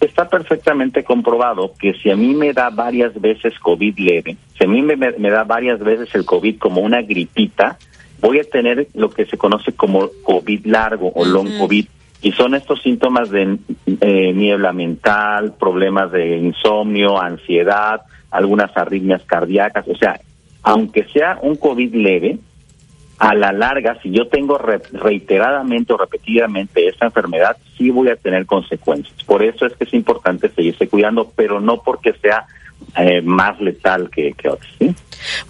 Está perfectamente comprobado que si a mí me da varias veces COVID leve, si a mí me, me da varias veces el COVID como una gripita, voy a tener lo que se conoce como COVID largo o long COVID. Y son estos síntomas de eh, niebla mental, problemas de insomnio, ansiedad, algunas arritmias cardíacas. O sea, aunque sea un COVID leve, a la larga, si yo tengo reiteradamente o repetidamente esta enfermedad, sí voy a tener consecuencias. Por eso es que es importante seguirse cuidando, pero no porque sea eh, más letal que, que otros.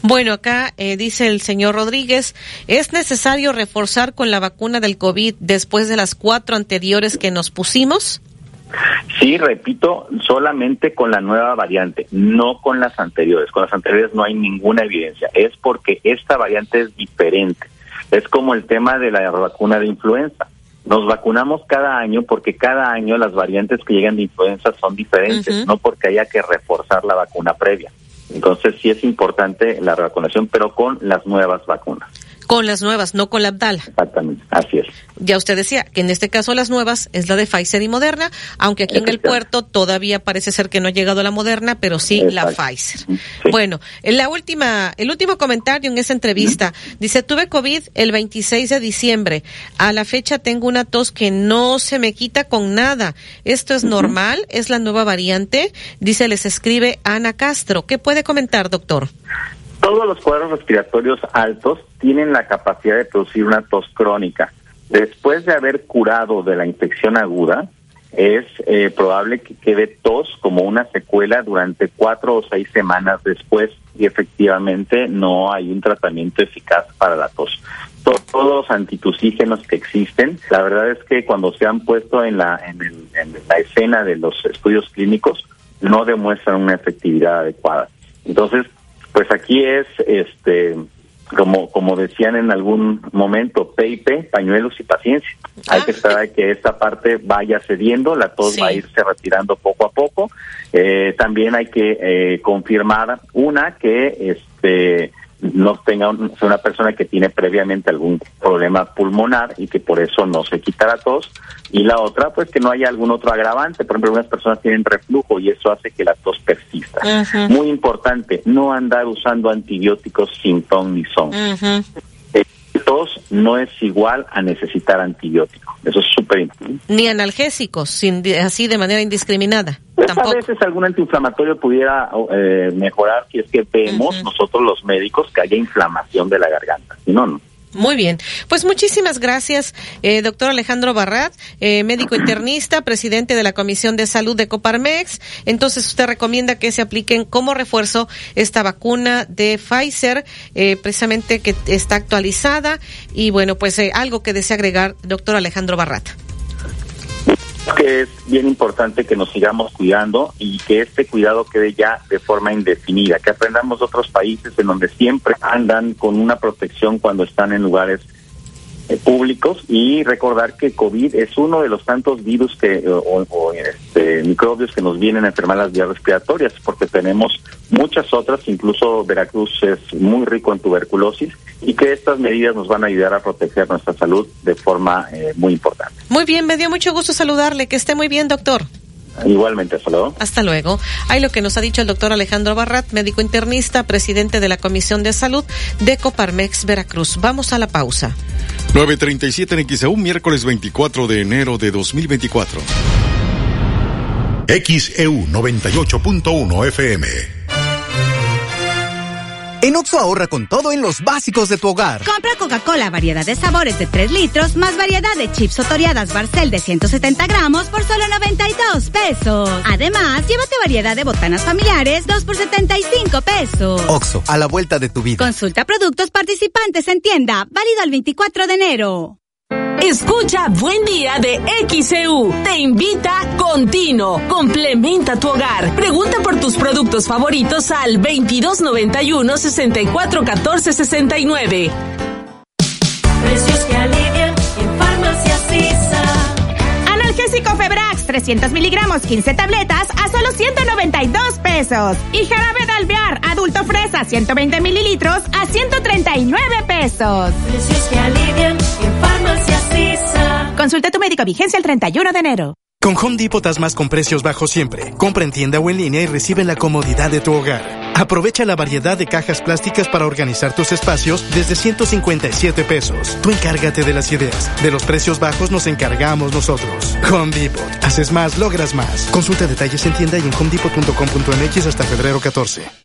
Bueno, acá eh, dice el señor Rodríguez, ¿es necesario reforzar con la vacuna del COVID después de las cuatro anteriores que nos pusimos? Sí, repito, solamente con la nueva variante, no con las anteriores. Con las anteriores no hay ninguna evidencia. Es porque esta variante es diferente. Es como el tema de la vacuna de influenza. Nos vacunamos cada año porque cada año las variantes que llegan de influenza son diferentes, no porque haya que reforzar la vacuna previa. Entonces sí es importante la vacunación, pero con las nuevas vacunas. Con las nuevas, no con la Abdala. Exactamente, así es. Ya usted decía que en este caso las nuevas es la de Pfizer y Moderna, aunque aquí en el puerto todavía parece ser que no ha llegado la Moderna, pero sí la Pfizer. Bueno, en la última, el último comentario en esa entrevista dice tuve COVID el 26 de diciembre. A la fecha tengo una tos que no se me quita con nada. Esto es normal, es la nueva variante. Dice les escribe Ana Castro. ¿Qué puede comentar, doctor? Todos los cuadros respiratorios altos tienen la capacidad de producir una tos crónica. Después de haber curado de la infección aguda, es eh, probable que quede tos como una secuela durante cuatro o seis semanas después y efectivamente no hay un tratamiento eficaz para la tos. Todos los antitusígenos que existen, la verdad es que cuando se han puesto en la, en, en la escena de los estudios clínicos no demuestran una efectividad adecuada. Entonces, pues aquí es este como, como decían en algún momento, PIP, pañuelos y paciencia. Hay que esperar que esta parte vaya cediendo, la tos va a irse retirando poco a poco. Eh, también hay que eh, confirmar una que este no tenga un- sea una persona que tiene previamente algún problema pulmonar y que por eso no se quita la tos. Y la otra pues que no haya algún otro agravante. Por ejemplo algunas personas tienen reflujo y eso hace que la tos persista. Muy importante no andar usando antibióticos sin ton ni son tos no es igual a necesitar antibiótico eso es súper importante Ni analgésicos, sin, así de manera indiscriminada. Pues a veces algún antiinflamatorio pudiera eh, mejorar si es que vemos nosotros los médicos que haya inflamación de la garganta. Si no, no. Muy bien. Pues muchísimas gracias, eh, doctor Alejandro Barrat, eh, médico internista, presidente de la Comisión de Salud de Coparmex. Entonces, usted recomienda que se apliquen como refuerzo esta vacuna de Pfizer, eh, precisamente que está actualizada. Y bueno, pues eh, algo que desea agregar, doctor Alejandro Barrat. Que es bien importante que nos sigamos cuidando y que este cuidado quede ya de forma indefinida, que aprendamos de otros países en donde siempre andan con una protección cuando están en lugares eh, públicos y recordar que COVID es uno de los tantos virus que eh, o, este, microbios que nos vienen a enfermar las vías respiratorias porque tenemos muchas otras, incluso Veracruz es muy rico en tuberculosis y que estas medidas nos van a ayudar a proteger nuestra salud de forma eh, muy importante. Muy bien, me dio mucho gusto saludarle. Que esté muy bien, doctor. Igualmente, hasta luego. Hasta luego. Hay lo que nos ha dicho el doctor Alejandro Barrat, médico internista, presidente de la Comisión de Salud de Coparmex Veracruz. Vamos a la pausa. 937 en XAU, miércoles 24 de enero de 2024. XEU 98.1 FM. En Oxo ahorra con todo en los básicos de tu hogar. Compra Coca-Cola variedad de sabores de 3 litros más variedad de chips o toreadas Barcel de 170 gramos por solo 92 pesos. Además, llévate variedad de botanas familiares 2 por 75 pesos. Oxo, a la vuelta de tu vida. Consulta productos participantes en tienda, válido el 24 de enero. Escucha Buen Día de XEU. Te invita Contino. Complementa tu hogar. Pregunta por tus productos favoritos al 2291 6414 69. Precios que alivian en Farmacias ISA. Analgésico Febrax 300 miligramos 15 tabletas a solo 192 pesos. Y jarabe de alvear adulto fresa 120 mililitros a 139 pesos. Precios que alivian en. Consulta a tu médico vigencia el 31 de enero. Con Home Depot das más con precios bajos siempre. Compra en tienda o en línea y recibe la comodidad de tu hogar. Aprovecha la variedad de cajas plásticas para organizar tus espacios desde 157 pesos. Tú encárgate de las ideas. De los precios bajos nos encargamos nosotros. Home Depot. Haces más, logras más. Consulta detalles en tienda y en homedepot.com.mx hasta febrero 14.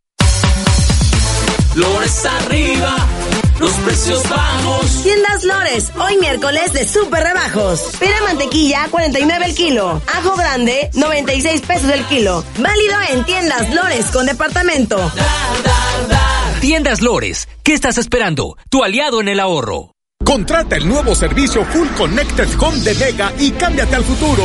Lores arriba, los precios bajos. Tiendas Lores, hoy miércoles de super rebajos. Pera mantequilla, 49 el kilo. Ajo grande, 96 pesos el kilo. Válido en Tiendas Lores con departamento. Tiendas Lores, ¿qué estás esperando? Tu aliado en el ahorro. Contrata el nuevo servicio Full Connected Home de Mega y cámbiate al futuro.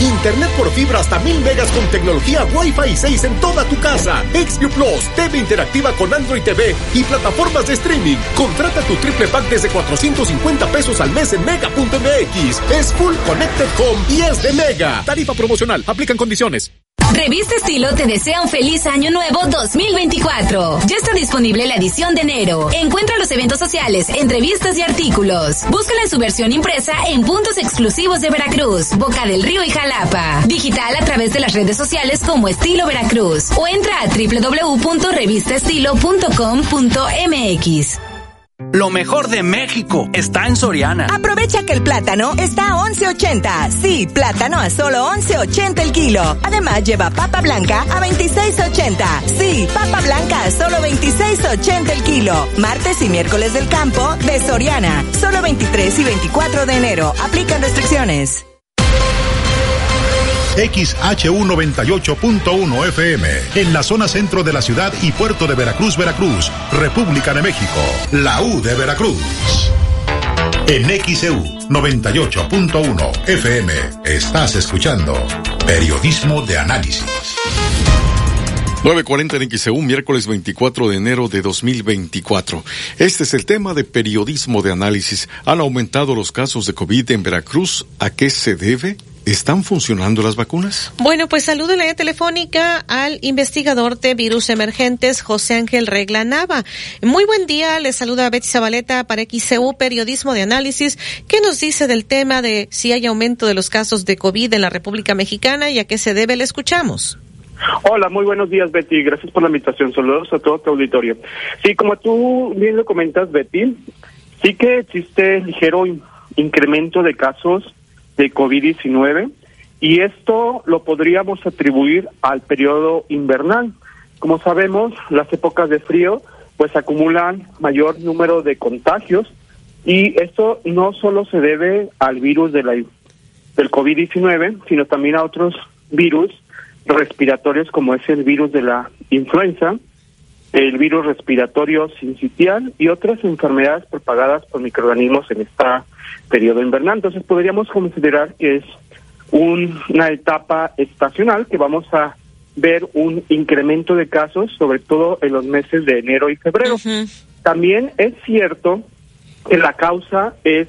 Internet por fibra hasta mil megas con tecnología Wi-Fi 6 en toda tu casa. XView Plus, TV interactiva con Android TV y plataformas de streaming. Contrata tu triple pack desde 450 pesos al mes en mega.mx. Es Full Connected y es de Mega. Tarifa promocional. Aplican condiciones. Revista Estilo te desea un feliz año nuevo 2024. Ya está disponible la edición de enero. Encuentra los eventos sociales, entrevistas y artículos. Búscala en su versión impresa en puntos exclusivos de Veracruz, Boca del Río y Jalapa. Digital a través de las redes sociales como Estilo Veracruz o entra a www.revistaestilo.com.mx. Lo mejor de México está en Soriana. Aprovecha que el plátano está a 11.80. Sí, plátano a solo 11.80 el kilo. Además lleva papa blanca a 26.80. Sí, papa blanca a solo 26.80 el kilo. Martes y miércoles del campo de Soriana. Solo 23 y 24 de enero. Aplican restricciones. XHU 98.1 FM, en la zona centro de la ciudad y puerto de Veracruz, Veracruz, República de México, la U de Veracruz. En XEU 98.1 FM estás escuchando Periodismo de Análisis. 9.40 en XEU, miércoles 24 de enero de 2024. Este es el tema de periodismo de análisis. ¿Han aumentado los casos de COVID en Veracruz? ¿A qué se debe? ¿Están funcionando las vacunas? Bueno, pues saludo en la telefónica al investigador de virus emergentes, José Ángel Regla Nava. Muy buen día, le saluda Betty Zabaleta para XCU Periodismo de Análisis. ¿Qué nos dice del tema de si hay aumento de los casos de COVID en la República Mexicana y a qué se debe? Le escuchamos. Hola, muy buenos días, Betty. Gracias por la invitación. Saludos a todo tu auditorio. Sí, como tú bien lo comentas, Betty, sí que existe ligero incremento de casos de COVID-19 y esto lo podríamos atribuir al periodo invernal. Como sabemos, las épocas de frío pues acumulan mayor número de contagios y esto no solo se debe al virus de la, del COVID-19, sino también a otros virus respiratorios como es el virus de la influenza, el virus respiratorio sincitial y otras enfermedades propagadas por microorganismos en este periodo invernal. Entonces podríamos considerar que es una etapa estacional que vamos a ver un incremento de casos, sobre todo en los meses de enero y febrero. También es cierto que la causa es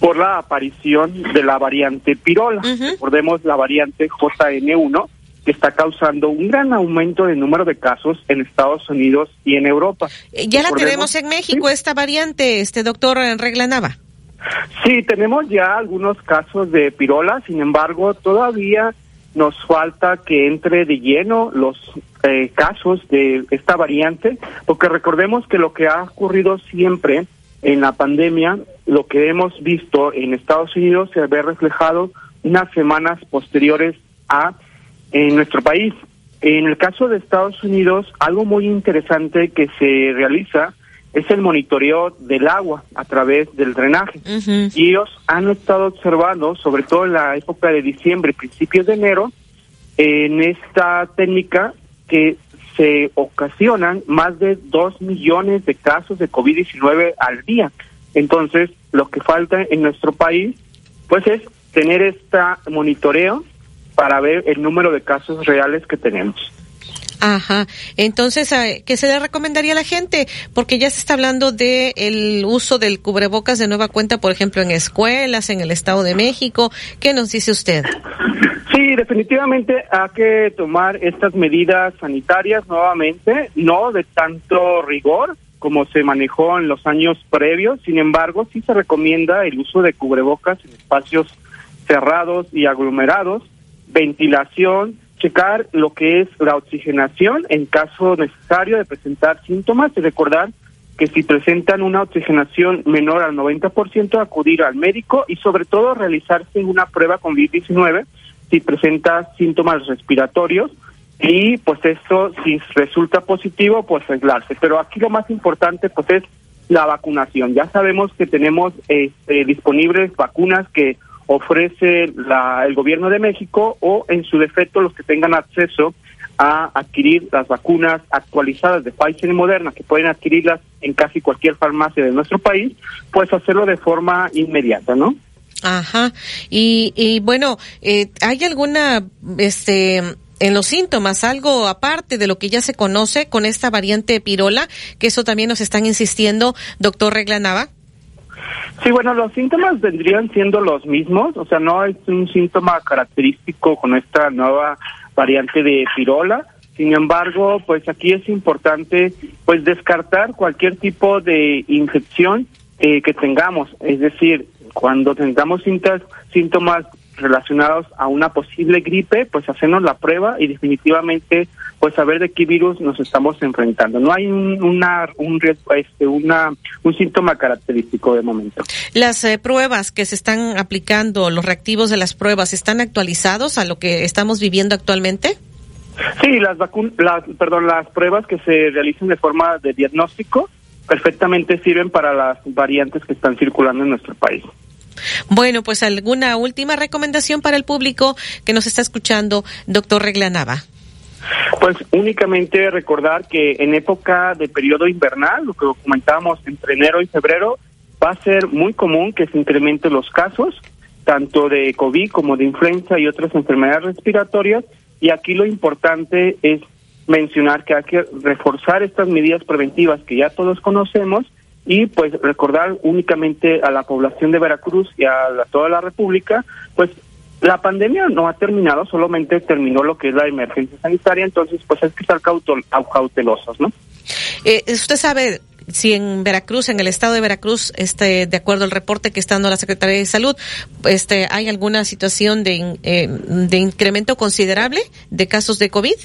por la aparición de la variante pirola. Recordemos la variante JN1, que está causando un gran aumento de número de casos en Estados Unidos y en Europa. Eh, ya la tenemos en México, esta variante, este doctor Reglanava. Sí, tenemos ya algunos casos de pirola, sin embargo, todavía nos falta que entre de lleno los eh, casos de esta variante, porque recordemos que lo que ha ocurrido siempre en la pandemia, lo que hemos visto en Estados Unidos se ve reflejado unas semanas posteriores a en nuestro país. En el caso de Estados Unidos, algo muy interesante que se realiza es el monitoreo del agua a través del drenaje. Y ellos han estado observando, sobre todo en la época de diciembre, principios de enero, en esta técnica que se ocasionan más de dos millones de casos de COVID-19 al día. Entonces, lo que falta en nuestro país, pues es tener este monitoreo para ver el número de casos reales que tenemos. Ajá. Entonces, ¿qué se le recomendaría a la gente? Porque ya se está hablando de el uso del cubrebocas de nueva cuenta, por ejemplo, en escuelas, en el Estado de México. ¿Qué nos dice usted? Sí, definitivamente hay que tomar estas medidas sanitarias nuevamente, no de tanto rigor como se manejó en los años previos. Sin embargo, sí se recomienda el uso de cubrebocas en espacios cerrados y aglomerados ventilación, checar lo que es la oxigenación en caso necesario de presentar síntomas y recordar que si presentan una oxigenación menor al 90%, acudir al médico y sobre todo realizarse una prueba con COVID-19 si presenta síntomas respiratorios y pues esto si resulta positivo pues aislarse. Pero aquí lo más importante pues es la vacunación. Ya sabemos que tenemos este, disponibles vacunas que ofrece la, el gobierno de México o en su defecto los que tengan acceso a adquirir las vacunas actualizadas de Pfizer y Moderna, que pueden adquirirlas en casi cualquier farmacia de nuestro país, pues hacerlo de forma inmediata, ¿no? Ajá. Y, y bueno, eh, ¿hay alguna, este, en los síntomas, algo aparte de lo que ya se conoce con esta variante pirola, que eso también nos están insistiendo, doctor Reglanava? Sí, bueno, los síntomas vendrían siendo los mismos, o sea, no es un síntoma característico con esta nueva variante de pirola. Sin embargo, pues aquí es importante pues descartar cualquier tipo de infección eh, que tengamos, es decir, cuando tengamos síntomas relacionados a una posible gripe, pues hacernos la prueba y definitivamente pues saber de qué virus nos estamos enfrentando. No hay un, una, un, este, una, un síntoma característico de momento. Las eh, pruebas que se están aplicando, los reactivos de las pruebas, ¿están actualizados a lo que estamos viviendo actualmente? Sí, las, las, perdón, las pruebas que se realizan de forma de diagnóstico perfectamente sirven para las variantes que están circulando en nuestro país. Bueno, pues alguna última recomendación para el público que nos está escuchando, doctor Reglanava. Pues únicamente recordar que en época de periodo invernal, lo que comentábamos entre enero y febrero, va a ser muy común que se incrementen los casos, tanto de COVID como de influenza y otras enfermedades respiratorias, y aquí lo importante es mencionar que hay que reforzar estas medidas preventivas que ya todos conocemos y pues recordar únicamente a la población de Veracruz y a toda la República, pues la pandemia no ha terminado, solamente terminó lo que es la emergencia sanitaria, entonces pues hay que estar cautelosos, ¿no? Eh, usted sabe si en Veracruz, en el estado de Veracruz, este, de acuerdo al reporte que está dando la Secretaría de Salud, este, hay alguna situación de, eh, de incremento considerable de casos de COVID?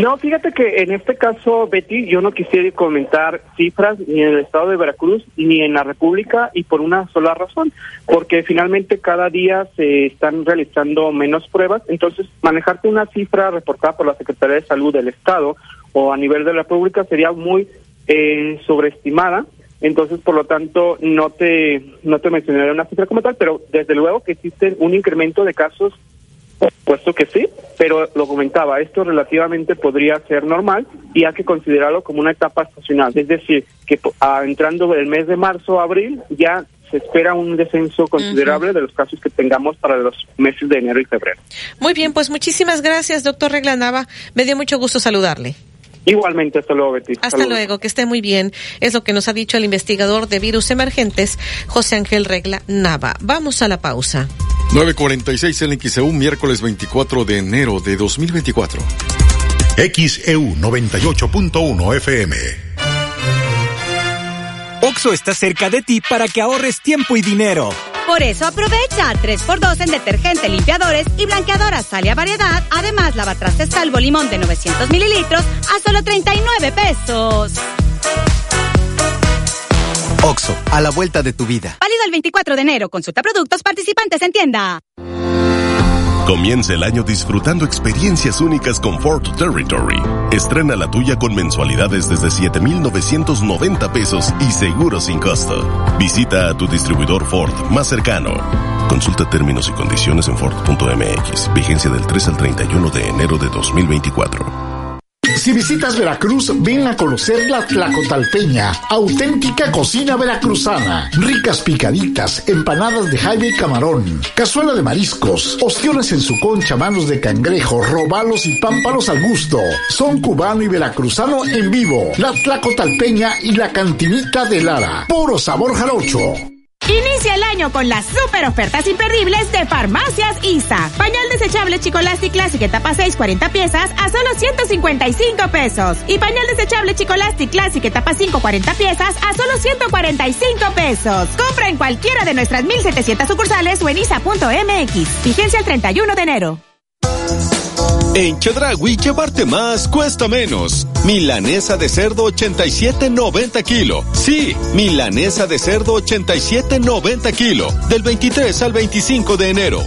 No, fíjate que en este caso, Betty, yo no quisiera comentar cifras ni en el estado de Veracruz ni en la República y por una sola razón, porque finalmente cada día se están realizando menos pruebas, entonces manejarte una cifra reportada por la Secretaría de Salud del Estado o a nivel de la República sería muy eh, sobreestimada. Entonces, por lo tanto, no te no te mencionaré una cifra como tal, pero desde luego que existe un incremento de casos Puesto que sí, pero lo comentaba, esto relativamente podría ser normal y hay que considerarlo como una etapa estacional. Es decir, que ah, entrando el mes de marzo, abril, ya se espera un descenso considerable de los casos que tengamos para los meses de enero y febrero. Muy bien, pues muchísimas gracias, doctor Reglanava. Me dio mucho gusto saludarle. Igualmente, hasta luego, Betty. Hasta luego, que esté muy bien. Es lo que nos ha dicho el investigador de virus emergentes, José Ángel Regla Nava. Vamos a la pausa. 946 en XEU, miércoles 24 de enero de 2024. XEU 98.1 FM. Oxo está cerca de ti para que ahorres tiempo y dinero. Por eso aprovecha 3x2 en detergente, limpiadores y blanqueadoras Salia variedad. Además, lavatrastes salvo limón de 900 mililitros a solo 39 pesos. Oxo, a la vuelta de tu vida. Válido el 24 de enero. Consulta productos participantes en tienda. Comienza el año disfrutando experiencias únicas con Ford Territory. Estrena la tuya con mensualidades desde 7,990 pesos y seguro sin costo. Visita a tu distribuidor Ford más cercano. Consulta términos y condiciones en Ford.mx. Vigencia del 3 al 31 de enero de 2024. Si visitas Veracruz, ven a conocer la Tlacotalpeña, auténtica cocina veracruzana. Ricas picaditas, empanadas de jaime y camarón, cazuela de mariscos, ostiones en su concha, manos de cangrejo, robalos y pámpanos al gusto. Son cubano y veracruzano en vivo. La Tlacotalpeña y la cantinita de Lara. Puro sabor jarocho. Inicia el año con las super ofertas imperdibles de Farmacias ISA. Pañal desechable Chicolastic Classic etapa 6, 40 piezas a solo 155 pesos. Y pañal desechable Chicolastic Classic etapa 5, 40 piezas a solo 145 pesos. Compra en cualquiera de nuestras 1700 sucursales o en isa.mx. Vigencia el 31 de enero. En Chedragui llevarte más cuesta menos. Milanesa de cerdo 87.90 kilo. Sí, milanesa de cerdo 87.90 kilo. Del 23 al 25 de enero.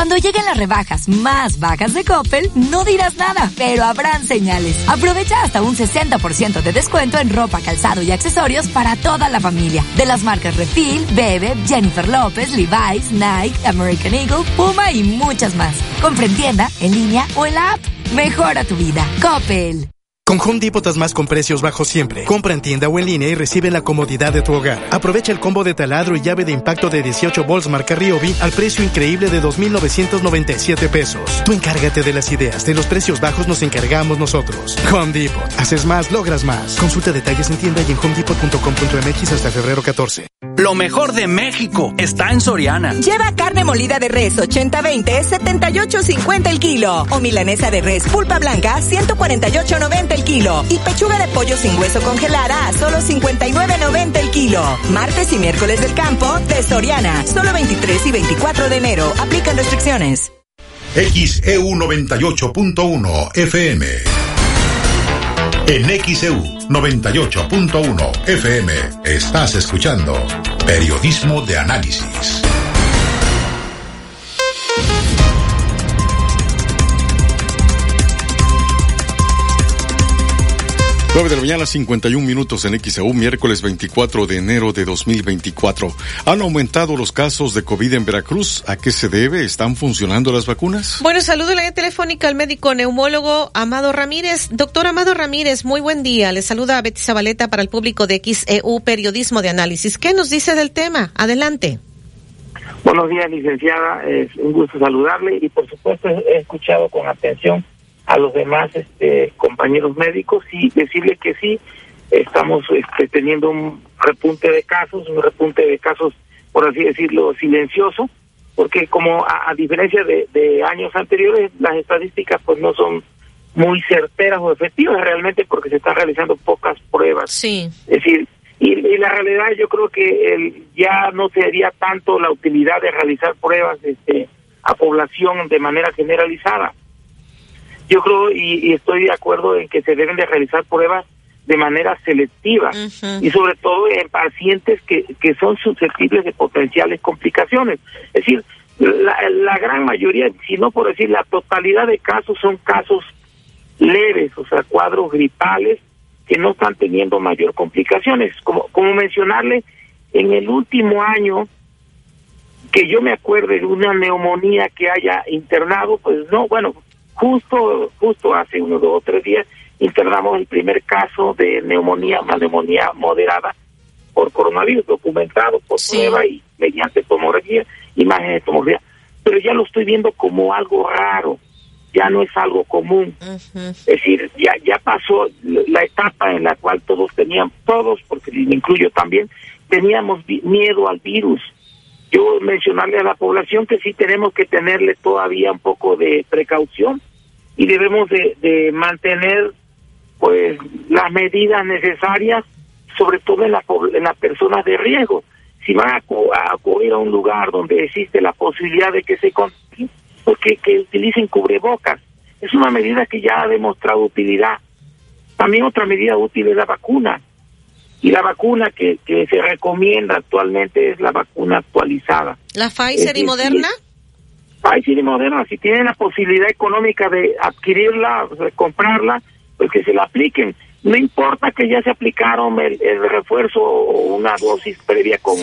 Cuando lleguen las rebajas más bajas de Coppel, no dirás nada, pero habrán señales. Aprovecha hasta un 60% de descuento en ropa, calzado y accesorios para toda la familia. De las marcas Refil, Bebe, Jennifer López, Levi's, Nike, American Eagle, Puma y muchas más. Compra en tienda, en línea o en la app. Mejora tu vida. Coppel. Con Home Depot más con precios bajos siempre. Compra en tienda o en línea y recibe la comodidad de tu hogar. Aprovecha el combo de taladro y llave de impacto de 18 volts marca Ryobi al precio increíble de 2.997 pesos. Tú encárgate de las ideas, de los precios bajos nos encargamos nosotros. Home Depot. Haces más, logras más. Consulta detalles en tienda y en homedepot.com.mx hasta febrero 14. Lo mejor de México está en Soriana. Lleva carne molida de res 80-20, 78.50 el kilo. O milanesa de res pulpa blanca, 148.90 el kilo. Y pechuga de pollo sin hueso congelada a solo 59.90 el kilo. Martes y miércoles del campo de Soriana. Solo 23 y 24 de enero. Aplican restricciones. XEU 98.1 FM. En XEU 98.1 FM estás escuchando Periodismo de Análisis. 9 de la mañana, 51 minutos en XEU, miércoles 24 de enero de 2024. ¿Han aumentado los casos de COVID en Veracruz? ¿A qué se debe? ¿Están funcionando las vacunas? Bueno, saludo en la telefónica al médico neumólogo Amado Ramírez. Doctor Amado Ramírez, muy buen día. Le saluda a Betty Zabaleta para el público de XEU Periodismo de Análisis. ¿Qué nos dice del tema? Adelante. Buenos días, licenciada. Es un gusto saludarle y, por supuesto, he escuchado con atención a los demás este, compañeros médicos y decirle que sí, estamos este, teniendo un repunte de casos, un repunte de casos, por así decirlo, silencioso, porque como a, diferencia de, de, años anteriores, las estadísticas pues no son muy certeras o efectivas realmente porque se están realizando pocas pruebas. Sí. Es decir, y, la realidad yo creo que el, ya no sería tanto la utilidad de realizar pruebas este, a población de manera generalizada. Yo creo y, estoy de acuerdo en que se deben de realizar pruebas de manera selectiva y sobre todo en pacientes que, que son susceptibles de potenciales complicaciones. Es decir, la, la gran mayoría, si no por decir la totalidad de casos son casos leves, o sea, cuadros gripales que no están teniendo mayor complicaciones. Como, como mencionarle, en el último año, que yo me acuerde de una neumonía que haya internado, pues no, bueno, justo, justo hace unos dos o tres días internamos el primer caso de neumonía, una neumonía moderada por coronavirus, documentado por prueba y mediante tomografía, imágenes de tomografía. Pero ya lo estoy viendo como algo raro ya no es algo común. Es decir, ya, ya pasó la etapa en la cual todos tenían, todos, porque me incluyo también, teníamos miedo al virus. Yo mencionarle a la población que sí tenemos que tenerle todavía un poco de precaución y debemos de, de mantener pues las medidas necesarias, sobre todo en, la, en las personas de riesgo. Si van a, a acudir a un lugar donde existe la posibilidad de que se contagien, porque que utilicen cubrebocas. Es una medida que ya ha demostrado utilidad. También otra medida útil es la vacuna. Y la vacuna que, que se recomienda actualmente es la vacuna actualizada. ¿La Pfizer y Moderna? Pfizer y Moderna, si tienen la posibilidad económica de adquirirla, de comprarla, pues que se la apliquen. No importa que ya se aplicaron el, el refuerzo o una dosis previa con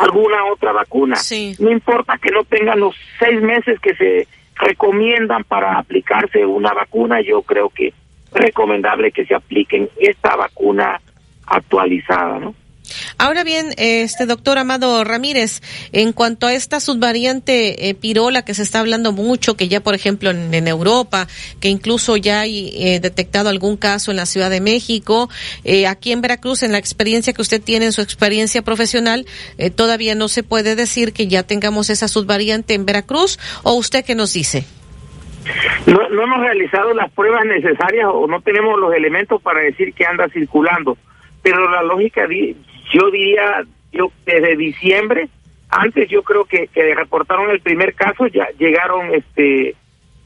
alguna otra vacuna. No importa que no tengan los seis meses que se recomiendan para aplicarse una vacuna, yo creo que es recomendable que se apliquen esta vacuna actualizada, ¿no? Ahora bien, este doctor Amado Ramírez, en cuanto a esta subvariante eh, pirola que se está hablando mucho, que ya por ejemplo en, Europa, que incluso ya hay eh, detectado algún caso en la Ciudad de México, eh, aquí en Veracruz, en la experiencia que usted tiene, en su experiencia profesional, todavía no se puede decir que ya tengamos esa subvariante en Veracruz, o usted qué nos dice? No, no hemos realizado las pruebas necesarias o no tenemos los elementos para decir que anda circulando, pero la lógica yo diría, yo desde diciembre, antes yo creo que, reportaron el primer caso, ya llegaron, este,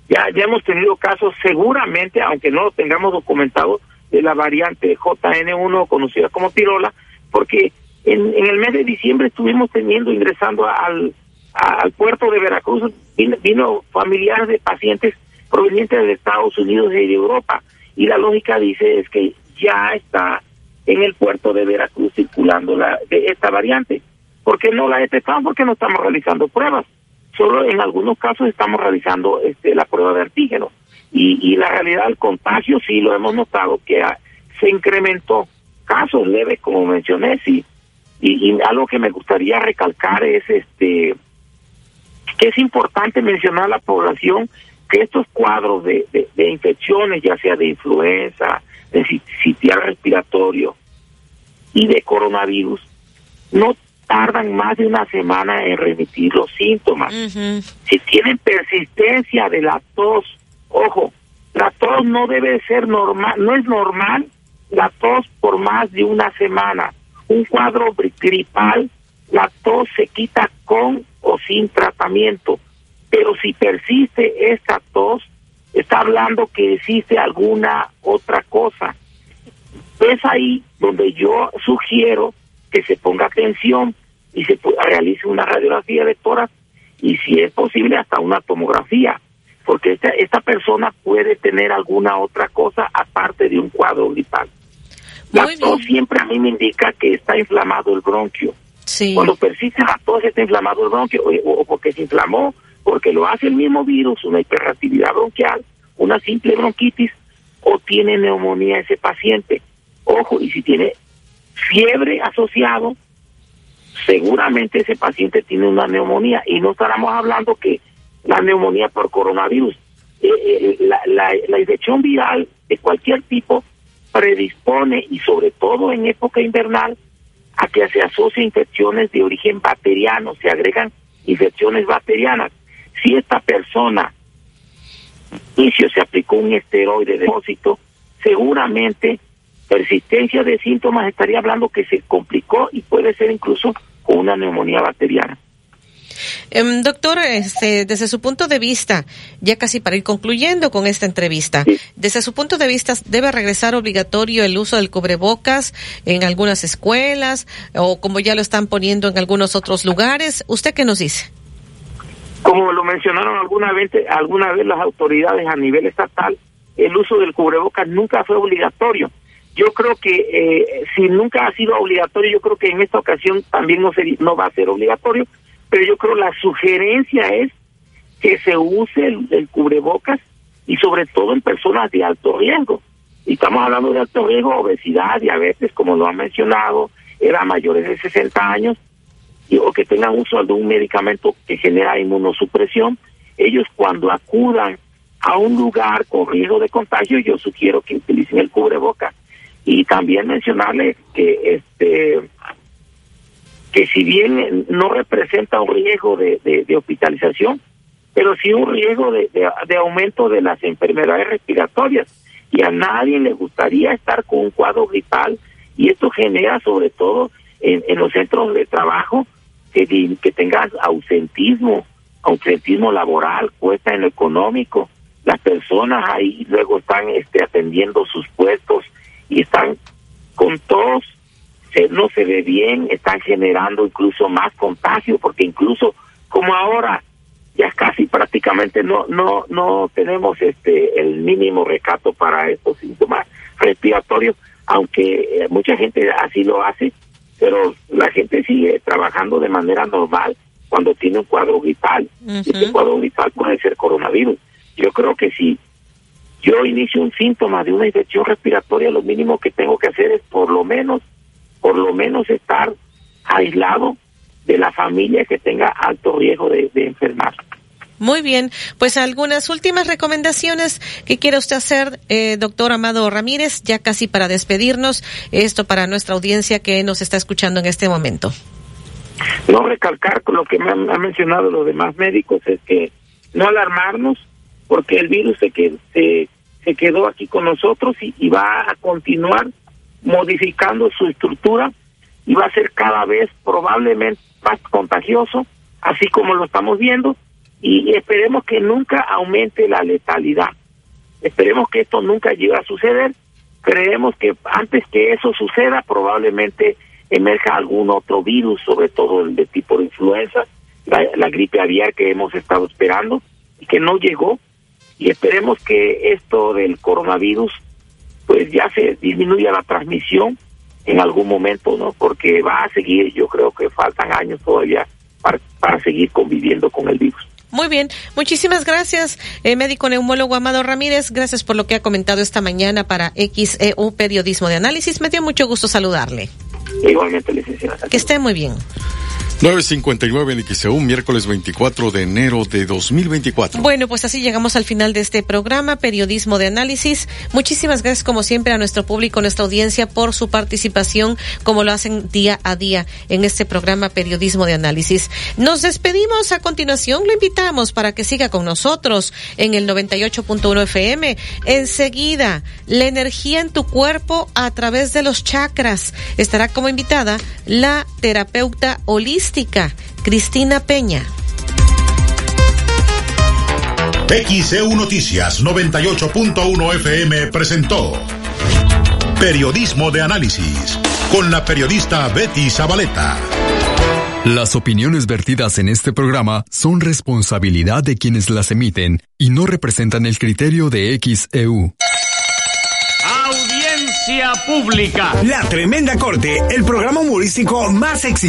ya, ya hemos tenido casos seguramente, aunque no lo tengamos documentado, de la variante JN1 conocida como Tirola, porque en, en el mes de diciembre estuvimos teniendo, ingresando al, al puerto de Veracruz, vino, vino familiares de pacientes provenientes de Estados Unidos y de Europa, y la lógica dice es que ya está en el puerto de Veracruz circulando la, de esta variante. ¿Por qué no la detectamos? Porque no estamos realizando pruebas. Solo en algunos casos estamos realizando este, la prueba de antígeno. Y, y la realidad del contagio sí lo hemos notado que se incrementó. Casos leves, como mencioné, sí. Y, y, algo que me gustaría recalcar es este que es importante mencionar a la población que estos cuadros de, de infecciones, ya sea de influenza, de sitial respiratorio y de coronavirus, no tardan más de una semana en remitir los síntomas. Si tienen persistencia de la tos, ojo, la tos no debe ser normal, no es normal la tos por más de una semana. Un cuadro gripal, la tos se quita con o sin tratamiento, pero si persiste esta tos, está hablando que existe alguna otra cosa. Es ahí donde yo sugiero que se ponga atención y se realice una radiografía de tórax y si es posible hasta una tomografía, porque esta, esta persona puede tener alguna otra cosa aparte de un cuadro gripal. La tos siempre a mí me indica que está inflamado el bronquio. Cuando persiste la tos está inflamado el bronquio o porque se inflamó porque lo hace el mismo virus, una hiperactividad bronquial, una simple bronquitis, o tiene neumonía ese paciente. Ojo, y si tiene fiebre asociado, seguramente ese paciente tiene una neumonía y no estaremos hablando que la neumonía por coronavirus. Eh, eh, la, la, la infección viral de cualquier tipo predispone y sobre todo en época invernal a que se asocie infecciones de origen bacteriano, se agregan infecciones bacterianas. Si esta persona inicio se aplicó un esteroide de depósito, seguramente persistencia de síntomas estaría hablando que se complicó y puede ser incluso con una neumonía bacteriana. Em, doctor, este, desde su punto de vista, ya casi para ir concluyendo con esta entrevista, desde su punto de vista, ¿debe regresar obligatorio el uso del cubrebocas en algunas escuelas o como ya lo están poniendo en algunos otros lugares? ¿Usted qué nos dice? Como lo mencionaron alguna vez, alguna vez las autoridades a nivel estatal, el uso del cubrebocas nunca fue obligatorio. Yo creo que eh, si nunca ha sido obligatorio, yo creo que en esta ocasión también no, no va a ser obligatorio, pero yo creo la sugerencia es que se use el, cubrebocas y sobre todo en personas de alto riesgo. Y estamos hablando de alto riesgo, obesidad, diabetes, como lo han mencionado, era mayores de 60 años, o que tengan uso de un medicamento que genera inmunosupresión. Ellos cuando acudan a un lugar con riesgo de contagio, yo sugiero que utilicen el cubrebocas. Y también mencionarle que este que si bien no representa un riesgo de, hospitalización, pero sí un riesgo de, aumento de las enfermedades respiratorias. Y a nadie le gustaría estar con un cuadro gripal y esto genera sobre todo en los centros de trabajo que, que tengas ausentismo, ausentismo laboral, cuesta en lo económico. Las personas ahí luego están este, atendiendo sus puestos y están con todos no se ve bien, están generando incluso más contagio, porque incluso como ahora ya casi prácticamente no no no tenemos este el mínimo recato para estos síntomas respiratorios, aunque eh, mucha gente así lo hace, pero la gente sigue trabajando de manera normal cuando tiene un cuadro vital. y Este cuadro vital puede ser coronavirus. Yo creo que si yo inicio un síntoma de una infección respiratoria, lo mínimo que tengo que hacer es por lo menos por lo menos estar aislado de la familia que tenga alto riesgo de, enfermar. Muy bien, pues algunas últimas recomendaciones que quiere usted hacer, eh, doctor Amado Ramírez, ya casi para despedirnos, esto para nuestra audiencia que nos está escuchando en este momento. No recalcar lo que me han, mencionado los demás médicos es que no alarmarnos porque el virus se, se, se quedó aquí con nosotros y va a continuar modificando su estructura y va a ser cada vez probablemente más contagioso, así como lo estamos viendo, y esperemos que nunca aumente la letalidad. Esperemos que esto nunca llegue a suceder. Creemos que antes que eso suceda, probablemente emerja algún otro virus, sobre todo el de tipo de influenza, la, gripe aviar que hemos estado esperando y que no llegó. Y esperemos que esto del coronavirus pues ya se disminuye la transmisión en algún momento, ¿no? Porque va a seguir, yo creo que faltan años todavía para, para seguir conviviendo con el virus. Muy bien, muchísimas gracias, eh, médico neumólogo Amado Ramírez. Gracias por lo que ha comentado esta mañana para XEU Periodismo de Análisis. Me dio mucho gusto saludarle. Igualmente, licenciada. Que esté muy bien. 959 en XEU, miércoles 24 de enero de 2024. Bueno, pues así llegamos al final de este programa, Periodismo de Análisis. Muchísimas gracias, como siempre, a nuestro público, nuestra audiencia, por su participación, como lo hacen día a día en este programa, Periodismo de Análisis. Nos despedimos a continuación, lo invitamos para que siga con nosotros en el 98.1 FM. Enseguida, la energía en tu cuerpo a través de los chakras. Estará como invitada la terapeuta holística Cristina Peña. XEU Noticias 98.1 FM presentó Periodismo de Análisis con la periodista Betty Zabaleta. Las opiniones vertidas en este programa son responsabilidad de quienes las emiten y no representan el criterio de XEU. Audiencia pública. La Tremenda Corte, el programa humorístico más exitoso